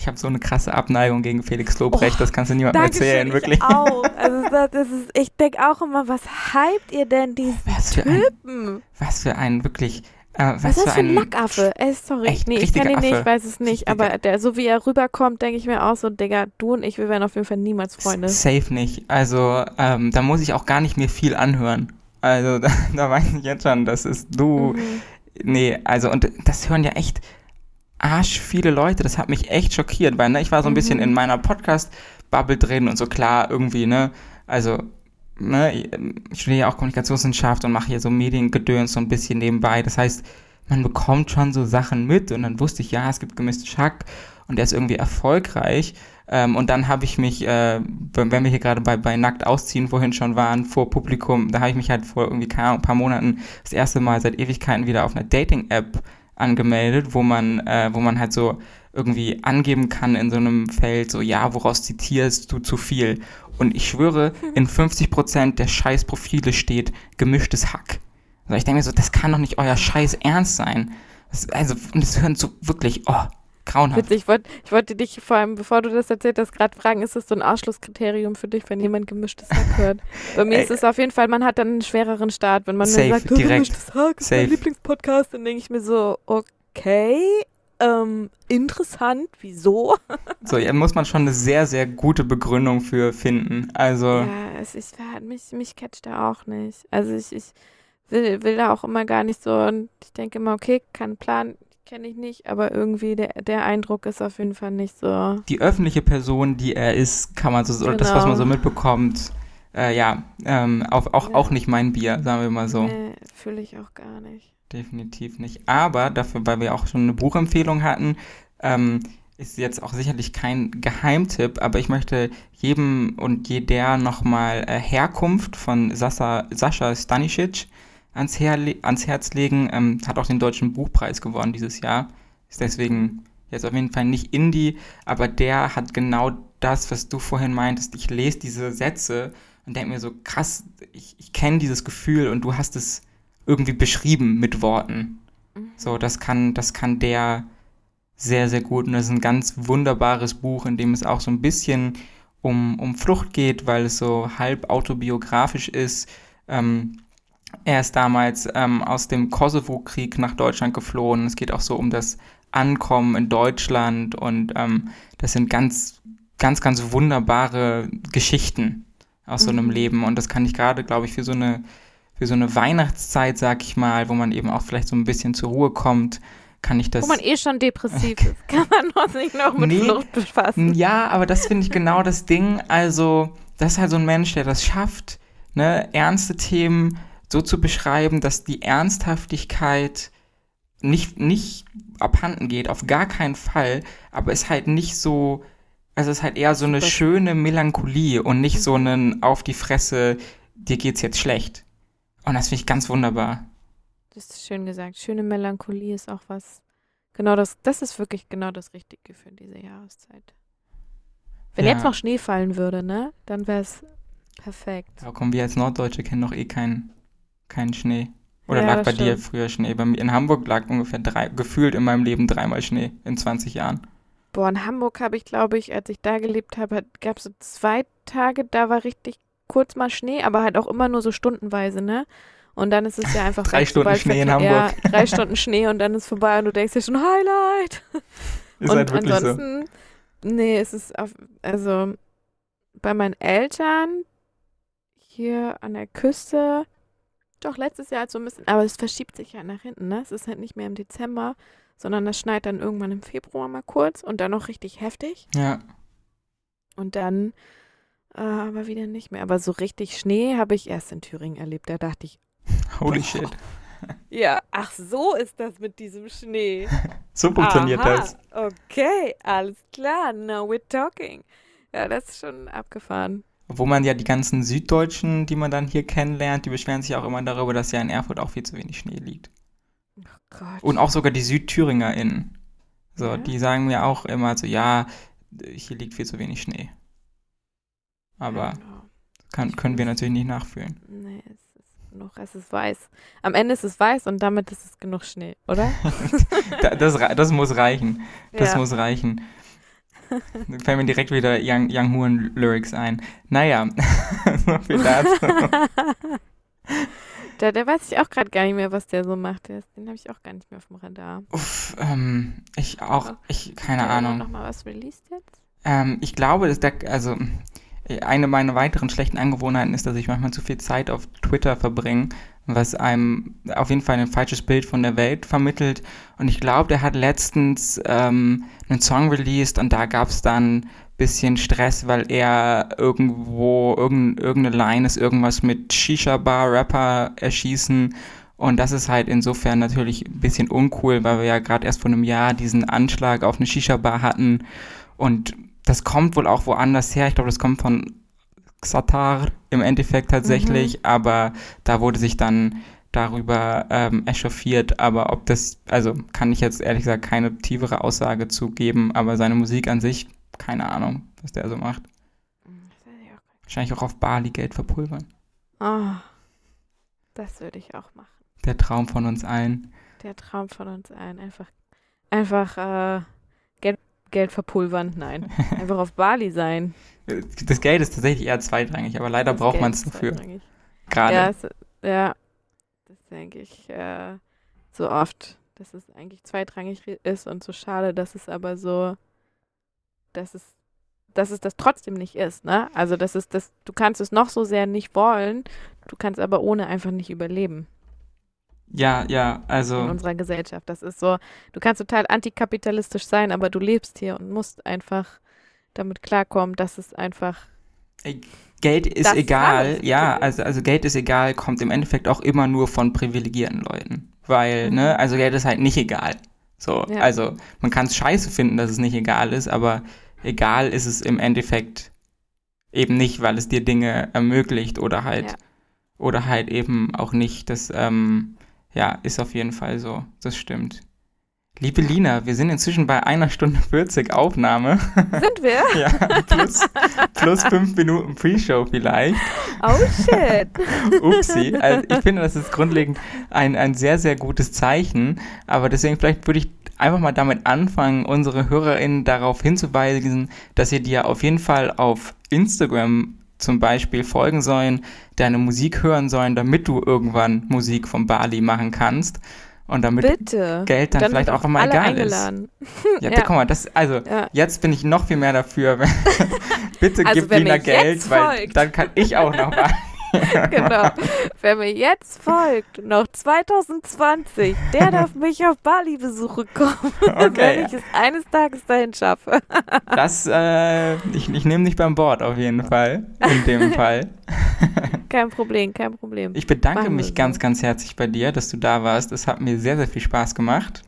Ich habe so eine krasse Abneigung gegen Felix Lobrecht, oh, das kannst du niemandem erzählen, ich wirklich. Auch. Also das, das ist, ich denke auch immer, was hypt ihr denn diesen was Typen? Ein, was für ein wirklich äh, was, was ist das für ein Lackaffe? Ey, sorry. Echt, nee, ich kenne ihn nicht, ich weiß es nicht. Richtiger. Aber der, so wie er rüberkommt, denke ich mir auch so, Digga, du und ich, wir werden auf jeden Fall niemals Freunde. Safe nicht. Also, ähm, da muss ich auch gar nicht mehr viel anhören. Also, da, da weiß ich jetzt schon, das ist du. Mhm. Nee, also, und das hören ja echt arsch viele Leute. Das hat mich echt schockiert, weil, ne, ich war so ein mhm. bisschen in meiner Podcast-Bubble drin und so klar irgendwie, ne, also ne, ich studiere ja auch Kommunikationswissenschaft und mache hier so Mediengedöns so ein bisschen nebenbei. Das heißt, man bekommt schon so Sachen mit und dann wusste ich, ja, es gibt gemischte Schack und der ist irgendwie erfolgreich. Ähm, und dann habe ich mich, äh, wenn wir hier gerade bei, bei Nackt ausziehen vorhin schon waren, vor Publikum, da habe ich mich halt vor irgendwie keine Ahnung, ein paar Monaten das erste Mal seit Ewigkeiten wieder auf einer Dating-App angemeldet, wo man, äh, wo man halt so irgendwie angeben kann in so einem Feld, so ja, woraus zitierst du zu viel? Und ich schwöre, in 50% der Scheißprofile steht gemischtes Hack. Also ich denke mir so, das kann doch nicht euer Scheiß ernst sein. Das, also, und das hören so wirklich, oh, grauenhaft. Witzig, ich, wollt, ich wollte dich vor allem, bevor du das erzählt hast, gerade fragen, ist das so ein Ausschlusskriterium für dich, wenn jemand gemischtes Hack hört? Bei mir Ey. ist es auf jeden Fall, man hat dann einen schwereren Start. Wenn man Safe, mir sagt, direkt. gemischtes Hack ist mein Lieblingspodcast, dann denke ich mir so, okay, ähm, interessant, wieso? so, ja, muss man schon eine sehr, sehr gute Begründung für finden. Also. Ja, es ist, mich, mich catcht er auch nicht. Also ich, ich will, will da auch immer gar nicht so und ich denke immer, okay, kein Plan, kenne ich nicht, aber irgendwie der, der Eindruck ist auf jeden Fall nicht so. Die öffentliche Person, die er ist, kann man so, genau. das, was man so mitbekommt, äh, ja, ähm, auch, auch, ja. auch nicht mein Bier, sagen wir mal so. Nee, fühle ich auch gar nicht. Definitiv nicht. Aber dafür, weil wir auch schon eine Buchempfehlung hatten, ähm, ist jetzt auch sicherlich kein Geheimtipp, aber ich möchte jedem und jeder nochmal äh, Herkunft von Sasa, Sascha Stanisic ans, ans Herz legen. Ähm, hat auch den Deutschen Buchpreis gewonnen dieses Jahr. Ist deswegen jetzt auf jeden Fall nicht Indie, aber der hat genau das, was du vorhin meintest. Ich lese diese Sätze und denke mir so, krass, ich, ich kenne dieses Gefühl und du hast es irgendwie beschrieben mit Worten. Mhm. So, das kann, das kann der sehr, sehr gut. Und das ist ein ganz wunderbares Buch, in dem es auch so ein bisschen um, um Flucht geht, weil es so halb autobiografisch ist. Ähm, er ist damals ähm, aus dem Kosovo-Krieg nach Deutschland geflohen. Es geht auch so um das Ankommen in Deutschland und ähm, das sind ganz, ganz, ganz wunderbare Geschichten aus so einem mhm. Leben. Und das kann ich gerade, glaube ich, für so eine für so eine Weihnachtszeit, sag ich mal, wo man eben auch vielleicht so ein bisschen zur Ruhe kommt, kann ich das. Wo man eh schon depressiv ist, kann man noch sich noch mit nee, Flucht befassen. Ja, aber das finde ich genau das Ding. Also, das ist halt so ein Mensch, der das schafft, ne, ernste Themen so zu beschreiben, dass die Ernsthaftigkeit nicht, nicht abhanden geht, auf gar keinen Fall, aber es halt nicht so, also es ist halt eher so eine schöne Melancholie und nicht so ein auf die Fresse, dir geht's jetzt schlecht. Und das finde ich ganz wunderbar. Das ist schön gesagt. Schöne Melancholie ist auch was. Genau das, das ist wirklich genau das Richtige für diese Jahreszeit. Wenn ja. jetzt noch Schnee fallen würde, ne, dann wäre es perfekt. Ja, komm, wir als Norddeutsche kennen noch eh keinen kein Schnee. Oder ja, lag bei stimmt. dir früher Schnee? Bei mir in Hamburg lag ungefähr drei, gefühlt in meinem Leben dreimal Schnee in 20 Jahren. Boah, in Hamburg habe ich, glaube ich, als ich da gelebt habe, gab es so zwei Tage, da war richtig kurz mal Schnee, aber halt auch immer nur so stundenweise, ne? Und dann ist es ja einfach drei Stunden Schnee in Hamburg. Ja, drei Stunden Schnee und dann ist vorbei und du denkst dir schon Highlight. Ist und halt wirklich ansonsten, so. nee, es ist auf, also bei meinen Eltern hier an der Küste, doch letztes Jahr halt so ein bisschen, aber es verschiebt sich ja nach hinten, ne? Es ist halt nicht mehr im Dezember, sondern das schneit dann irgendwann im Februar mal kurz und dann noch richtig heftig. Ja. Und dann äh, aber wieder nicht mehr. Aber so richtig Schnee habe ich erst in Thüringen erlebt. Da dachte ich. Holy shit. Ja, ach so ist das mit diesem Schnee. so funktioniert Aha, das. Okay, alles klar. Now we're talking. Ja, das ist schon abgefahren. Wo man ja die ganzen Süddeutschen, die man dann hier kennenlernt, die beschweren sich auch immer darüber, dass ja in Erfurt auch viel zu wenig Schnee liegt. Oh Gott. Und auch sogar die SüdthüringerInnen. So, ja? die sagen mir auch immer so, ja, hier liegt viel zu wenig Schnee. Aber genau. kann, können wir natürlich nicht nachfühlen. Nee, es ist genug, es ist weiß. Am Ende ist es weiß und damit ist es genug Schnee, oder? das, das muss reichen. Das ja. muss reichen. Da fällen mir direkt wieder Young, Young Huren Lyrics ein. Naja, so viel dazu. Der, der weiß ich auch gerade gar nicht mehr, was der so macht. Den habe ich auch gar nicht mehr auf dem Radar. Uff, ähm, ich auch, ich, keine Hat Ahnung. noch mal was released jetzt? Ähm, ich glaube, dass der, also eine meiner weiteren schlechten Angewohnheiten ist, dass ich manchmal zu viel Zeit auf Twitter verbringe, was einem auf jeden Fall ein falsches Bild von der Welt vermittelt. Und ich glaube, der hat letztens ähm, einen Song released und da gab es dann bisschen Stress, weil er irgendwo, irgend, irgendeine Line ist irgendwas mit Shisha-Bar, Rapper erschießen. Und das ist halt insofern natürlich ein bisschen uncool, weil wir ja gerade erst vor einem Jahr diesen Anschlag auf eine Shisha-Bar hatten. Und das kommt wohl auch woanders her. Ich glaube, das kommt von Xatar im Endeffekt tatsächlich. Mhm. Aber da wurde sich dann darüber ähm, echauffiert. Aber ob das, also kann ich jetzt ehrlich gesagt keine tiefere Aussage zu geben. Aber seine Musik an sich, keine Ahnung, was der so macht. Wahrscheinlich auch auf Bali Geld verpulvern. Oh, das würde ich auch machen. Der Traum von uns allen. Der Traum von uns allen. Einfach, einfach äh, Geld, Geld verpulvern. Nein. Einfach auf Bali sein. Das Geld ist tatsächlich eher zweitrangig, aber leider Das braucht man es dafür. Gerade. Ja, es, ja, das denke ich äh, so oft, dass es eigentlich zweitrangig ist und so schade, dass es aber so, dass es, dass es das trotzdem nicht ist, ne? Also das ist das, du kannst es noch so sehr nicht wollen, du kannst aber ohne einfach nicht überleben Ja, ja, in also unserer Gesellschaft. Das ist so, du kannst total antikapitalistisch sein, aber du lebst hier und musst einfach damit klarkommen, dass es einfach Geld ist Das ist egal. alles. Ja, also, also Geld ist egal, kommt im Endeffekt auch immer nur von privilegierten Leuten. Weil, Mhm. ne, also Geld ist halt nicht egal. So, Ja. also man kann es scheiße finden, dass es nicht egal ist, aber egal ist es im Endeffekt eben nicht, weil es dir Dinge ermöglicht oder halt Ja. oder halt eben auch nicht. Das ähm, ja ist auf jeden Fall so. Das stimmt. Liebe Lina, wir sind inzwischen bei einer Stunde 40 Aufnahme. sind wir? ja, plus, plus fünf Minuten Pre-Show vielleicht. Oh shit. Upsi. Also ich finde, das ist grundlegend ein, ein sehr, sehr gutes Zeichen. Aber deswegen vielleicht würde ich einfach mal damit anfangen, unsere HörerInnen darauf hinzuweisen, dass sie dir auf jeden Fall auf Instagram zum Beispiel folgen sollen, deine Musik hören sollen, damit du irgendwann Musik von Bali machen kannst. Und damit Bitte. Geld dann, Dann vielleicht auch immer egal eingeladen. ist. Ja, Ja. guck mal, das, also, Ja. jetzt bin ich noch viel mehr dafür. Bitte Also, gib Lina Geld, weil dann kann ich auch noch was. genau. Wer mir jetzt folgt, noch 2020, der darf mich auf Bali-Besuche kommen, Okay. wenn ich es eines Tages dahin schaffe. Das, äh, ich, ich nehme dich beim Bord auf jeden Fall. In dem Fall. Kein Problem, kein Problem. Ich bedanke Machen mich so. ganz, ganz herzlich bei dir, dass du da warst. Es hat mir sehr, sehr viel Spaß gemacht.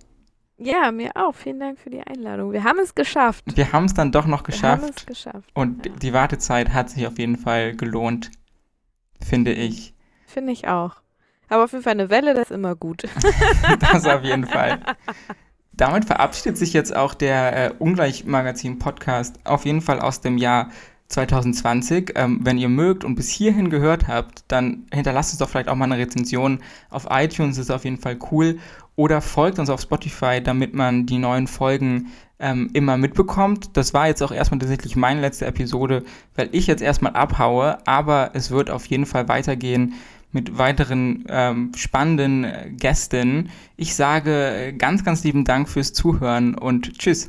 Ja, mir auch. Vielen Dank für die Einladung. Wir haben es geschafft. Wir haben es dann doch noch Wir haben geschafft. es geschafft. Und Ja. die Wartezeit hat sich auf jeden Fall gelohnt, finde ich. Finde ich auch. Aber auf jeden Fall eine Welle, das ist immer gut. Das auf jeden Fall. Damit verabschiedet sich jetzt auch der äh, Ungleich-Magazin-Podcast auf jeden Fall aus dem Jahr 2020. Ähm, wenn ihr mögt und bis hierhin gehört habt, dann hinterlasst uns doch vielleicht auch mal eine Rezension auf iTunes, ist auf jeden Fall cool. Oder folgt uns auf Spotify, damit man die neuen Folgen ähm, immer mitbekommt. Das war jetzt auch erstmal tatsächlich meine letzte Episode, weil ich jetzt erstmal abhaue, aber es wird auf jeden Fall weitergehen mit weiteren ähm, spannenden äh, Gästen. Ich sage äh, ganz, ganz lieben Dank fürs Zuhören und tschüss.